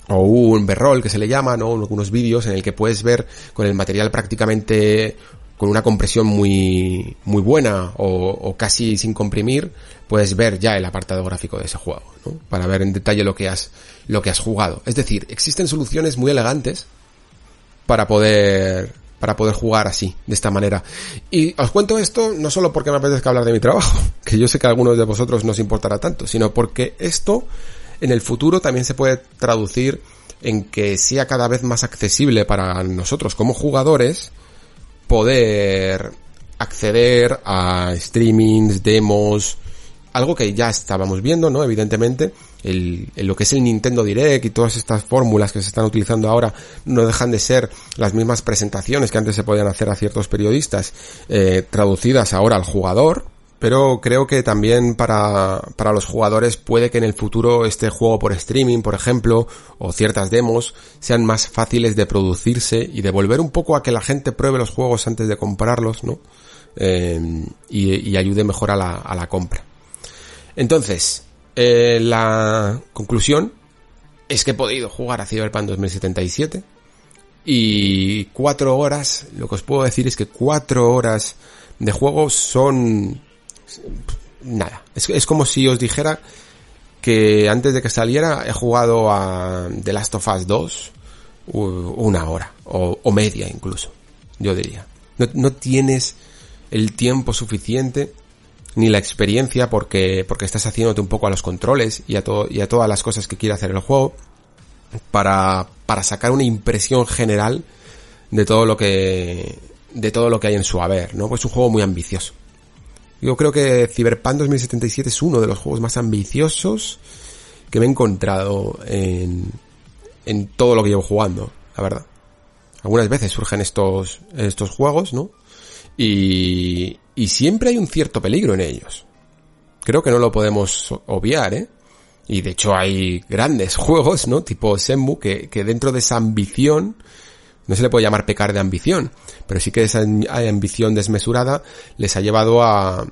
S1: o un berrol que se le llama, ¿no? Algunos vídeos en el que puedes ver con el material prácticamente con una compresión muy, muy buena o, o, casi sin comprimir, puedes ver ya el apartado gráfico de ese juego, ¿no? Para ver en detalle lo que has, lo que has jugado. Es decir, existen soluciones muy elegantes para poder, para poder jugar así, de esta manera. Y os cuento esto no solo porque me apetezca hablar de mi trabajo, <laughs> que yo sé que a algunos de vosotros no os importará tanto, sino porque esto en el futuro también se puede traducir en que sea cada vez más accesible para nosotros como jugadores poder acceder a streamings, demos, algo que ya estábamos viendo, ¿no? Evidentemente, el, lo que es el Nintendo Direct y todas estas fórmulas que se están utilizando ahora no dejan de ser las mismas presentaciones que antes se podían hacer a ciertos periodistas, eh, traducidas ahora al jugador, pero creo que también para, para los jugadores puede que en el futuro este juego por streaming, por ejemplo, o ciertas demos, sean más fáciles de producirse y de volver un poco a que la gente pruebe los juegos antes de comprarlos, ¿no? Eh, y, y, ayude mejor a la, a la compra. Entonces, eh, la conclusión es que he podido jugar a Cyberpunk 2077 y cuatro horas, lo que os puedo decir es que cuatro horas de juego son nada. Es, es como si os dijera que antes de que saliera he jugado a The Last of Us 2 una hora o, media incluso, yo diría. No, tienes el tiempo suficiente ni la experiencia porque, porque estás haciéndote un poco a los controles y a, todo, y a todas las cosas que quiere hacer el juego para, para sacar una impresión general de todo lo que de todo lo que hay en su haber, ¿no? Pues es un juego muy ambicioso. Yo creo que Cyberpunk 2077 es uno de los juegos más ambiciosos que me he encontrado en, en todo lo que llevo jugando, la verdad. Algunas veces surgen estos, estos juegos, ¿no? Y, y siempre hay un cierto peligro en ellos. Creo que no lo podemos obviar, ¿eh? Y de hecho hay grandes <laughs> juegos, ¿no? Tipo Senmu, que, que dentro de esa ambición, no se le puede llamar pecar de ambición, pero sí que esa ambición desmesurada les ha llevado a,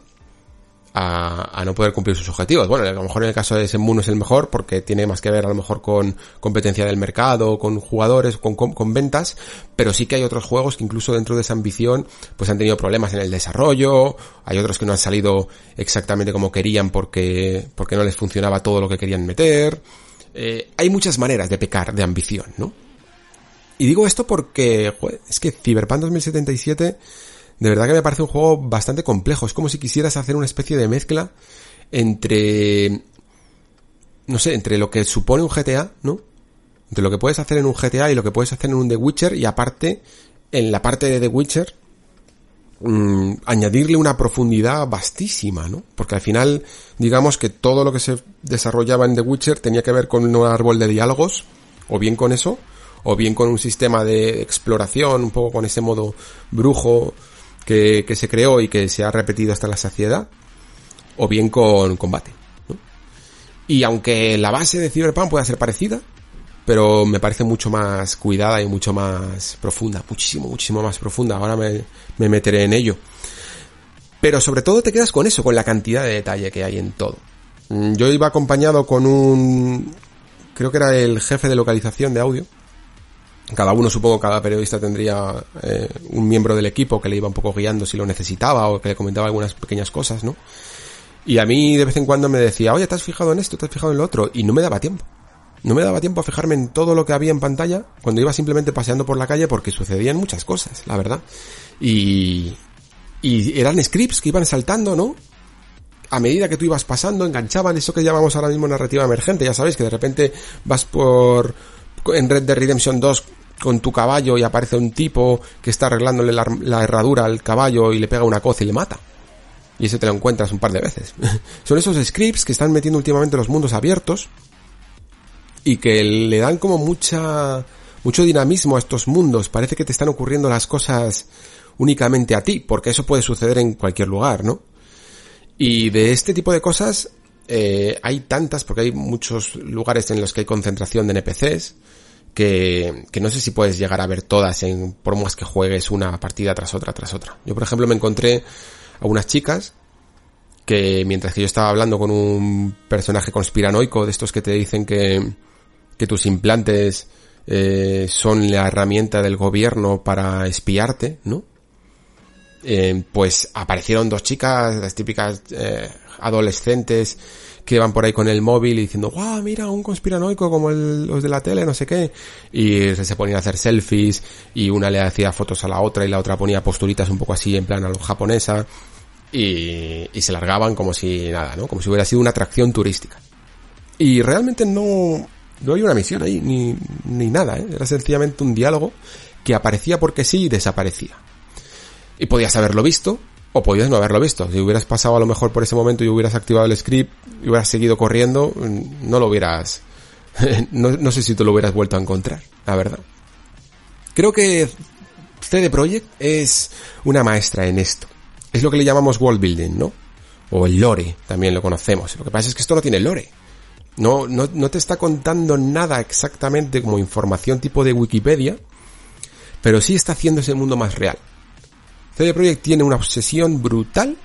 S1: a, a, no poder cumplir sus objetivos. Bueno, a lo mejor en el caso de Senmu no es el mejor porque tiene más que ver a lo mejor con competencia del mercado, con jugadores, con, con, con, ventas, pero sí que hay otros juegos que incluso dentro de esa ambición pues han tenido problemas en el desarrollo, hay otros que no han salido exactamente como querían porque, porque no les funcionaba todo lo que querían meter. Eh, hay muchas maneras de pecar de ambición, ¿no? Y digo esto porque, joder, es que Cyberpunk 2077 de verdad que me parece un juego bastante complejo. Es como si quisieras hacer una especie de mezcla entre, no sé, entre lo que supone un GTA, ¿no? Entre lo que puedes hacer en un GTA y lo que puedes hacer en un The Witcher y aparte, en la parte de The Witcher, mmm, añadirle una profundidad vastísima, ¿no? Porque al final, digamos que todo lo que se desarrollaba en The Witcher tenía que ver con un árbol de diálogos, o bien con eso, o bien con un sistema de exploración, un poco con ese modo brujo, que, se creó y que se ha repetido hasta la saciedad, o bien con combate. Y aunque la base de Cyberpunk pueda ser parecida, pero me parece mucho más cuidada y mucho más profunda, muchísimo, muchísimo más profunda. Ahora me, me meteré en ello. Pero sobre todo te quedas con eso, con la cantidad de detalle que hay en todo. Mm, yo iba acompañado con un, creo que era el jefe de localización de audio, cada uno, supongo, cada periodista tendría eh, un miembro del equipo que le iba un poco guiando si lo necesitaba o que le comentaba algunas pequeñas cosas, ¿no? Y a mí de vez en cuando me decía, oye, ¿te has fijado en esto? ¿Te has fijado en lo otro? Y no me daba tiempo. No me daba tiempo a fijarme en todo lo que había en pantalla cuando iba simplemente paseando por la calle porque sucedían muchas cosas, la verdad. Y, y eran scripts que iban saltando, ¿no? A medida que tú ibas pasando, enganchaban eso que llamamos ahora mismo narrativa emergente. Ya sabéis que de repente vas por, en Red Dead Redemption 2 con tu caballo y aparece un tipo que está arreglándole la, la, herradura al caballo y le pega una coza y le mata. Y ese te lo encuentras un par de veces. <laughs> Son esos scripts que están metiendo últimamente los mundos abiertos y que le dan como mucha mucho dinamismo a estos mundos. Parece que te están ocurriendo las cosas únicamente a ti, porque eso puede suceder en cualquier lugar, ¿no? Y de este tipo de cosas eh, hay tantas, porque hay muchos lugares en los que hay concentración de NPCs, que, que, no sé si puedes llegar a ver todas en, por que juegues una partida tras otra, tras otra. Yo, por ejemplo, me encontré a unas chicas que mientras que yo estaba hablando con un personaje conspiranoico de estos que te dicen que, que tus implantes eh, son la herramienta del gobierno para espiarte, ¿no? Eh, pues aparecieron dos chicas, las típicas eh, adolescentes que van por ahí con el móvil y diciendo, guau, mira, un conspiranoico como los de la tele, no sé qué. Y se ponían a hacer selfies y una le hacía fotos a la otra y la otra ponía posturitas un poco así en plan a lo japonesa y, y se largaban como si nada, ¿no? Como si hubiera sido una atracción turística. Y realmente no, no hay una misión ahí, ni, ni nada, ¿eh? Era sencillamente un diálogo que aparecía porque sí y desaparecía. Y podías haberlo visto, o podías no haberlo visto. Si hubieras pasado a lo mejor por ese momento y hubieras activado el script y hubieras seguido corriendo, mm, no lo hubieras... <laughs> no, sé si te lo hubieras vuelto a encontrar, la verdad. Creo que CD Projekt es una maestra en esto. Es lo que le llamamos world building, ¿no? O el lore, también lo conocemos. Lo que pasa es que esto no tiene lore. No, no, no te está contando nada exactamente como información tipo de Wikipedia, pero sí está haciendo ese mundo más real. CD Projekt tiene una obsesión brutal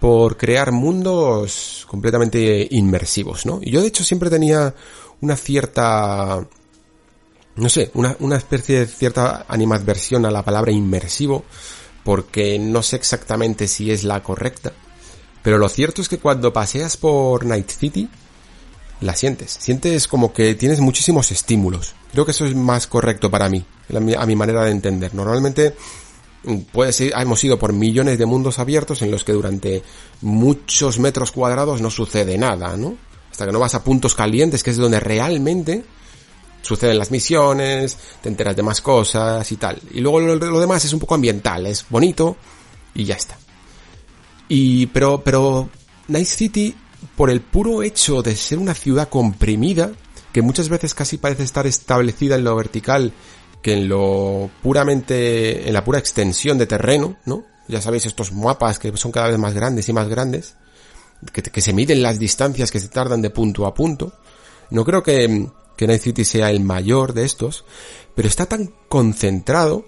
S1: por crear mundos completamente inmersivos, ¿no? Y yo de hecho siempre tenía una cierta, no sé, una, una especie de cierta animadversión a la palabra inmersivo, porque no sé exactamente si es la correcta. Pero lo cierto es que cuando paseas por Night City, la sientes. Sientes como que tienes muchísimos estímulos. Creo que eso es más correcto para mí, a mi manera de entender. Normalmente puede ser, hemos ido por millones de mundos abiertos en los que durante muchos metros cuadrados no sucede nada, ¿no? Hasta que no vas a puntos calientes, que es donde realmente suceden las misiones, te enteras de más cosas y tal. Y luego lo, lo demás es un poco ambiental, es bonito y ya está. Y, pero, pero, Night City por el puro hecho de ser una ciudad comprimida, que muchas veces casi parece estar establecida en lo vertical que en lo puramente, en la pura extensión de terreno, ¿no? Ya sabéis estos mapas que son cada vez más grandes y más grandes, que, que se miden las distancias que se tardan de punto a punto. No creo que, que Night City sea el mayor de estos, pero está tan concentrado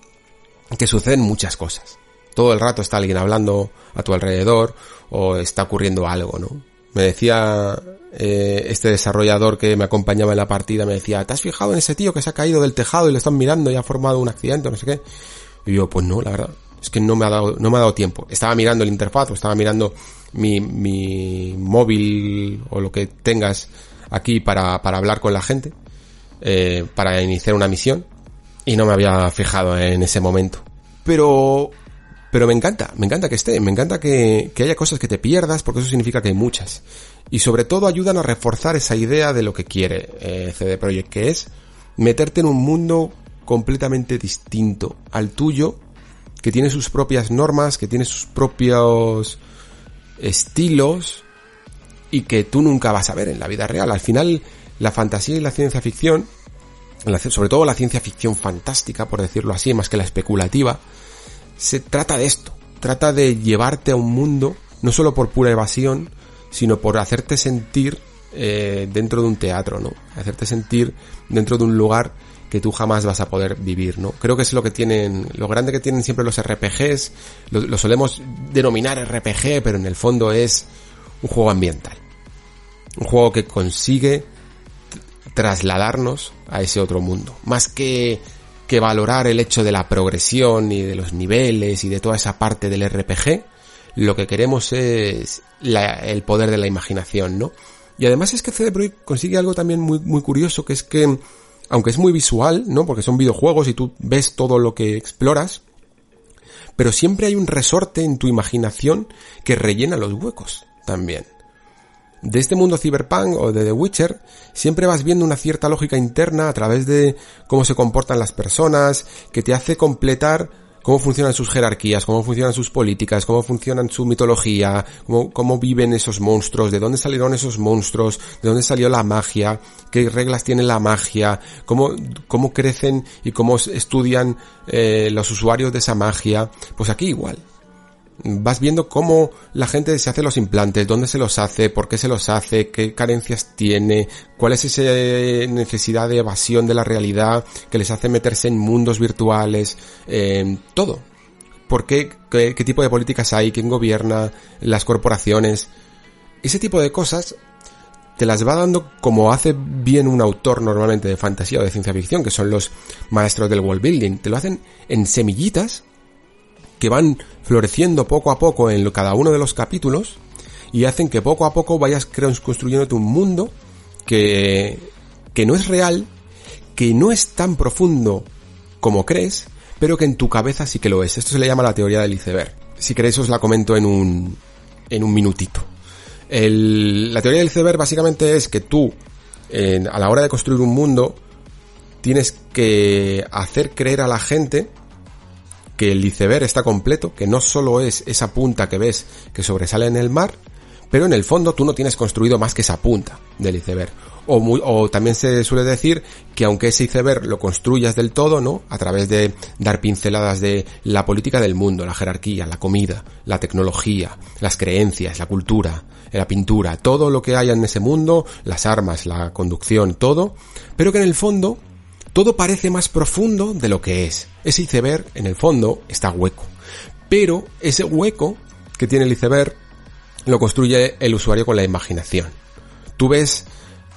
S1: que suceden muchas cosas. Todo el rato está alguien hablando a tu alrededor o está ocurriendo algo, ¿no? Me decía eh, este desarrollador que me acompañaba en la partida, me decía, ¿te has fijado en ese tío que se ha caído del tejado y lo están mirando y ha formado un accidente no sé qué? Y yo, pues no, la verdad, es que no me ha dado, no me ha dado tiempo. Estaba mirando el interfaz o estaba mirando mi, mi móvil o lo que tengas aquí para, para hablar con la gente, eh, para iniciar una misión, y no me había fijado en ese momento. Pero pero me encanta, me encanta que esté, me encanta que, haya cosas que te pierdas, porque eso significa que hay muchas. Y sobre todo ayudan a reforzar esa idea de lo que quiere eh, CD Projekt, que es meterte en un mundo completamente distinto al tuyo, que tiene sus propias normas, que tiene sus propios estilos y que tú nunca vas a ver en la vida real. Al final, la fantasía y la ciencia ficción, sobre todo la ciencia ficción fantástica, por decirlo así, más que la especulativa, se trata de esto, trata de llevarte a un mundo, no solo por pura evasión, sino por hacerte sentir eh, dentro de un teatro, ¿no? Hacerte sentir dentro de un lugar que tú jamás vas a poder vivir, ¿no? Creo que es lo que tienen, lo grande que tienen siempre los RPGs, lo, lo solemos denominar RPG, pero en el fondo es un juego ambiental. Un juego que consigue trasladarnos a ese otro mundo. Más que que valorar el hecho de la progresión y de los niveles y de toda esa parte del RPG, lo que queremos es el poder de la imaginación, ¿no? Y además es que CD Projekt consigue algo también muy, muy curioso, que es que, aunque es muy visual, ¿no? Porque son videojuegos y tú ves todo lo que exploras, pero siempre hay un resorte en tu imaginación que rellena los huecos también de este mundo cyberpunk o de The Witcher, siempre vas viendo una cierta lógica interna a través de cómo se comportan las personas, que te hace completar cómo funcionan sus jerarquías, cómo funcionan sus políticas, cómo funcionan su mitología, cómo, cómo, viven esos monstruos, de dónde salieron esos monstruos, de dónde salió la magia, qué reglas tiene la magia, cómo, cómo crecen y cómo estudian eh, los usuarios de esa magia. Pues aquí igual vas viendo cómo la gente se hace los implantes, dónde se los hace, por qué se los hace, qué carencias tiene, cuál es esa necesidad de evasión de la realidad que les hace meterse en mundos virtuales, eh, todo. por qué, qué, qué tipo de políticas hay, quién gobierna, las corporaciones. Ese tipo de cosas te las va dando como hace bien un autor normalmente de fantasía o de ciencia ficción, que son los maestros del world building. Te lo hacen en semillitas que van floreciendo poco a poco en cada uno de los capítulos y hacen que poco a poco vayas construyéndote un mundo que, que no es real, que no es tan profundo como crees, pero que en tu cabeza sí que lo es. Esto se le llama la teoría del iceberg. Si queréis os la comento en un, en un minutito. El, la teoría del iceberg básicamente es que tú, a la hora de construir un mundo, tienes que hacer creer a la gente que el iceberg está completo, que no solo es esa punta que ves que sobresale en el mar, pero en el fondo tú no tienes construido más que esa punta del iceberg. O, o, también se suele decir que aunque ese iceberg lo construyas del todo, ¿no? A través de dar pinceladas de la política del mundo, la jerarquía, la comida, la tecnología, las creencias, la cultura, la pintura, todo lo que haya en ese mundo, las armas, la conducción, todo, pero que en el fondo todo parece más profundo de lo que es. Ese iceberg, en el fondo, está hueco. Pero ese hueco que tiene el iceberg lo construye el usuario con la imaginación. Tú ves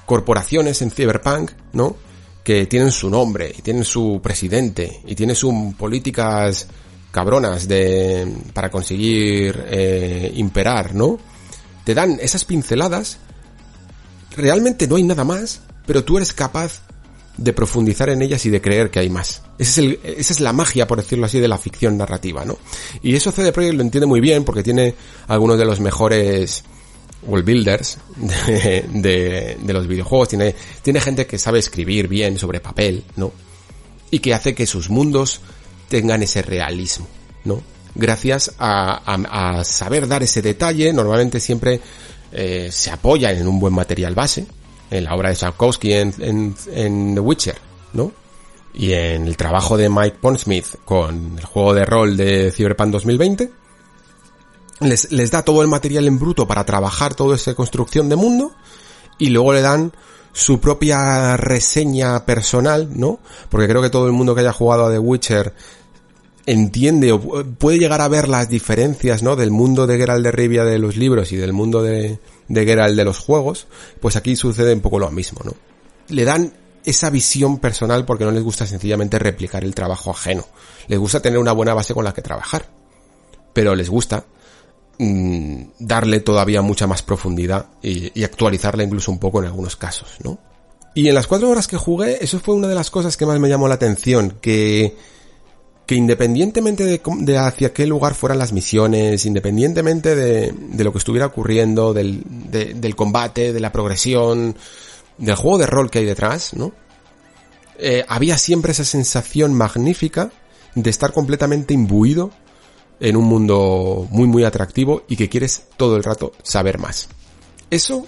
S1: corporaciones en Cyberpunk, ¿no? Que tienen su nombre, y tienen su presidente, y tienen sus políticas cabronas de, para conseguir eh, imperar, ¿no? Te dan esas pinceladas, realmente no hay nada más, pero tú eres capaz de profundizar en ellas y de creer que hay más. Ese es el, esa es la magia, por decirlo así, de la ficción narrativa, ¿no? Y eso CD Projekt lo entiende muy bien porque tiene algunos de los mejores world builders de, de, los videojuegos. Tiene, tiene gente que sabe escribir bien sobre papel, ¿no? Y que hace que sus mundos tengan ese realismo, ¿no? Gracias a, a, a saber dar ese detalle, normalmente siempre eh, se apoya en un buen material base, en la obra de Sapkowski en, en, The Witcher, ¿no? Y en el trabajo de Mike Pondsmith con el juego de rol de Cyberpunk 2020, les, les da todo el material en bruto para trabajar toda esa construcción de mundo y luego le dan su propia reseña personal, ¿no? Porque creo que todo el mundo que haya jugado a The Witcher entiende o puede llegar a ver las diferencias, ¿no? Del mundo de Geralt de Rivia de los libros y del mundo de, de Geralt de los juegos, pues aquí sucede un poco lo mismo, ¿no? Le dan esa visión personal porque no les gusta sencillamente replicar el trabajo ajeno. Les gusta tener una buena base con la que trabajar. Pero les gusta mmm, darle todavía mucha más profundidad y, y, actualizarla incluso un poco en algunos casos, ¿no? Y en las cuatro horas que jugué, eso fue una de las cosas que más me llamó la atención, que que independientemente de, hacia qué lugar fueran las misiones, independientemente de, de lo que estuviera ocurriendo, del, de, del combate, de la progresión, del juego de rol que hay detrás, ¿no? Eh, había siempre esa sensación magnífica de estar completamente imbuido en un mundo muy muy atractivo y que quieres todo el rato saber más. Eso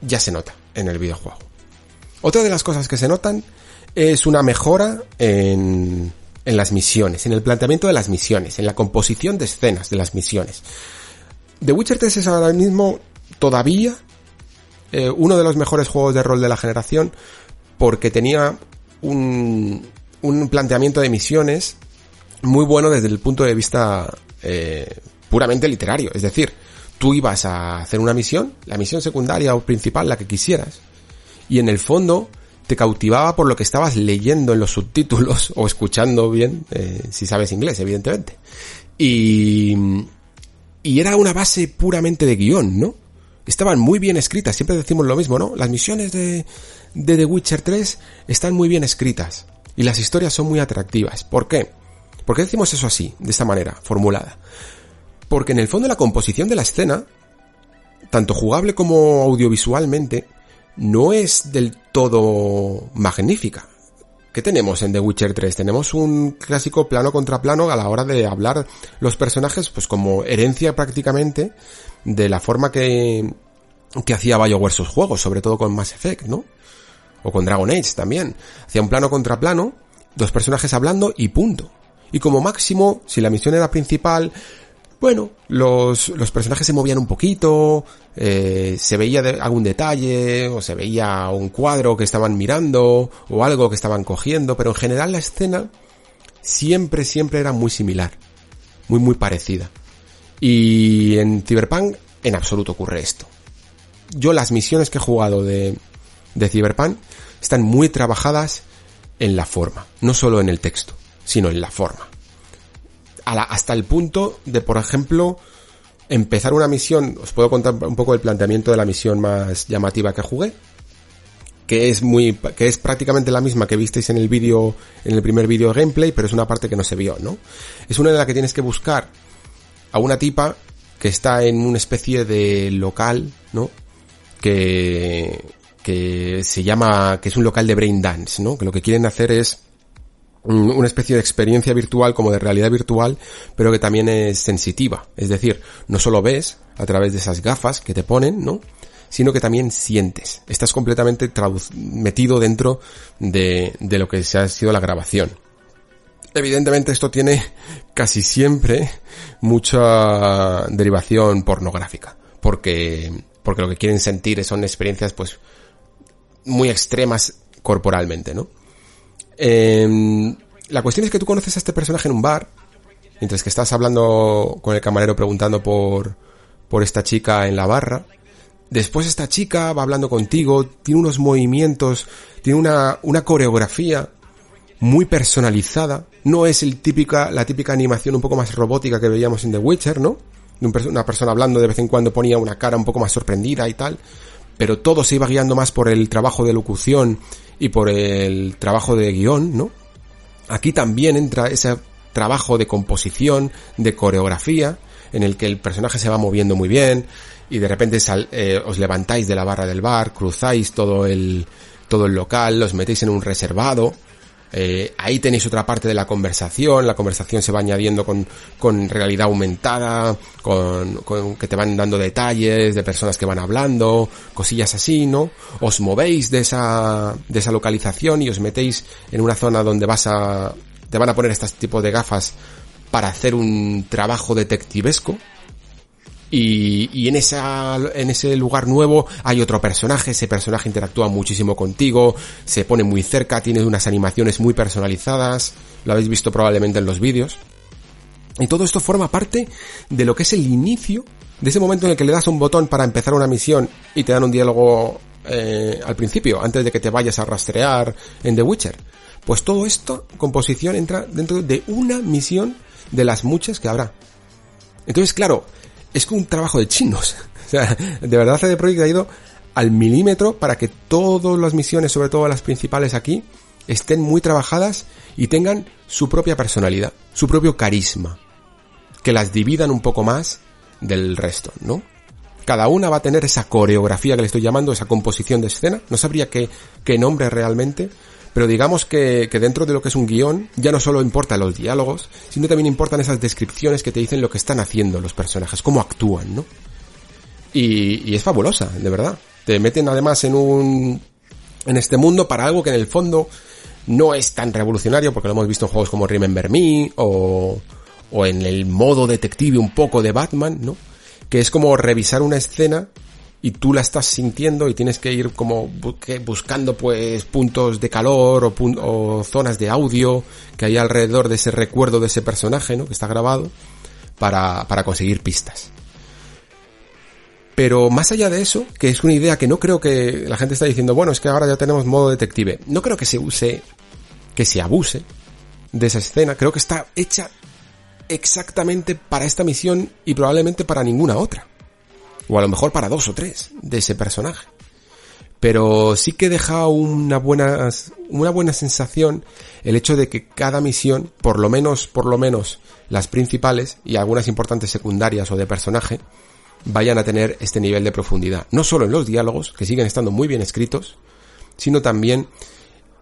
S1: ya se nota en el videojuego. Otra de las cosas que se notan es una mejora en en las misiones, en el planteamiento de las misiones, en la composición de escenas de las misiones. The Witcher 3 es ahora mismo todavía eh, uno de los mejores juegos de rol de la generación porque tenía un, un planteamiento de misiones muy bueno desde el punto de vista eh, puramente literario. Es decir, tú ibas a hacer una misión, la misión secundaria o principal, la que quisieras, y en el fondo te cautivaba por lo que estabas leyendo en los subtítulos o escuchando bien, eh, si sabes inglés, evidentemente. Y, y era una base puramente de guion, ¿no? Estaban muy bien escritas, siempre decimos lo mismo, ¿no? Las misiones de, de The Witcher 3 están muy bien escritas y las historias son muy atractivas. ¿Por qué? ¿Por qué decimos eso así, de esta manera, formulada? Porque en el fondo la composición de la escena, tanto jugable como audiovisualmente, no es del todo magnífica. ¿Qué tenemos en The Witcher 3? Tenemos un clásico plano contra plano a la hora de hablar los personajes, pues como herencia prácticamente de la forma que, que hacía BioWare sus juegos, sobre todo con Mass Effect, ¿no? O con Dragon Age también. Hacía un plano contra plano, dos personajes hablando y punto. Y como máximo, si la misión era principal, bueno, los, los personajes se movían un poquito, eh, se veía algún detalle, o se veía un cuadro que estaban mirando, o algo que estaban cogiendo, pero en general la escena siempre, siempre era muy similar. muy muy parecida. Y en Cyberpunk en absoluto ocurre esto. Yo las misiones que he jugado de, de Cyberpunk están muy trabajadas en la forma, no solo en el texto, sino en la forma. Hasta el punto de, por ejemplo, empezar una misión, os puedo contar un poco el planteamiento de la misión más llamativa que jugué, que es muy, que es prácticamente la misma que visteis en el vídeo, en el primer vídeo gameplay, pero es una parte que no se vio, ¿no? Es una en la que tienes que buscar a una tipa que está en una especie de local, ¿no? Que, que se llama, que es un local de brain dance, ¿no? Que lo que quieren hacer es una especie de experiencia virtual como de realidad virtual, pero que también es sensitiva. Es decir, no solo ves a través de esas gafas que te ponen, ¿no? Sino que también sientes. Estás completamente metido dentro de, de lo que se ha sido la grabación. Evidentemente esto tiene casi siempre mucha derivación pornográfica, porque, porque lo que quieren sentir son experiencias pues muy extremas corporalmente, ¿no? Em, la cuestión es que tú conoces a este personaje en un bar, mientras que estás hablando con el camarero preguntando por, por esta chica en la barra. Después esta chica va hablando contigo, tiene unos movimientos, tiene una, una coreografía muy personalizada. No es el típica, la típica animación un poco más robótica que veíamos en The Witcher, ¿no? Una persona hablando de vez en cuando ponía una cara un poco más sorprendida y tal. Pero todo se iba guiando más por el trabajo de locución y por el trabajo de guion, ¿no? Aquí también entra ese trabajo de composición, de coreografía, en el que el personaje se va moviendo muy bien y de repente eh, os levantáis de la barra del bar, cruzáis todo el, todo el local, los metéis en un reservado eh, ahí tenéis otra parte de la conversación, la conversación se va añadiendo con, con realidad aumentada, con, con, que te van dando detalles de personas que van hablando, cosillas así, ¿no? Os movéis de esa, de esa localización y os metéis en una zona donde vas a, te van a poner este tipo de gafas para hacer un trabajo detectivesco, y, y, en, esa, en ese lugar nuevo hay otro personaje, ese personaje interactúa muchísimo contigo, se pone muy cerca, tiene unas animaciones muy personalizadas, lo habéis visto probablemente en los vídeos. Y todo esto forma parte de lo que es el inicio, de ese momento en el que le das un botón para empezar una misión y te dan un diálogo eh, al principio, antes de que te vayas a rastrear en The Witcher. Pues todo esto, composición, entra dentro de una misión de las muchas que habrá. Entonces, claro, es un trabajo de chinos. <laughs> O sea, de verdad CD Projekt ha ido al milímetro para que todas las misiones, sobre todo las principales aquí, estén muy trabajadas y tengan su propia personalidad, su propio carisma, que las dividan un poco más del resto, ¿no? Cada una va a tener esa coreografía que le estoy llamando, esa composición de escena, no sabría qué, qué nombre realmente, pero digamos que, dentro de lo que es un guion, ya no solo importan los diálogos, sino también importan esas descripciones que te dicen lo que están haciendo los personajes, cómo actúan, ¿no? Y, y es fabulosa, de verdad. Te meten además en un, en este mundo para algo que en el fondo no es tan revolucionario, porque lo hemos visto en juegos como Remember Me, o, o en el modo detective un poco de Batman, ¿no? Que es como revisar una escena y tú la estás sintiendo y tienes que ir como buscando pues puntos de calor o, o, zonas de audio que hay alrededor de ese recuerdo de ese personaje, ¿no? Que está grabado para, para conseguir pistas. Pero más allá de eso, que es una idea que no creo que la gente está diciendo, bueno, es que ahora ya tenemos modo detective. No creo que se use, que se abuse de esa escena. Creo que está hecha exactamente para esta misión y probablemente para ninguna otra. O a lo mejor para dos o tres de ese personaje. Pero sí que deja una buena, una buena sensación el hecho de que cada misión, por lo menos, por lo menos las principales y algunas importantes secundarias o de personaje, vayan a tener este nivel de profundidad. No solo en los diálogos, que siguen estando muy bien escritos, sino también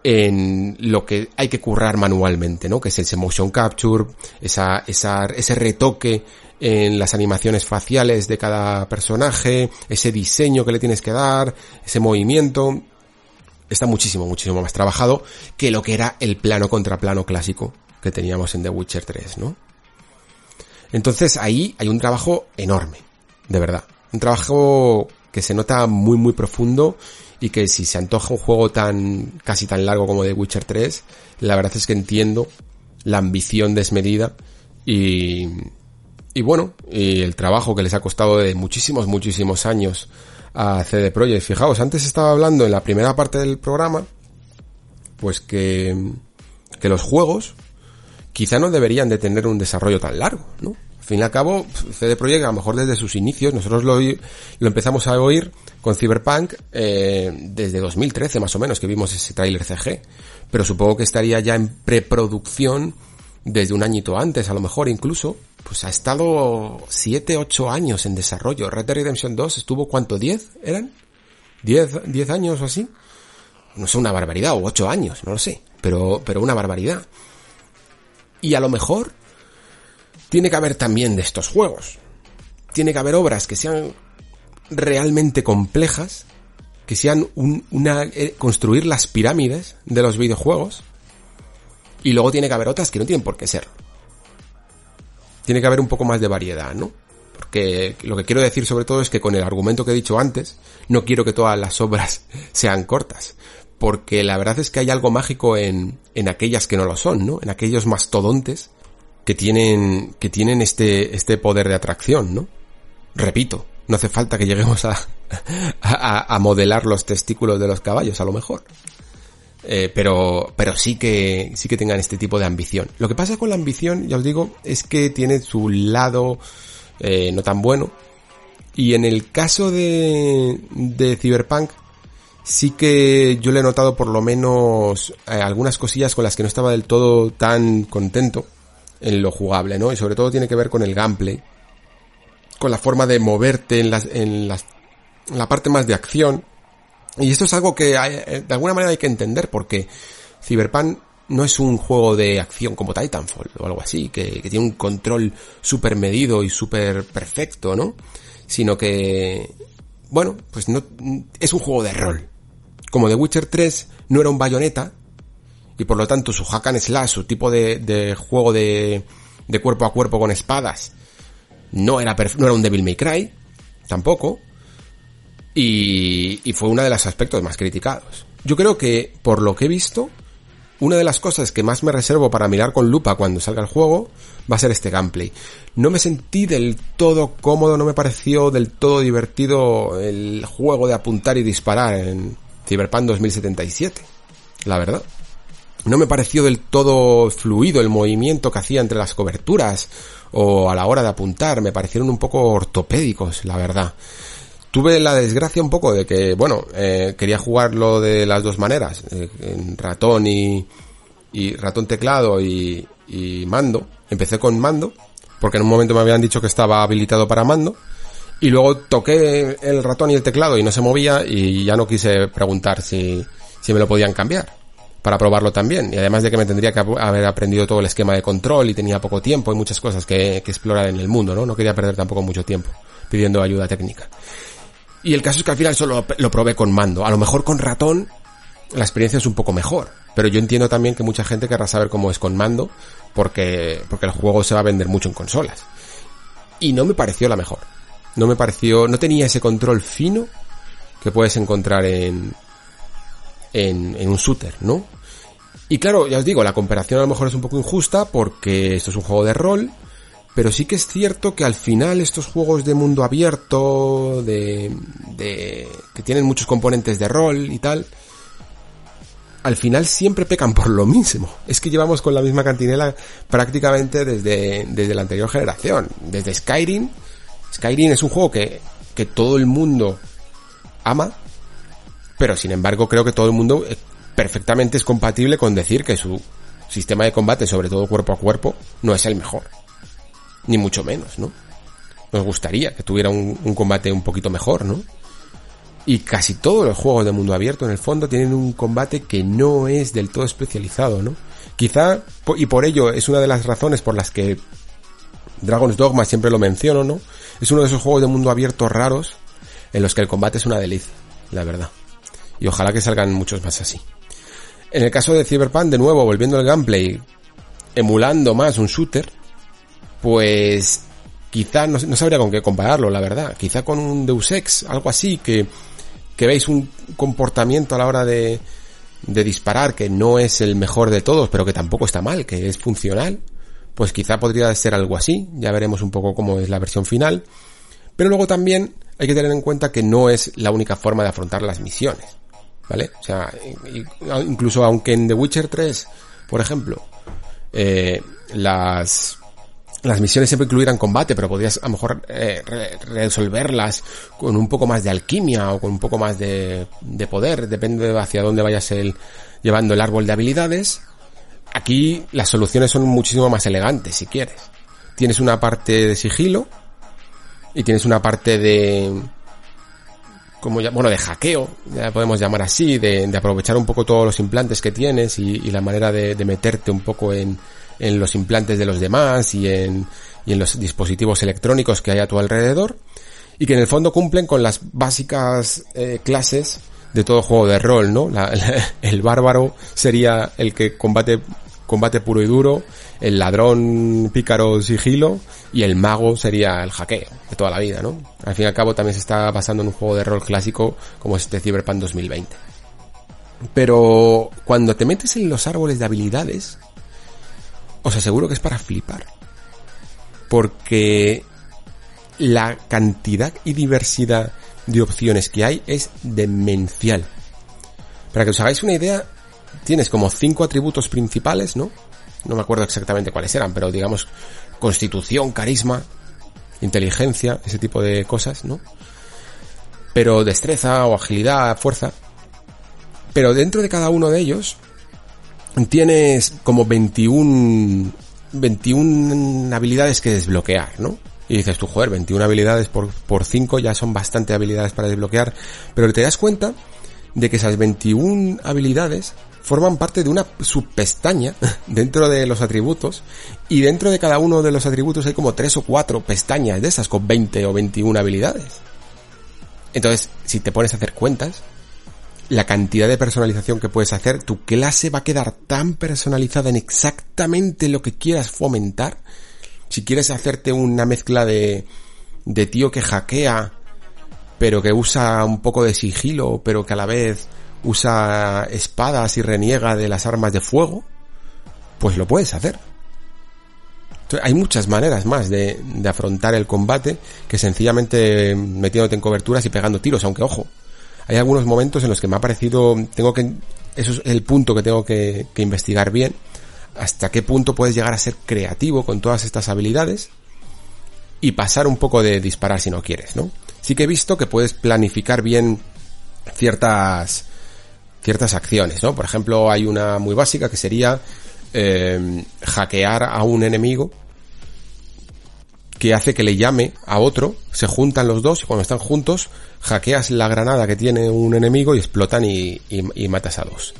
S1: en lo que hay que currar manualmente, ¿no? Que es ese motion capture, esa, esa, ese retoque en las animaciones faciales de cada personaje, ese diseño que le tienes que dar, ese movimiento. Está muchísimo, muchísimo más trabajado que lo que era el plano contra plano clásico que teníamos en The Witcher 3, ¿no? Entonces ahí hay un trabajo enorme, de verdad. Un trabajo que se nota muy, muy profundo y que si se antoja un juego tan casi tan largo como The Witcher 3, la verdad es que entiendo la ambición desmedida Y, y bueno, y el trabajo que les ha costado de muchísimos, muchísimos años a CD Projekt. Fijaos, antes estaba hablando en la primera parte del programa, pues que, que los juegos quizá no deberían de tener un desarrollo tan largo, ¿no? Al fin y al cabo, CD Projekt, a lo mejor desde sus inicios, nosotros lo, lo empezamos a oír con Cyberpunk eh, desde 2013 más o menos, que vimos ese tráiler CG. Pero supongo que estaría ya en preproducción desde un añito antes, a lo mejor incluso. Pues ha estado 7, 8 años en desarrollo. Red Dead Redemption 2 estuvo, ¿cuánto? ¿10 eran? ¿10, 10 años o así? No sé, una barbaridad, o 8 años, no lo sé. Pero, pero una barbaridad. Y a lo mejor tiene que haber también de estos juegos. Tiene que haber obras que sean realmente complejas, que sean una eh, construir las pirámides de los videojuegos y luego tiene que haber otras que no tienen por qué ser. Tiene que haber un poco más de variedad, ¿no? Porque lo que quiero decir sobre todo es que con el argumento que he dicho antes, no quiero que todas las obras <laughs> sean cortas. Porque la verdad es que hay algo mágico en, en aquellas que no lo son, ¿no? En aquellos mastodontes que tienen, que tienen este, este poder de atracción, ¿no? Repito, no hace falta que lleguemos a, <laughs> a, a modelar los testículos de los caballos, a lo mejor. Eh, pero, pero sí que, sí que tengan este tipo de ambición. Lo que pasa con la ambición, ya os digo, es que tiene su lado eh, no tan bueno. Y en el caso de, de Cyberpunk, sí que yo le he notado por lo menos eh, algunas cosillas con las que no estaba del todo tan contento en lo jugable, ¿no? Y sobre todo tiene que ver con el gameplay, con la forma de moverte en, las, en, las, en la parte más de acción. Y esto es algo que eh, de alguna manera hay que entender porque Cyberpunk no es un juego de acción como Titanfall o algo así, que, que tiene un control súper medido y súper perfecto, ¿no? Sino que, bueno, pues no, es un juego de rol. Como The Witcher 3 no era un bayoneta, y por lo tanto su hack and slash, su tipo de, de juego de, de cuerpo a cuerpo con espadas, no era, no era un Devil May Cry, tampoco, y, fue uno de los aspectos más criticados. Yo creo que, por lo que he visto, una de las cosas que más me reservo para mirar con lupa cuando salga el juego va a ser este gameplay. No me sentí del todo cómodo, no me pareció del todo divertido el juego de apuntar y disparar en Cyberpunk 2077. La verdad no me pareció del todo fluido el movimiento que hacía entre las coberturas o a la hora de apuntar, me parecieron un poco ortopédicos, la verdad. Tuve la desgracia un poco de que, bueno, eh, quería jugarlo de las dos maneras, eh, en ratón y, y ratón teclado y, y mando. Empecé con mando, porque en un momento me habían dicho que estaba habilitado para mando, y luego toqué el ratón y el teclado y no se movía y ya no quise preguntar si, si me lo podían cambiar para probarlo también. Y además de que me tendría que haber aprendido todo el esquema de control y tenía poco tiempo y muchas cosas que, explorar en el mundo, ¿no? No quería perder tampoco mucho tiempo pidiendo ayuda técnica. Y el caso es que al final solo lo probé con mando. A lo mejor con ratón la experiencia es un poco mejor. Pero yo entiendo también que mucha gente querrá saber cómo es con mando porque, porque el juego se va a vender mucho en consolas. Y no me pareció la mejor. No me pareció, no tenía ese control fino que puedes encontrar en, en, en un shooter, ¿no? Y claro, ya os digo, la comparación a lo mejor es un poco injusta porque esto es un juego de rol, pero sí que es cierto que al final estos juegos de mundo abierto, de, de que tienen muchos componentes de rol y tal, al final siempre pecan por lo mismo. Es que llevamos con la misma cantinela prácticamente desde, desde la anterior generación. Desde Skyrim. Skyrim es un juego que, que todo el mundo ama, pero sin embargo creo que todo el mundo perfectamente es compatible con decir que su sistema de combate, sobre todo cuerpo a cuerpo, no es el mejor. Ni mucho menos, ¿no? Nos gustaría que tuviera un, combate un poquito mejor, ¿no? Y casi todos los juegos de mundo abierto, en el fondo, tienen un combate que no es del todo especializado, ¿no? Quizá, y por ello es una de las razones por las que Dragon's Dogma siempre lo menciono, ¿no? Es uno de esos juegos de mundo abierto raros en los que el combate es una delicia, la verdad. Y ojalá que salgan muchos más así. En el caso de Cyberpunk, de nuevo, volviendo al gameplay, emulando más un shooter, pues quizá no, sabría con qué compararlo, la verdad. Quizá con un Deus Ex, algo así, que, que veis un comportamiento a la hora de, de disparar que no es el mejor de todos, pero que tampoco está mal, que es funcional. pues quizá podría ser algo así, ya veremos un poco cómo es la versión final. Pero luego también hay que tener en cuenta que no es la única forma de afrontar las misiones, ¿vale? O sea, incluso aunque en The Witcher 3, por ejemplo, eh, las las misiones siempre incluirán combate, pero podrías a lo mejor eh, resolverlas con un poco más de alquimia o con un poco más de, de poder, depende de hacia dónde vayas el, llevando el árbol de habilidades. Aquí las soluciones son muchísimo más elegantes, si quieres. Tienes una parte de sigilo y tienes una parte de, como bueno, de hackeo, ya podemos llamar así, de, de, aprovechar un poco todos los implantes que tienes y, y la manera de, de meterte un poco en, en los implantes de los demás y en, y en los dispositivos electrónicos que hay a tu alrededor y que en el fondo cumplen con las básicas eh, clases de todo juego de rol, ¿no? La, el bárbaro sería el que combate combate puro y duro, el ladrón pícaro sigilo y el mago sería el hackeo de toda la vida, ¿no? Al fin y al cabo también se está basando en un juego de rol clásico como este Cyberpunk 2020. Pero cuando te metes en los árboles de habilidades, os aseguro que es para flipar. Porque la cantidad y diversidad de opciones que hay es demencial. Para que os hagáis una idea, tienes como cinco atributos principales, ¿no? No me acuerdo exactamente cuáles eran, pero digamos constitución, carisma, inteligencia, ese tipo de cosas, ¿no? Pero destreza o agilidad, fuerza. Pero dentro de cada uno de ellos tienes como 21, 21 habilidades que desbloquear, ¿no? Y dices tú, joder, 21 habilidades por, por 5 ya son bastante habilidades para desbloquear, pero te das cuenta de que esas 21 habilidades forman parte de una subpestaña <laughs> dentro de los atributos y dentro de cada uno de los atributos hay como 3 o 4 pestañas de esas con 20 o 21 habilidades. Entonces, si te pones a hacer cuentas, la cantidad de personalización que puedes hacer, tu clase va a quedar tan personalizada en exactamente lo que quieras fomentar. Si quieres hacerte una mezcla de, de tío que hackea, pero que usa un poco de sigilo, pero que a la vez usa espadas y reniega de las armas de fuego, pues lo puedes hacer. Hay muchas maneras más de, de afrontar el combate que sencillamente metiéndote en coberturas y pegando tiros, aunque ojo, hay algunos momentos en los que me ha parecido, tengo que, eso es el punto que tengo que, investigar bien, hasta qué punto puedes llegar a ser creativo con todas estas habilidades y pasar un poco de disparar si no quieres, ¿no? Sí que he visto que puedes planificar bien ciertas ciertas acciones, ¿no? Por ejemplo, hay una muy básica que sería eh, hackear a un enemigo que hace que le llame a otro, se juntan los dos y cuando están juntos hackeas la granada que tiene un enemigo y explotan y, y, matas a dos.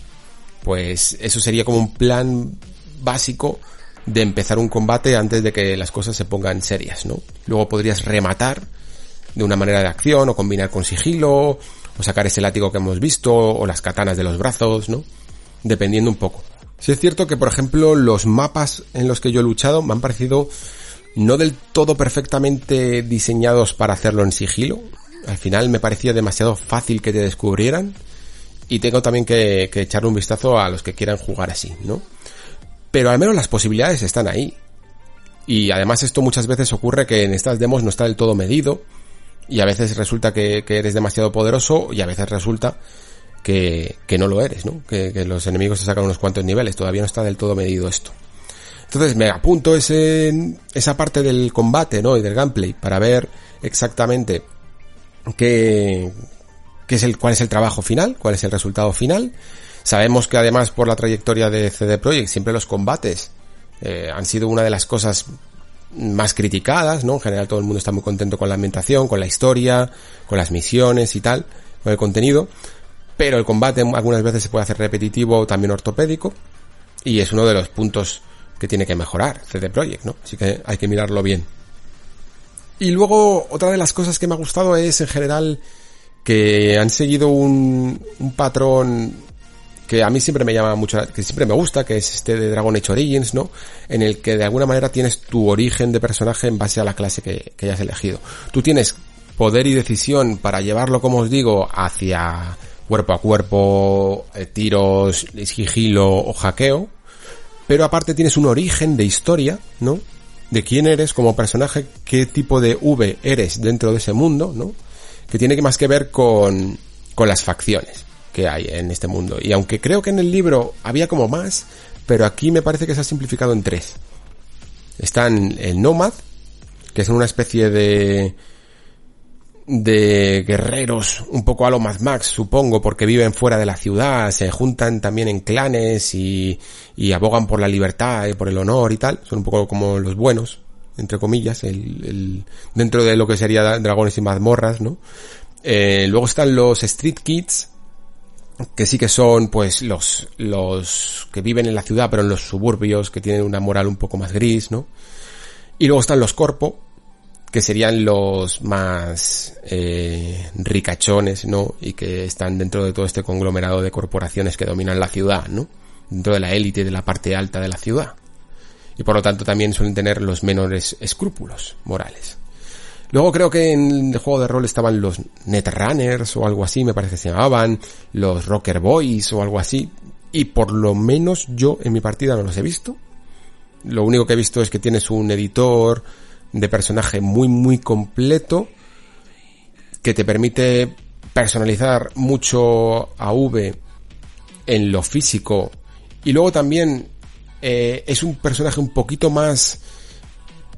S1: Pues eso sería como un plan básico de empezar un combate antes de que las cosas se pongan serias, ¿no? Luego podrías rematar de una manera de acción o combinar con sigilo o sacar ese látigo que hemos visto o las katanas de los brazos, ¿no? Dependiendo un poco. Si es cierto que, por ejemplo, los mapas en los que yo he luchado me han parecido no del todo perfectamente diseñados para hacerlo en sigilo. Al final me parecía demasiado fácil que te descubrieran. Y tengo también que, que echarle un vistazo a los que quieran jugar así, ¿no? Pero al menos las posibilidades están ahí. Y además esto muchas veces ocurre que en estas demos no está del todo medido. Y a veces resulta que, eres demasiado poderoso y a veces resulta que, que no lo eres, ¿no? Que, que los enemigos te sacan unos cuantos niveles. Todavía no está del todo medido esto. Entonces me apunto ese, esa parte del combate, ¿no? Y del gameplay para ver exactamente qué, qué es el, cuál es el trabajo final, cuál es el resultado final. Sabemos que además por la trayectoria de CD Projekt siempre los combates eh, han sido una de las cosas más criticadas, ¿no? En general todo el mundo está muy contento con la ambientación, con la historia, con las misiones y tal, con el contenido. Pero el combate algunas veces se puede hacer repetitivo o también ortopédico. Y es uno de los puntos tiene que mejorar CD Projekt, ¿no? Así que hay que mirarlo bien. Y luego, otra de las cosas que me ha gustado es, en general, que han seguido un, un patrón que a mí siempre me llama mucho, que siempre me gusta, que es este de Dragon Age Origins, ¿no? En el que de alguna manera tienes tu origen de personaje en base a la clase que, que hayas elegido. Tú tienes poder y decisión para llevarlo, como os digo, hacia cuerpo a cuerpo, eh, tiros, sigilo o hackeo, pero aparte tienes un origen de historia, ¿no? De quién eres como personaje, qué tipo de V eres dentro de ese mundo, ¿no? Que tiene más que ver con, con las facciones que hay en este mundo. Y aunque creo que en el libro había como más, pero aquí me parece que se ha simplificado en tres. Están el Nomad, que es una especie de de guerreros un poco a lo Mad Max, supongo, porque viven fuera de la ciudad, se juntan también en clanes y, y abogan por la libertad y por el honor y tal. Son un poco como los buenos, entre comillas, el, el, dentro de lo que sería dragones y mazmorras, ¿no? Eh, luego están los Street Kids, que sí que son pues los, los que viven en la ciudad pero en los suburbios, que tienen una moral un poco más gris, ¿no? Y luego están los Corpo, que serían los más eh, ricachones, ¿no? Y que están dentro de todo este conglomerado de corporaciones que dominan la ciudad, ¿no? Dentro de la élite de la parte alta de la ciudad. Y por lo tanto también suelen tener los menores escrúpulos morales. Luego creo que en el juego de rol estaban los Netrunners o algo así, me parece que se llamaban, los Rocker Boys o algo así. Y por lo menos yo en mi partida no los he visto. Lo único que he visto es que tienes un editor, de personaje muy muy completo que te permite personalizar mucho a V en lo físico y luego también eh, es un personaje un poquito más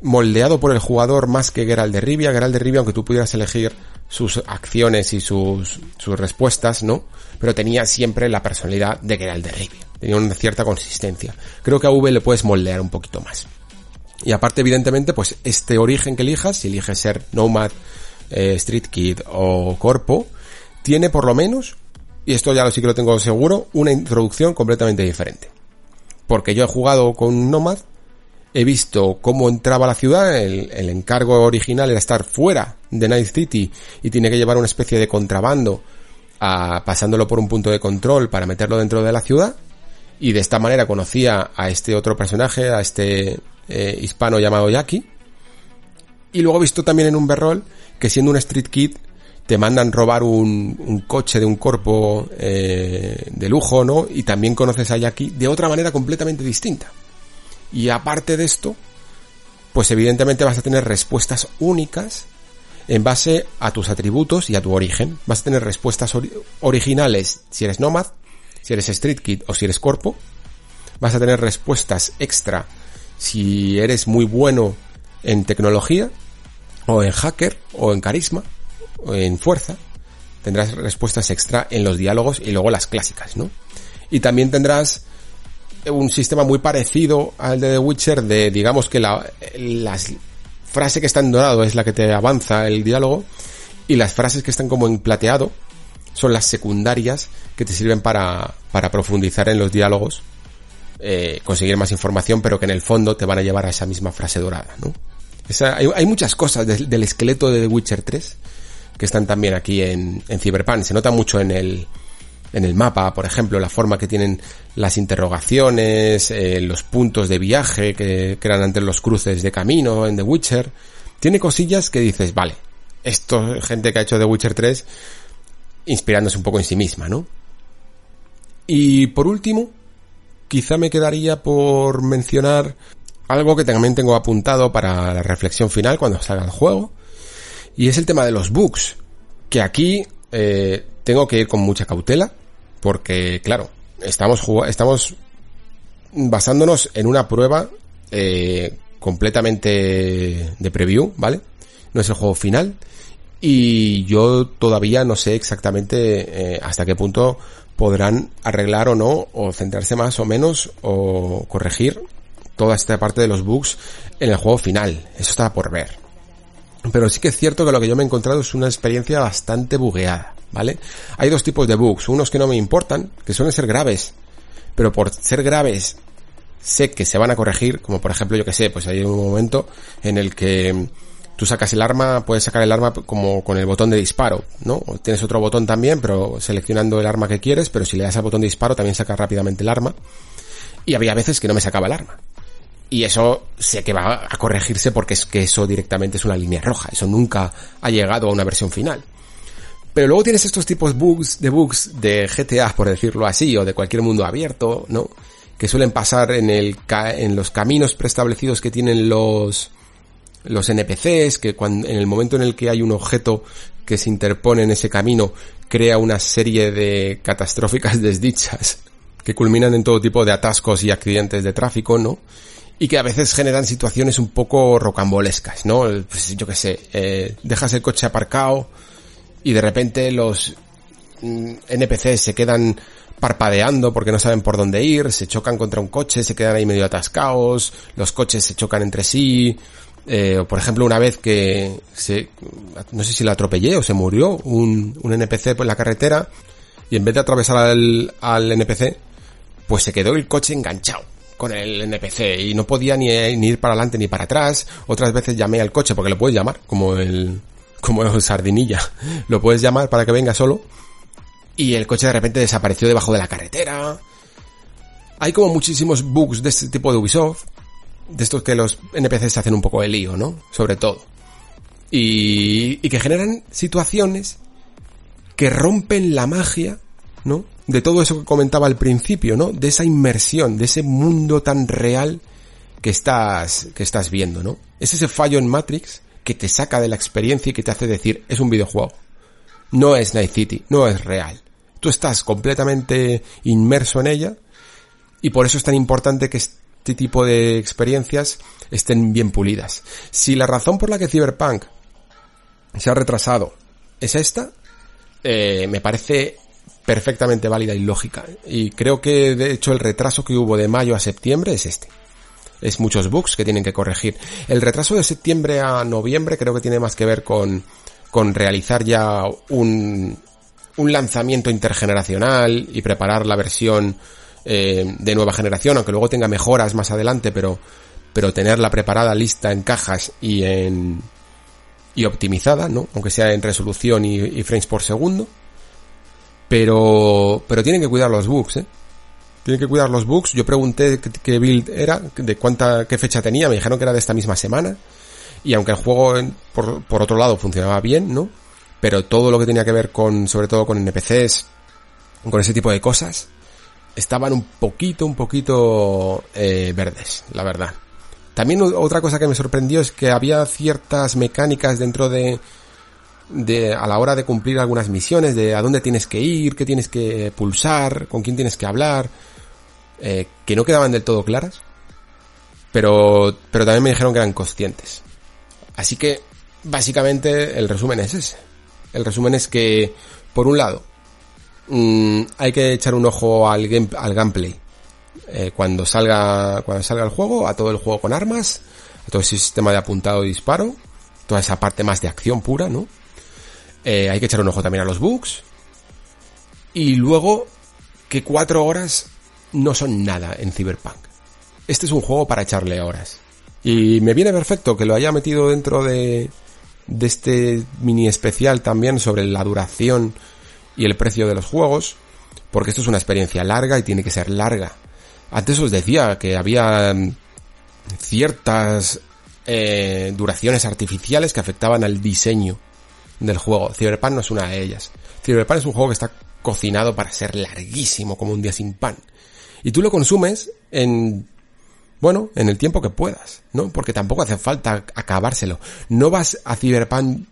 S1: moldeado por el jugador más que Geralt de Rivia. Geralt de Rivia, aunque tú pudieras elegir sus acciones y sus, sus respuestas, ¿no? Pero tenía siempre la personalidad de Geralt de Rivia. Tenía una cierta consistencia. Creo que a V le puedes moldear un poquito más. Y aparte, evidentemente, pues este origen que elijas, si eliges ser Nomad, eh, Street Kid o Corpo, tiene por lo menos, y esto ya sí que lo tengo seguro, una introducción completamente diferente. Porque yo he jugado con Nomad, he visto cómo entraba la ciudad, el, el, encargo original era estar fuera de Night City y tiene que llevar una especie de contrabando a, pasándolo por un punto de control para meterlo dentro de la ciudad y de esta manera conocía a este otro personaje, a este eh, hispano llamado Jackie. Y luego he visto también en un berrol que siendo un street kid te mandan robar un, un coche de un cuerpo eh, de lujo, ¿no? Y también conoces a Jackie de otra manera completamente distinta. Y aparte de esto, pues evidentemente vas a tener respuestas únicas en base a tus atributos y a tu origen. Vas a tener respuestas ori originales si eres nómad, si eres street kid o si eres cuerpo. Vas a tener respuestas extra si eres muy bueno en tecnología, o en hacker, o en carisma, o en fuerza, tendrás respuestas extra en los diálogos y luego las clásicas, ¿no? Y también tendrás un sistema muy parecido al de The Witcher de, digamos que la las frase que está en dorado es la que te avanza el diálogo y las frases que están como en plateado son las secundarias que te sirven para, para profundizar en los diálogos eh, conseguir más información, pero que en el fondo te van a llevar a esa misma frase dorada, ¿no? hay, hay, muchas cosas del, del, esqueleto de The Witcher 3 que están también aquí en, en Cyberpunk. Se nota mucho en el, en el mapa, por ejemplo, la forma que tienen las interrogaciones, eh, los puntos de viaje que, que eran antes los cruces de camino en The Witcher. Tiene cosillas que dices, vale, esto gente que ha hecho The Witcher 3 inspirándose un poco en sí misma, ¿no? Y por último, quizá me quedaría por mencionar algo que también tengo apuntado para la reflexión final cuando salga el juego. Y es el tema de los bugs. Que aquí eh, tengo que ir con mucha cautela. Porque, claro, estamos, estamos basándonos en una prueba eh, completamente de preview, ¿vale? No es el juego final. Y yo todavía no sé exactamente eh, hasta qué punto podrán arreglar o no, o centrarse más o menos, o corregir toda esta parte de los bugs en el juego final. Eso está por ver. Pero sí que es cierto que lo que yo me he encontrado es una experiencia bastante bugueada, ¿vale? Hay dos tipos de bugs, unos que no me importan, que suelen ser graves, pero por ser graves sé que se van a corregir, como por ejemplo, yo que sé, pues hay un momento en el que tú sacas el arma, puedes sacar el arma como con el botón de disparo, ¿no? tienes otro botón también, pero seleccionando el arma que quieres, pero si le das al botón de disparo también sacas rápidamente el arma. Y había veces que no me sacaba el arma. Y eso sé que va a corregirse porque es que eso directamente es una línea roja. Eso nunca ha llegado a una versión final. Pero luego tienes estos tipos bugs, de bugs de GTA, por decirlo así, o de cualquier mundo abierto, ¿no? que suelen pasar en, el, en los caminos preestablecidos que tienen los, los NPCs, que cuando, en el momento en el que hay un objeto que se interpone en ese camino, crea una serie de catastróficas <laughs> desdichas que culminan en todo tipo de atascos y accidentes de tráfico, ¿no? Y que a veces generan situaciones un poco rocambolescas, ¿no? Pues yo qué sé, eh, dejas el coche aparcado y de repente los mm, NPCs se quedan parpadeando porque no saben por dónde ir, se chocan contra un coche, se quedan ahí medio atascados, los coches se chocan entre sí, eh, por ejemplo, una vez que se, no sé si la atropellé o se murió un, un NPC por la carretera y en vez de atravesar al, al NPC, pues se quedó el coche enganchado con el NPC y no podía ni, ni, ir para adelante ni para atrás. Otras veces llamé al coche porque lo puedes llamar, como el, como el sardinilla. <laughs> Lo puedes llamar para que venga solo. Y el coche de repente desapareció debajo de la carretera. Hay como muchísimos bugs de este tipo de Ubisoft de estos que los NPCs hacen un poco de lío, ¿no? Sobre todo. Y, y que generan situaciones que rompen la magia, ¿no? De todo eso que comentaba al principio, ¿no? De esa inmersión, de ese mundo tan real que estás, que estás viendo, ¿no? Es ese fallo en Matrix que te saca de la experiencia y que te hace decir, es un videojuego. No es Night City, no es real. Tú estás completamente inmerso en ella y por eso es tan importante que este tipo de experiencias estén bien pulidas. Si la razón por la que Cyberpunk se ha retrasado es esta, eh, me parece perfectamente válida y lógica. Y creo que de hecho el retraso que hubo de mayo a septiembre es este. Es muchos bugs que tienen que corregir. El retraso de septiembre a noviembre creo que tiene más que ver con, con realizar ya un, un lanzamiento intergeneracional y preparar la versión eh, de nueva generación, aunque luego tenga mejoras más adelante, pero, pero tenerla preparada, lista en cajas y en, y optimizada, ¿no? Aunque sea en resolución y, frames por segundo. Pero, pero tienen que cuidar los bugs, ¿eh? Tienen que cuidar los bugs. Yo pregunté qué build era, de cuánta, qué fecha tenía, me dijeron que era de esta misma semana. Y aunque el juego, por, por otro lado, funcionaba bien, ¿no? Pero todo lo que tenía que ver con, sobre todo con NPCs, con ese tipo de cosas, estaban un poquito, un poquito eh, verdes, la verdad. También otra cosa que me sorprendió es que había ciertas mecánicas dentro de, de a la hora de cumplir algunas misiones, de a dónde tienes que ir, qué tienes que pulsar, con quién tienes que hablar, eh, que no quedaban del todo claras, pero, pero también me dijeron que eran conscientes. Así que, básicamente, el resumen es ese. El resumen es que, por un lado, Mm, hay que echar un ojo al, game, al gameplay. Eh, cuando salga cuando salga el juego, a todo el juego con armas, a todo el sistema de apuntado y disparo, toda esa parte más de acción pura, ¿no? Eh, hay que echar un ojo también a los bugs. Y luego, que cuatro horas no son nada en Cyberpunk. Este es un juego para echarle horas. Y me viene perfecto que lo haya metido dentro de, de este mini especial también sobre la duración y el precio de los juegos, porque esto es una experiencia larga y tiene que ser larga. Antes os decía que había mm, ciertas eh, duraciones artificiales que afectaban al diseño del juego. Cyberpunk no es una de ellas. Cyberpunk es un juego que está cocinado para ser larguísimo como un día sin pan. Y tú lo consumes en, bueno, en el tiempo que puedas, ¿no? Porque tampoco hace falta acabárselo. No vas a Cyberpunk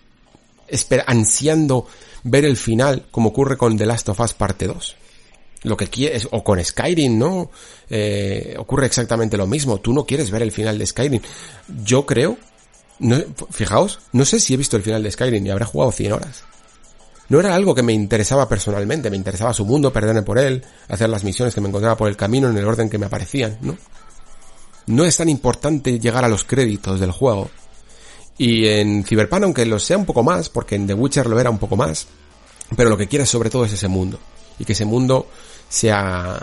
S1: ansiando ver el final, como ocurre con The Last of Us parte 2. Lo que quieres, o con Skyrim, ¿no? Eh, ocurre exactamente lo mismo. Tú no quieres ver el final de Skyrim. Yo creo, no, fijaos, no sé si he visto el final de Skyrim y habré jugado 100 horas. No era algo que me interesaba personalmente, me interesaba su mundo, perderme por él, hacer las misiones que me encontraba por el camino en el orden que me aparecían, ¿no? No es tan importante llegar a los créditos del juego, y en Cyberpunk, aunque lo sea un poco más, porque en The Witcher lo era un poco más, pero lo que quieres sobre todo es ese mundo. Y que ese mundo sea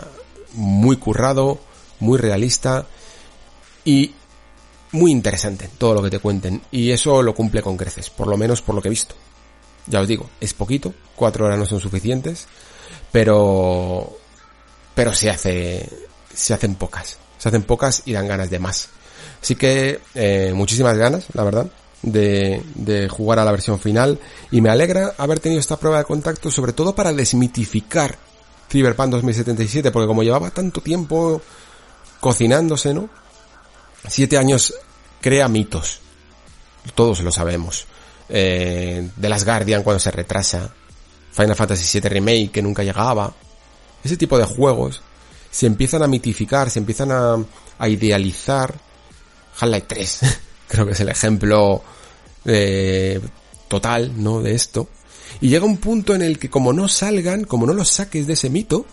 S1: muy currado, muy realista y muy interesante todo lo que te cuenten. Y eso lo cumple con creces, por lo menos por lo que he visto. Ya os digo, es poquito, cuatro horas no son suficientes, pero, pero se hace, se hacen pocas. Se hacen pocas y dan ganas de más. Así que, eh, muchísimas ganas, la verdad de, de jugar a la versión final y me alegra haber tenido esta prueba de contacto sobre todo para desmitificar Cyberpunk 2077 porque como llevaba tanto tiempo cocinándose, ¿no? Siete años crea mitos. Todos lo sabemos. Eh, de las Guardian cuando se retrasa. Final Fantasy VII Remake que nunca llegaba. Ese tipo de juegos se empiezan a mitificar, se empiezan a, a idealizar. Half-Life 3 <laughs> creo que es el ejemplo eh, total, ¿no? De esto. Y llega un punto en el que como no salgan, como no los saques de ese mito,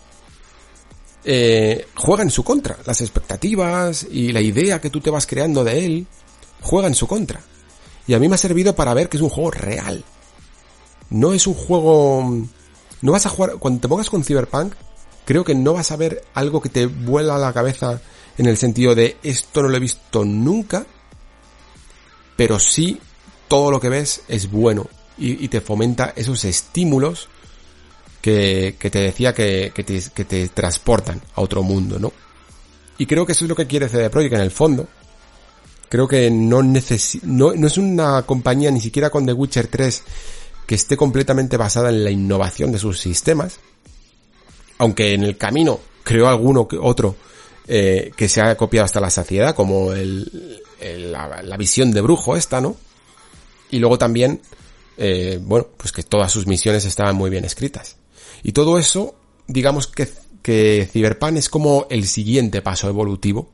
S1: eh, juega en su contra. Las expectativas y la idea que tú te vas creando de él juega en su contra. Y a mí me ha servido para ver que es un juego real. No es un juego... No vas a jugar... Cuando te pongas con Cyberpunk, creo que no vas a ver algo que te vuela a la cabeza en el sentido de esto no lo he visto nunca, pero sí todo lo que ves es bueno y, te fomenta esos estímulos que, te decía que, te, transportan a otro mundo, ¿no? Y creo que eso es lo que quiere CD Projekt en el fondo. Creo que no, no, no es una compañía ni siquiera con The Witcher 3 que esté completamente basada en la innovación de sus sistemas. Aunque en el camino creó alguno que otro eh, que se ha copiado hasta la saciedad, como el, la, la, visión de brujo esta, ¿no? Y luego también, eh, bueno, pues que todas sus misiones estaban muy bien escritas. Y todo eso, digamos que, que es como el siguiente paso evolutivo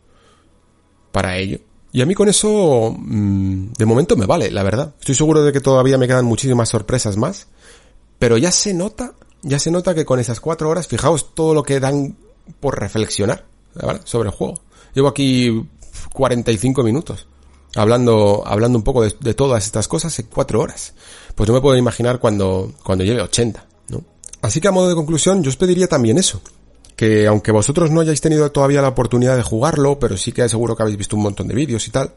S1: para ello. Y a mí con eso, mmm, de momento me vale, la verdad. Estoy seguro de que todavía me quedan muchísimas sorpresas más. Pero ya se nota, ya se nota que con esas cuatro horas, fijaos todo lo que dan por reflexionar sobre el juego. Llevo aquí 45 minutos hablando, hablando un poco de, de, todas estas cosas en cuatro horas. Pues no me puedo imaginar cuando, cuando lleve 80, ¿no? Así que a modo de conclusión, yo os pediría también eso. Que aunque vosotros no hayáis tenido todavía la oportunidad de jugarlo, pero sí que seguro que habéis visto un montón de vídeos y tal,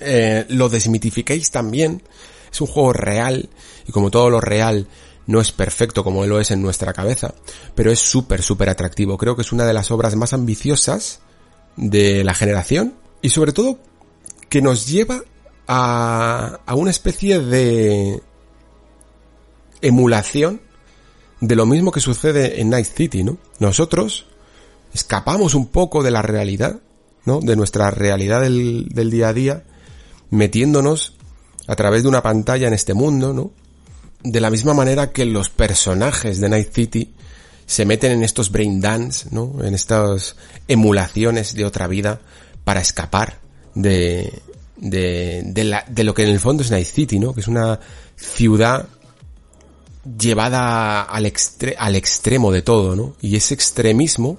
S1: eh, lo desmitifiquéis también. Es un juego real, y como todo lo real, no es perfecto como lo es en nuestra cabeza, pero es súper, súper atractivo. Creo que es una de las obras más ambiciosas de la generación, y sobre todo que nos lleva a, a una especie de emulación de lo mismo que sucede en Night City, ¿no? Nosotros escapamos un poco de la realidad, ¿no? De nuestra realidad del, del día a día, metiéndonos a través de una pantalla en este mundo, ¿no? De la misma manera que los personajes de Night City se meten en estos brain dance, ¿no? En estas emulaciones de otra vida para escapar de, de, de, la, de lo que en el fondo es Night City, ¿no? Que es una ciudad llevada al, extre al extremo de todo, ¿no? Y ese extremismo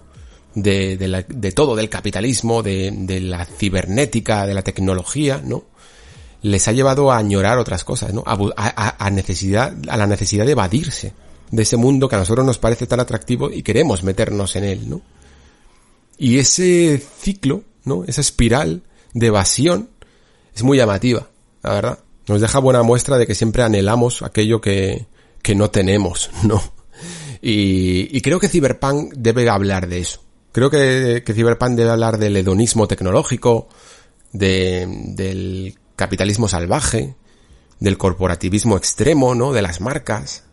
S1: de, de, la, de todo, del capitalismo, de, de, la cibernética, de la tecnología, ¿no? Les ha llevado a añorar otras cosas, ¿no? A, la necesidad de evadirse de ese mundo que a nosotros nos parece tan atractivo y queremos meternos en él, ¿no? Y ese ciclo, ¿no? Esa espiral de evasión es muy llamativa, la verdad. Nos deja buena muestra de que siempre anhelamos aquello que, que no tenemos, <laughs> ¿no? Y, creo que Cyberpunk debe hablar de eso. Creo que, Cyberpunk debe hablar del hedonismo tecnológico, de, del capitalismo salvaje, del corporativismo extremo, ¿no? De las marcas,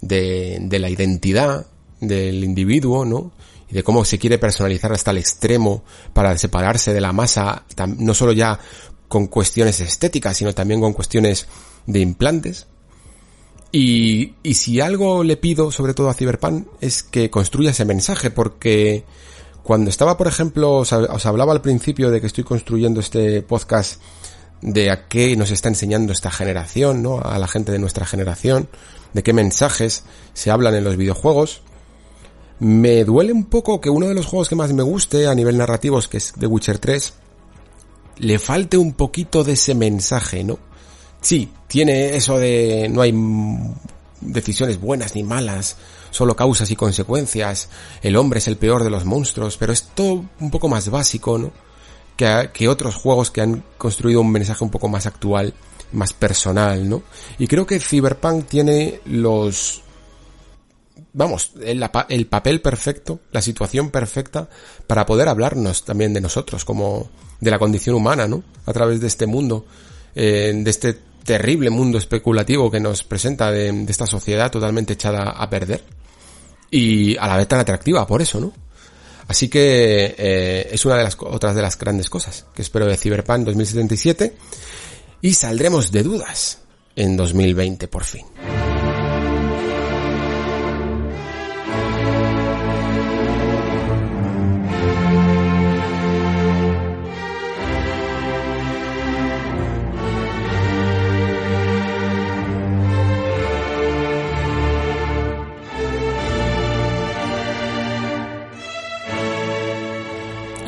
S1: de, de la identidad del individuo, ¿no? y de cómo se quiere personalizar hasta el extremo para separarse de la masa, no solo ya con cuestiones estéticas, sino también con cuestiones de implantes. Y, y si algo le pido, sobre todo a Cyberpunk, es que construya ese mensaje, porque cuando estaba, por ejemplo, os, os hablaba al principio de que estoy construyendo este podcast de a qué nos está enseñando esta generación, ¿no? A la gente de nuestra generación, de qué mensajes se hablan en los videojuegos. Me duele un poco que uno de los juegos que más me guste a nivel narrativo, que es The Witcher 3, le falte un poquito de ese mensaje, ¿no? Sí, tiene eso de no hay decisiones buenas ni malas, solo causas y consecuencias, el hombre es el peor de los monstruos, pero es todo un poco más básico, ¿no? Que, otros juegos que han construido un mensaje un poco más actual, más personal, ¿no? Y creo que Cyberpunk tiene los vamos, el, el, papel perfecto, la situación perfecta para poder hablarnos también de nosotros, como de la condición humana, ¿no? A través de este mundo, eh, de este terrible mundo especulativo que nos presenta de, de, esta sociedad totalmente echada a perder y a la vez tan atractiva por eso, ¿no? Así que eh, es una de las otras de las grandes cosas que espero de Cyberpunk 2077 y saldremos de dudas en 2020 por fin.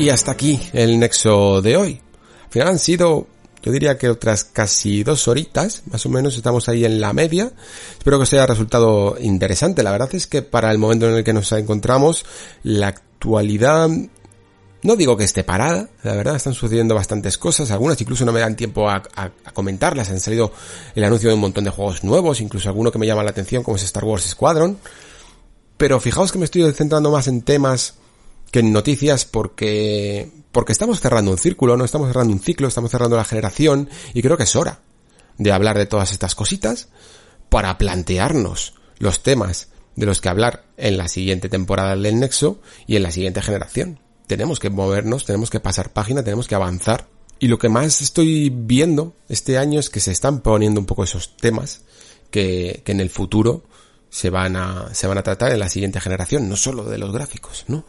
S1: Y hasta aquí el nexo de hoy. Al final han sido, yo diría que otras casi dos horitas, más o menos estamos ahí en la media. Espero que os haya resultado interesante. La verdad es que para el momento en el que nos encontramos, la actualidad no digo que esté parada, la verdad están sucediendo bastantes cosas, algunas incluso no me dan tiempo a, comentarlas, han salido el anuncio de un montón de juegos nuevos, incluso alguno que me llama la atención como es Star Wars Squadron, pero fijaos que me estoy centrando más en temas que en noticias porque, porque estamos cerrando un círculo, no estamos cerrando un ciclo, estamos cerrando la generación y creo que es hora de hablar de todas estas cositas para plantearnos los temas de los que hablar en la siguiente temporada del Nexo y en la siguiente generación. Tenemos que movernos, tenemos que pasar página, tenemos que avanzar. Y lo que más estoy viendo este año es que se están poniendo un poco esos temas que, que en el futuro se van a, se van a tratar en la siguiente generación, no solo de los gráficos, ¿no?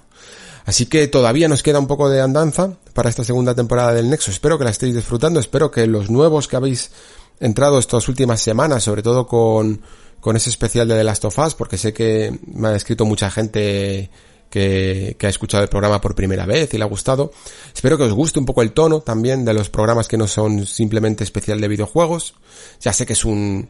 S1: Así que todavía nos queda un poco de andanza para esta segunda temporada del Nexo. Espero que la estéis disfrutando, espero que los nuevos que habéis entrado estas últimas semanas, sobre todo con, con ese especial de The Last of Us, porque sé que me ha escrito mucha gente que, que, ha escuchado el programa por primera vez y le ha gustado. Espero que os guste un poco el tono también de los programas que no son simplemente especial de videojuegos. Ya sé que es un,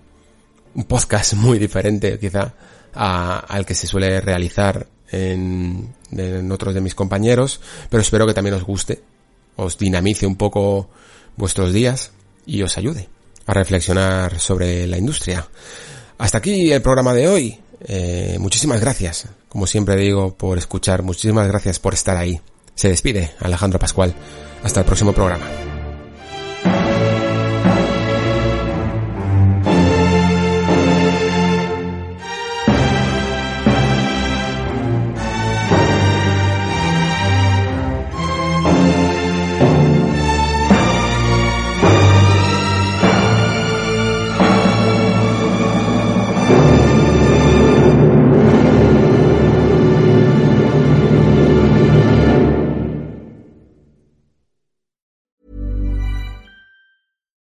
S1: un podcast <laughs> muy diferente quizá a, al que se suele realizar en, en otros de mis compañeros, pero espero que también os guste, os dinamice un poco vuestros días y os ayude a reflexionar sobre la industria. Hasta aquí el programa de hoy. Eh, muchísimas gracias, como siempre digo, por escuchar. Muchísimas gracias por estar ahí. Se despide Alejandro Pascual. Hasta el próximo programa.